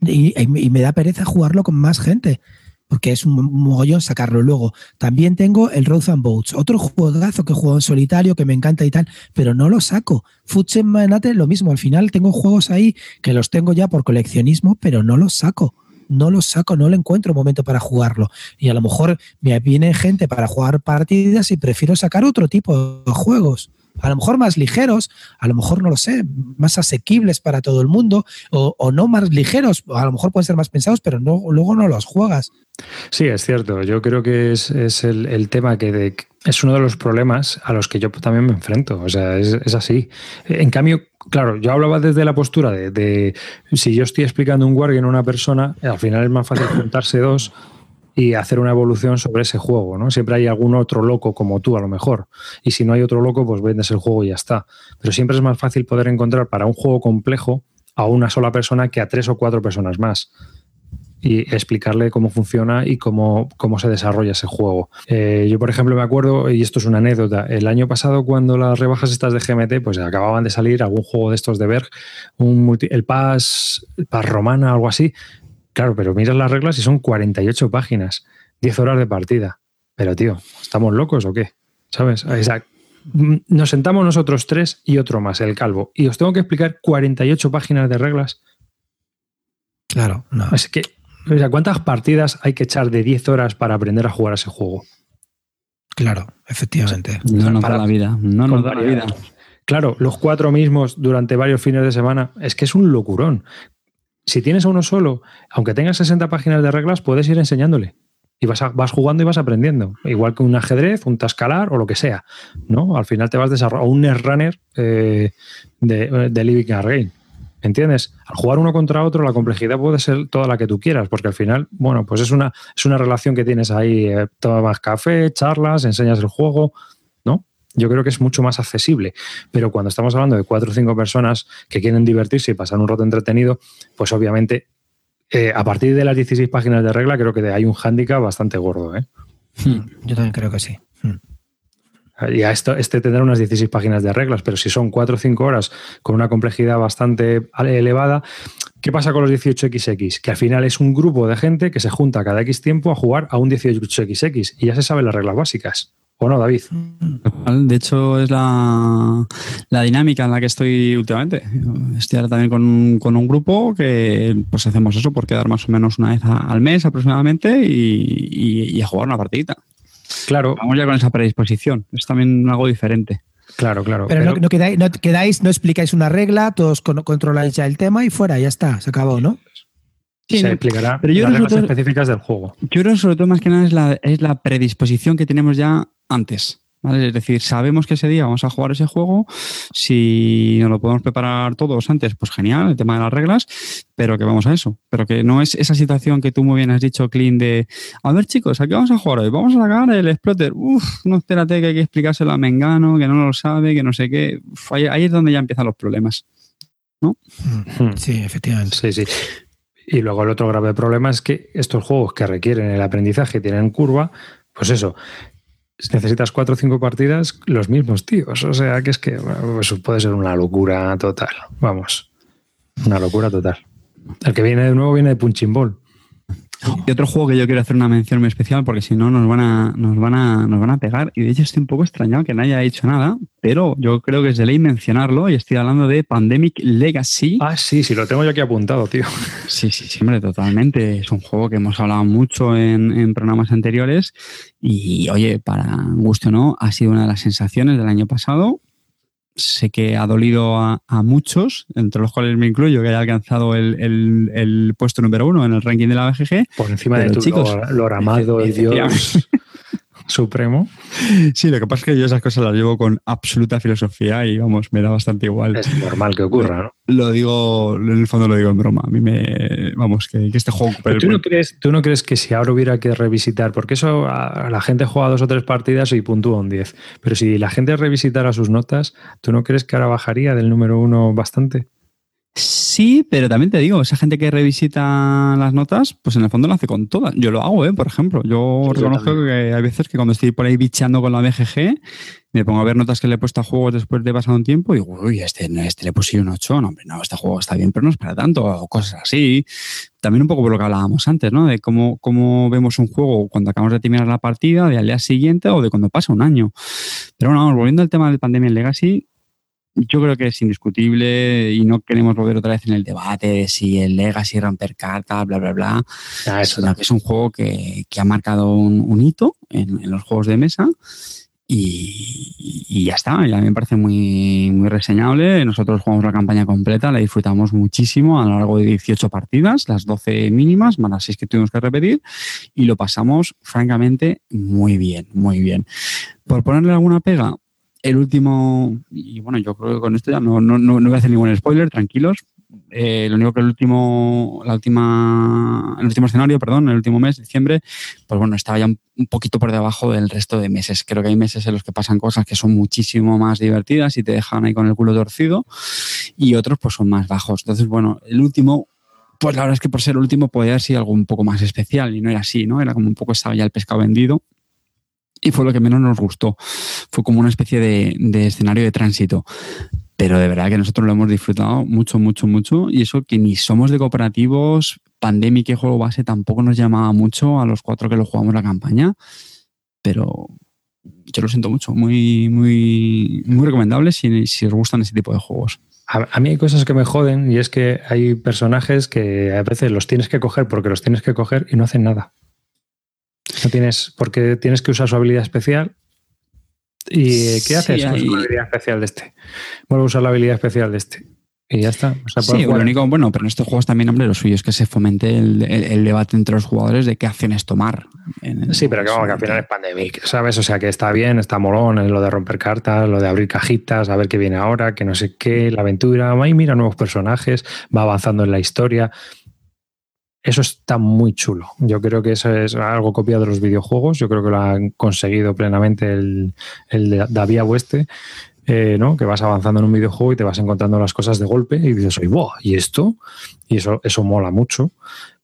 Y, y, me da pereza jugarlo con más gente porque es un mogollón sacarlo luego. También tengo el Road and Boats, otro juegazo que juego en solitario, que me encanta y tal, pero no lo saco. Futsen Manate, lo mismo, al final tengo juegos ahí que los tengo ya por coleccionismo, pero no los saco. No los saco, no le encuentro momento para jugarlo. Y a lo mejor me viene gente para jugar partidas y prefiero sacar otro tipo de juegos a lo mejor más ligeros, a lo mejor no lo sé, más asequibles para todo el mundo, o, o no más ligeros, a lo mejor pueden ser más pensados, pero no, luego no los juegas. Sí, es cierto. Yo creo que es, es el, tema que de, es uno de los problemas a los que yo también me enfrento. O sea, es, así. En cambio, claro, yo hablaba desde la postura de, de, si yo estoy explicando un wargame a una persona, al final es más fácil juntarse dos y hacer una evolución sobre ese juego, ¿no? Siempre hay algún otro loco como tú, a lo mejor. Y si no hay otro loco, pues vendes el juego y ya está. Pero siempre es más fácil poder encontrar para un juego complejo a una sola persona que a tres o cuatro personas más y explicarle cómo funciona y cómo, cómo se desarrolla ese juego. Eh, yo, por ejemplo, me acuerdo, y esto es una anécdota, el año pasado cuando las rebajas estas de GMT, pues acababan de salir algún juego de estos de Berg, un multi, el Paz, el Paz Romana, algo así, Claro, pero miras las reglas y son 48 páginas, 10 horas de partida. Pero, tío, ¿estamos locos o qué? ¿Sabes? O sea, nos sentamos nosotros tres y otro más, el calvo, y os tengo que explicar 48 páginas de reglas. Claro, no. Es que, o sea, ¿cuántas partidas hay que echar de 10 horas para aprender a jugar a ese juego? Claro, efectivamente. No nos da la vida. No nos da la vida. Claro, los cuatro mismos durante varios fines de semana, es que es un locurón si tienes a uno solo, aunque tengas 60 páginas de reglas, puedes ir enseñándole. y vas, vas jugando y vas aprendiendo. Igual que un ajedrez, un tascalar o lo que sea. ¿no? Al final te vas desarrollando. Un runner eh, de, de Living Game. ¿Entiendes? Al jugar uno contra otro, la complejidad puede ser toda la que tú quieras, porque al final, bueno, pues es una, es una relación que tienes ahí. Eh, tomas café, charlas, enseñas el juego, ¿no? Yo creo que es mucho más accesible. Pero cuando estamos hablando de cuatro o cinco personas que quieren divertirse y pasar un rato entretenido, pues obviamente eh, a partir de las 16 páginas de regla, creo que hay un hándicap bastante gordo. ¿eh? Hmm, yo también creo que sí. Hmm. Ya esto, este tendrá unas 16 páginas de reglas, pero si son 4 o 5 horas con una complejidad bastante elevada, ¿qué pasa con los 18XX? Que al final es un grupo de gente que se junta cada X tiempo a jugar a un 18XX y ya se saben las reglas básicas. ¿O no, David? De hecho, es la, dinámica en la que estoy últimamente. Estoy ahora también con, un grupo que pues hacemos eso por quedar más o menos una vez al mes aproximadamente y, a jugar una partidita. Claro. Vamos ya con esa predisposición. Es también algo diferente. Claro, claro. Pero, No, quedáis, no, quedáis, no explicáis una regla, todos controláis ya el tema y fuera, ya está, se acabó, ¿no? Sí, se explicará pero yo las reglas específicas del juego. Yo creo que sobre todo más que nada es la, es la predisposición que tenemos ya antes. Es decir, sabemos que ese día vamos a jugar ese juego. Si nos lo podemos preparar todos antes, pues genial, el tema de las reglas, pero que vamos a eso. Pero que no es esa situación que tú muy bien has dicho, Clint, de a ver, chicos, ¿a qué vamos a jugar hoy? Vamos a sacar el exploter. Uf, no espérate que hay que explicárselo a Mengano, que no lo sabe, que no sé qué. ahí, es donde ya empiezan los problemas. ¿No? Hmm. Sí, efectivamente. Sí, sí. Y luego el otro grave problema es que estos juegos que requieren el aprendizaje tienen curva, pues eso, necesitas cuatro o cinco partidas, los mismos tíos. O sea, que es que puede ser una locura total. Vamos, una locura total. El que viene de nuevo viene de Punching Ball. Y otro juego que yo quiero hacer una mención muy especial porque si no nos van a, nos van a, nos van a pegar. Y de hecho estoy un poco extrañado que no haya dicho nada, pero yo creo que es de ley mencionarlo y estoy hablando de Pandemic Legacy. Ah, sí, sí, lo tengo yo aquí apuntado, tío. Sí, sí, sí, hombre, totalmente. Es un juego que hemos hablado mucho en, en programas anteriores y, oye, para gusto o no, ha sido una de las sensaciones del año pasado sé que ha dolido a, muchos, entre los cuales me incluyo, que haya alcanzado el, puesto número uno en el ranking de la BGG. Por encima de tu chicos, lo, amado, el Dios. Supremo. Sí, lo que pasa es que yo esas cosas las llevo con absoluta filosofía y vamos, me da bastante igual. Es normal que ocurra, ¿no? Lo digo, en el fondo lo digo en broma. A mí me, vamos, que, este juego... Pero ¿tú, no crees, ¿Tú no crees que si ahora hubiera que revisitar, porque eso la gente juega dos o tres partidas y puntúa un 10, pero si la gente revisitara sus notas, ¿tú no crees que ahora bajaría del número uno bastante? Sí, pero también te digo, esa gente que revisita las notas, pues en el fondo lo hace con todas. Yo lo hago, ¿eh? por ejemplo. Yo reconozco que hay veces que cuando estoy por ahí bicheando con la BGG, me pongo a ver notas que le he puesto a juegos después de pasado un tiempo y digo, uy, este, este le puse un 8. No, hombre, no, este juego está bien, pero no es para tanto, o cosas así. También un poco por lo que hablábamos antes, ¿no? De cómo, cómo vemos un juego cuando acabamos de terminar la partida, de al día siguiente o de cuando pasa un año. Pero bueno, volviendo al tema del Pandemic Legacy, yo creo que es indiscutible y no queremos volver otra vez en el debate de si el Legacy romper cartas, bla, bla, bla. Ah, eso que es un juego que, ha marcado un, hito en, los juegos de mesa y, ya está. Y a mí me parece muy, muy reseñable. Nosotros jugamos la campaña completa, la disfrutamos muchísimo a lo largo de 18 partidas, las 12 mínimas, más las 6 que tuvimos que repetir, y lo pasamos francamente muy bien, muy bien. Por ponerle alguna pega, el último, y bueno, yo creo que con esto ya no, no, no voy a hacer ningún spoiler, tranquilos. Eh, lo único que el último, la última, el último escenario, perdón, el último mes, diciembre, pues bueno, estaba ya un, poquito por debajo del resto de meses. Creo que hay meses en los que pasan cosas que son muchísimo más divertidas y te dejan ahí con el culo torcido, y otros pues son más bajos. Entonces, bueno, el último, pues la verdad es que por ser el último podía haber sido algo un poco más especial y no era así, ¿no? Era como un poco estaba ya el pescado vendido y fue lo que menos nos gustó. Fue como una especie de, escenario de tránsito. Pero de verdad que nosotros lo hemos disfrutado mucho, mucho, mucho. Y eso que ni somos de cooperativos, Pandemic y juego base tampoco nos llamaba mucho a los cuatro que lo jugamos la campaña. Pero yo lo siento mucho. Muy, muy, muy recomendable si, si os gustan ese tipo de juegos. A, mí hay cosas que me joden y es que hay personajes que a veces los tienes que coger porque los tienes que coger y no hacen nada. No tienes, porque tienes que usar su habilidad especial. ¿Y qué haces con la habilidad especial de este? Vuelvo a usar la habilidad especial de este. y ya está. sí, lo único, bueno, pero en estos juegos también, hombre, lo suyo es que se fomente el, debate entre los jugadores de qué acciones tomar. sí, pero que, vamos, que al final es pandemic, ¿sabes? O sea, que está bien, está molón, es lo de romper cartas, lo de abrir cajitas, a ver qué viene ahora, que no sé qué, la aventura, y mira nuevos personajes, va avanzando en la historia. Eso está muy chulo. Yo creo que eso es algo copiado de los videojuegos. Yo creo que lo han conseguido plenamente el, el de David Oeste eh, ¿no? que vas avanzando en un videojuego y te vas encontrando las cosas de golpe y dices, wow, ¿y esto? Y eso, eso mola mucho.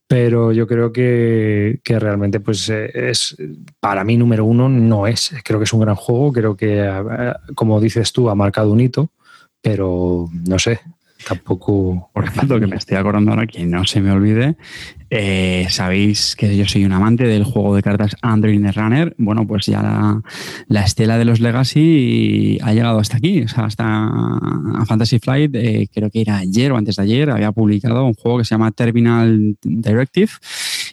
Pero yo creo que, realmente, pues eh, es para mí número uno no es. Creo que es un gran juego. Creo que, eh, como dices tú, ha marcado un hito, pero no sé, tampoco. Por ejemplo, que me estoy acordando ahora que no se me olvide, eh, sabéis que yo soy un amante del juego de cartas Android Runner. Bueno, pues ya la, estela de los Legacy ha llegado hasta aquí, o sea, hasta Fantasy Flight. Eh, creo que era ayer o antes de ayer, había publicado un juego que se llama Terminal Directive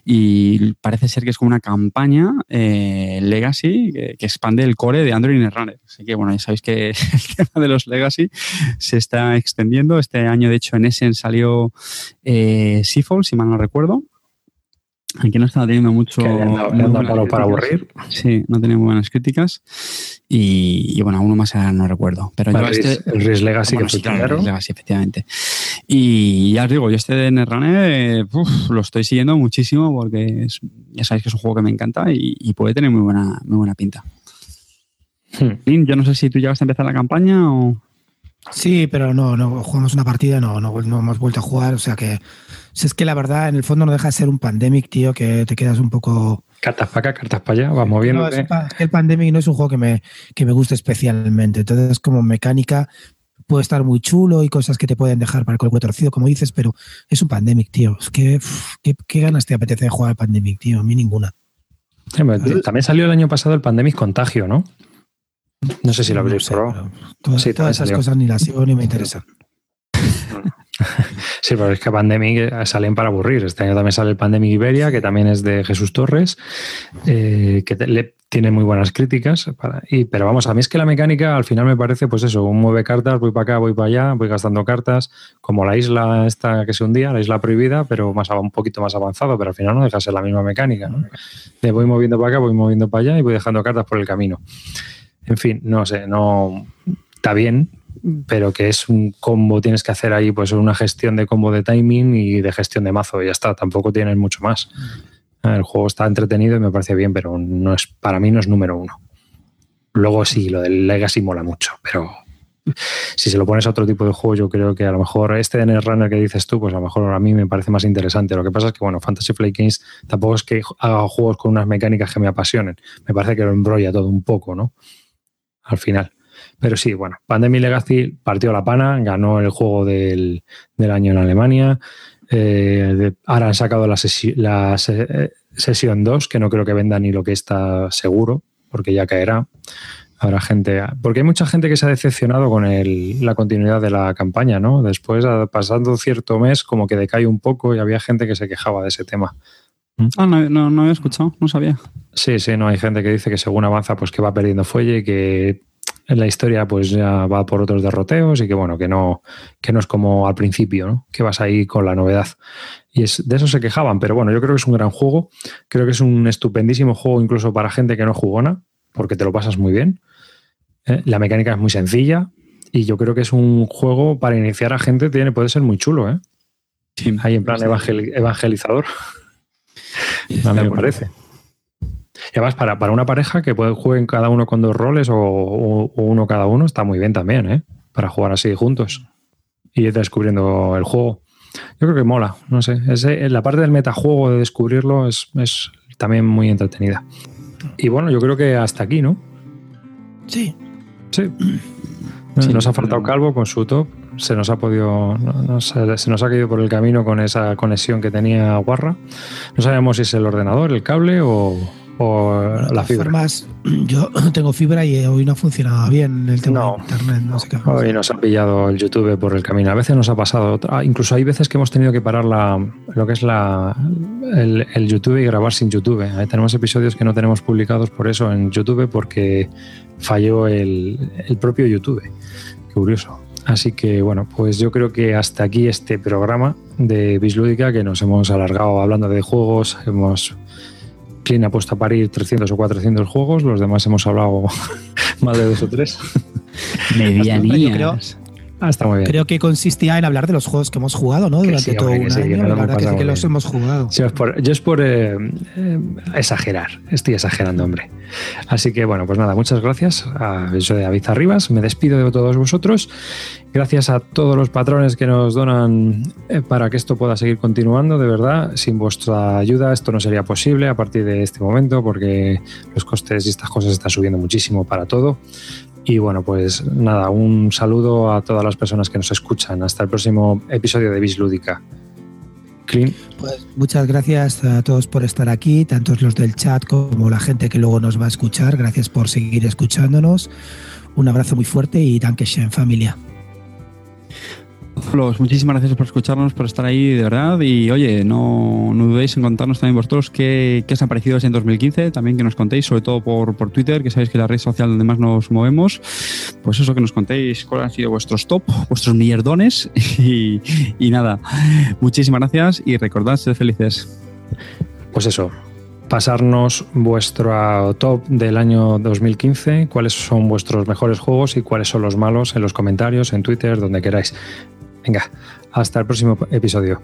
y parece ser que es como una campaña eh, Legacy que, expande el core de Android Runner. Así que bueno, ya sabéis que el tema de los Legacy se está extendiendo. Este año, de hecho, en Essen salió eh, Seafall, si mal no recuerdo. Aquí no estaba teniendo mucho. para, aburrir. Sí, no tenía muy buenas críticas. Y, bueno, uno más no recuerdo. Pero yo este, el Risk Legacy, que Legacy, efectivamente. Y ya os digo, yo este de Netrunner lo estoy siguiendo muchísimo porque ya sabéis que es un juego que me encanta y, puede tener muy buena, muy buena pinta. Hmm. yo no sé si tú ya vas a empezar la campaña o. Sí, pero no, no jugamos una partida, no, no, hemos vuelto a jugar. O sea que, si es que la verdad, en el fondo no deja de ser un pandemic, tío, que te quedas un poco. Cartas para acá, cartas para allá, vamos viendo. el pandemic no es un juego que me, que me guste especialmente. Entonces, como mecánica, puede estar muy chulo y cosas que te pueden dejar para el cuerpo torcido, como dices, pero es un pandemic, tío. Es que, ¿qué, ganas te apetece de jugar al pandemic, tío? A mí ninguna. también salió el año pasado el pandemic contagio, ¿no? No sé si lo habréis probado. Todas, esas cosas ni las sigo ni me interesan. Sí, pero es que Pandemic eh, salen para aburrir. Este año también sale el Pandemic Iberia, que también es de Jesús Torres, eh, que le, tiene muy buenas críticas. y, pero vamos, a mí es que la mecánica al final me parece, pues eso, un mueve cartas, voy para acá, voy para allá, voy gastando cartas, como la isla esta que se hundía, la isla prohibida, pero más un poquito más avanzado, pero al final no deja de ser la misma mecánica. ¿no? De voy moviendo para acá, voy moviendo para allá y voy dejando cartas por el camino. En fin, no sé, no está bien, pero que es un combo, tienes que hacer ahí pues una gestión de combo de timing y de gestión de mazo y ya está, tampoco tienes mucho más. El juego está entretenido y me parece bien, pero no es, para mí no es número uno. Luego sí, lo del Legacy mola mucho, pero si se lo pones a otro tipo de juego, yo creo que a lo mejor este de Runner que dices tú, pues a lo mejor a mí me parece más interesante. Lo que pasa es que, bueno, Fantasy Flight Games tampoco es que haga juegos con unas mecánicas que me apasionen. Me parece que lo embrolla todo un poco, ¿no? al final. Pero sí, bueno, Pandemic Legacy partió la pana, ganó el juego del, año en Alemania. Eh, ahora han sacado la, la sesión 2, que no creo que venda ni lo que está seguro, porque ya caerá. Habrá gente. Porque hay mucha gente que se ha decepcionado con la continuidad de la campaña, ¿no? Después, pasando cierto mes, como que decae un poco y había gente que se quejaba de ese tema. Ah, no, no, no había escuchado, no sabía. Sí, sí, no, hay gente que dice que según avanza, pues que va perdiendo fuelle y que la historia pues ya va por otros derroteos y que bueno, que no, que no es como al principio, ¿no? Que vas ahí con la novedad. Y es, de eso se quejaban, pero bueno, yo creo que es un gran juego, creo que es un estupendísimo juego incluso para gente que no jugona, porque te lo pasas muy bien. ¿eh? La mecánica es muy sencilla y yo creo que es un juego para iniciar a gente, tiene, puede ser muy chulo, ¿eh? Sí, ahí en plan evangelizador. A mí me parece. Y además, para, para una pareja que puede jueguen cada uno con dos roles o, uno cada uno, está muy bien también, ¿eh? Para jugar así juntos y ir descubriendo el juego. Yo creo que mola, no sé. la parte del metajuego de descubrirlo es, es también muy entretenida. Y bueno, yo creo que hasta aquí, ¿no? Sí. Sí. Nos ha faltado Calvo con su top se nos ha podido, se nos ha caído por el camino con esa conexión que tenía Guarra. No sabemos si es el ordenador, el cable o, la fibra. Formas, yo tengo fibra y hoy no funcionaba bien el tema de internet. No sé qué hoy nos ha pillado el YouTube por el camino. A veces nos ha pasado, ah, incluso hay veces que hemos tenido que parar la, lo que es la, el, YouTube y grabar sin YouTube. tenemos episodios que no tenemos publicados por eso en YouTube porque falló el, el propio YouTube. Curioso. Así que bueno, pues yo creo que hasta aquí este programa de Bislúdica que nos hemos alargado hablando de juegos, hemos Ha puesto a parir 300 o 400 juegos, los demás hemos hablado más de dos o tres. Medianía. Ah, está muy bien. Creo que consistía en hablar de los juegos que hemos jugado, ¿no? Durante todo un año. la verdad que, que los hemos jugado. yo es por eh, eh, exagerar. Estoy exagerando, hombre. Así que, bueno, pues nada, muchas gracias. Yo soy David Arribas. Me despido de todos vosotros. Gracias a todos los patrones que nos donan eh, para que esto pueda seguir continuando. De verdad, sin vuestra ayuda esto no sería posible a partir de este momento porque los costes y estas cosas están subiendo muchísimo para todo. Y bueno, pues nada, un saludo a todas las personas que nos escuchan. Hasta el próximo episodio de Bislúdica. Clean. Pues muchas gracias a todos por estar aquí, tanto los del chat como la gente que luego nos va a escuchar. Gracias por seguir escuchándonos. Un abrazo muy fuerte y danke schön, familia muchísimas gracias por escucharnos, por estar ahí, de verdad. Y oye, no, dudéis en contarnos también vosotros qué, qué os ha parecido en 2015. También que nos contéis, sobre todo por, Twitter, que sabéis que es la red social donde más nos movemos. Pues eso, que nos contéis cuáles han sido vuestros top, vuestros mierdones. Y, y nada, muchísimas gracias y recordad ser felices. Pues eso, pasarnos vuestro top del año 2015, cuáles son vuestros mejores juegos y cuáles son los malos en los comentarios, en Twitter, donde queráis. Venga, hasta el próximo episodio.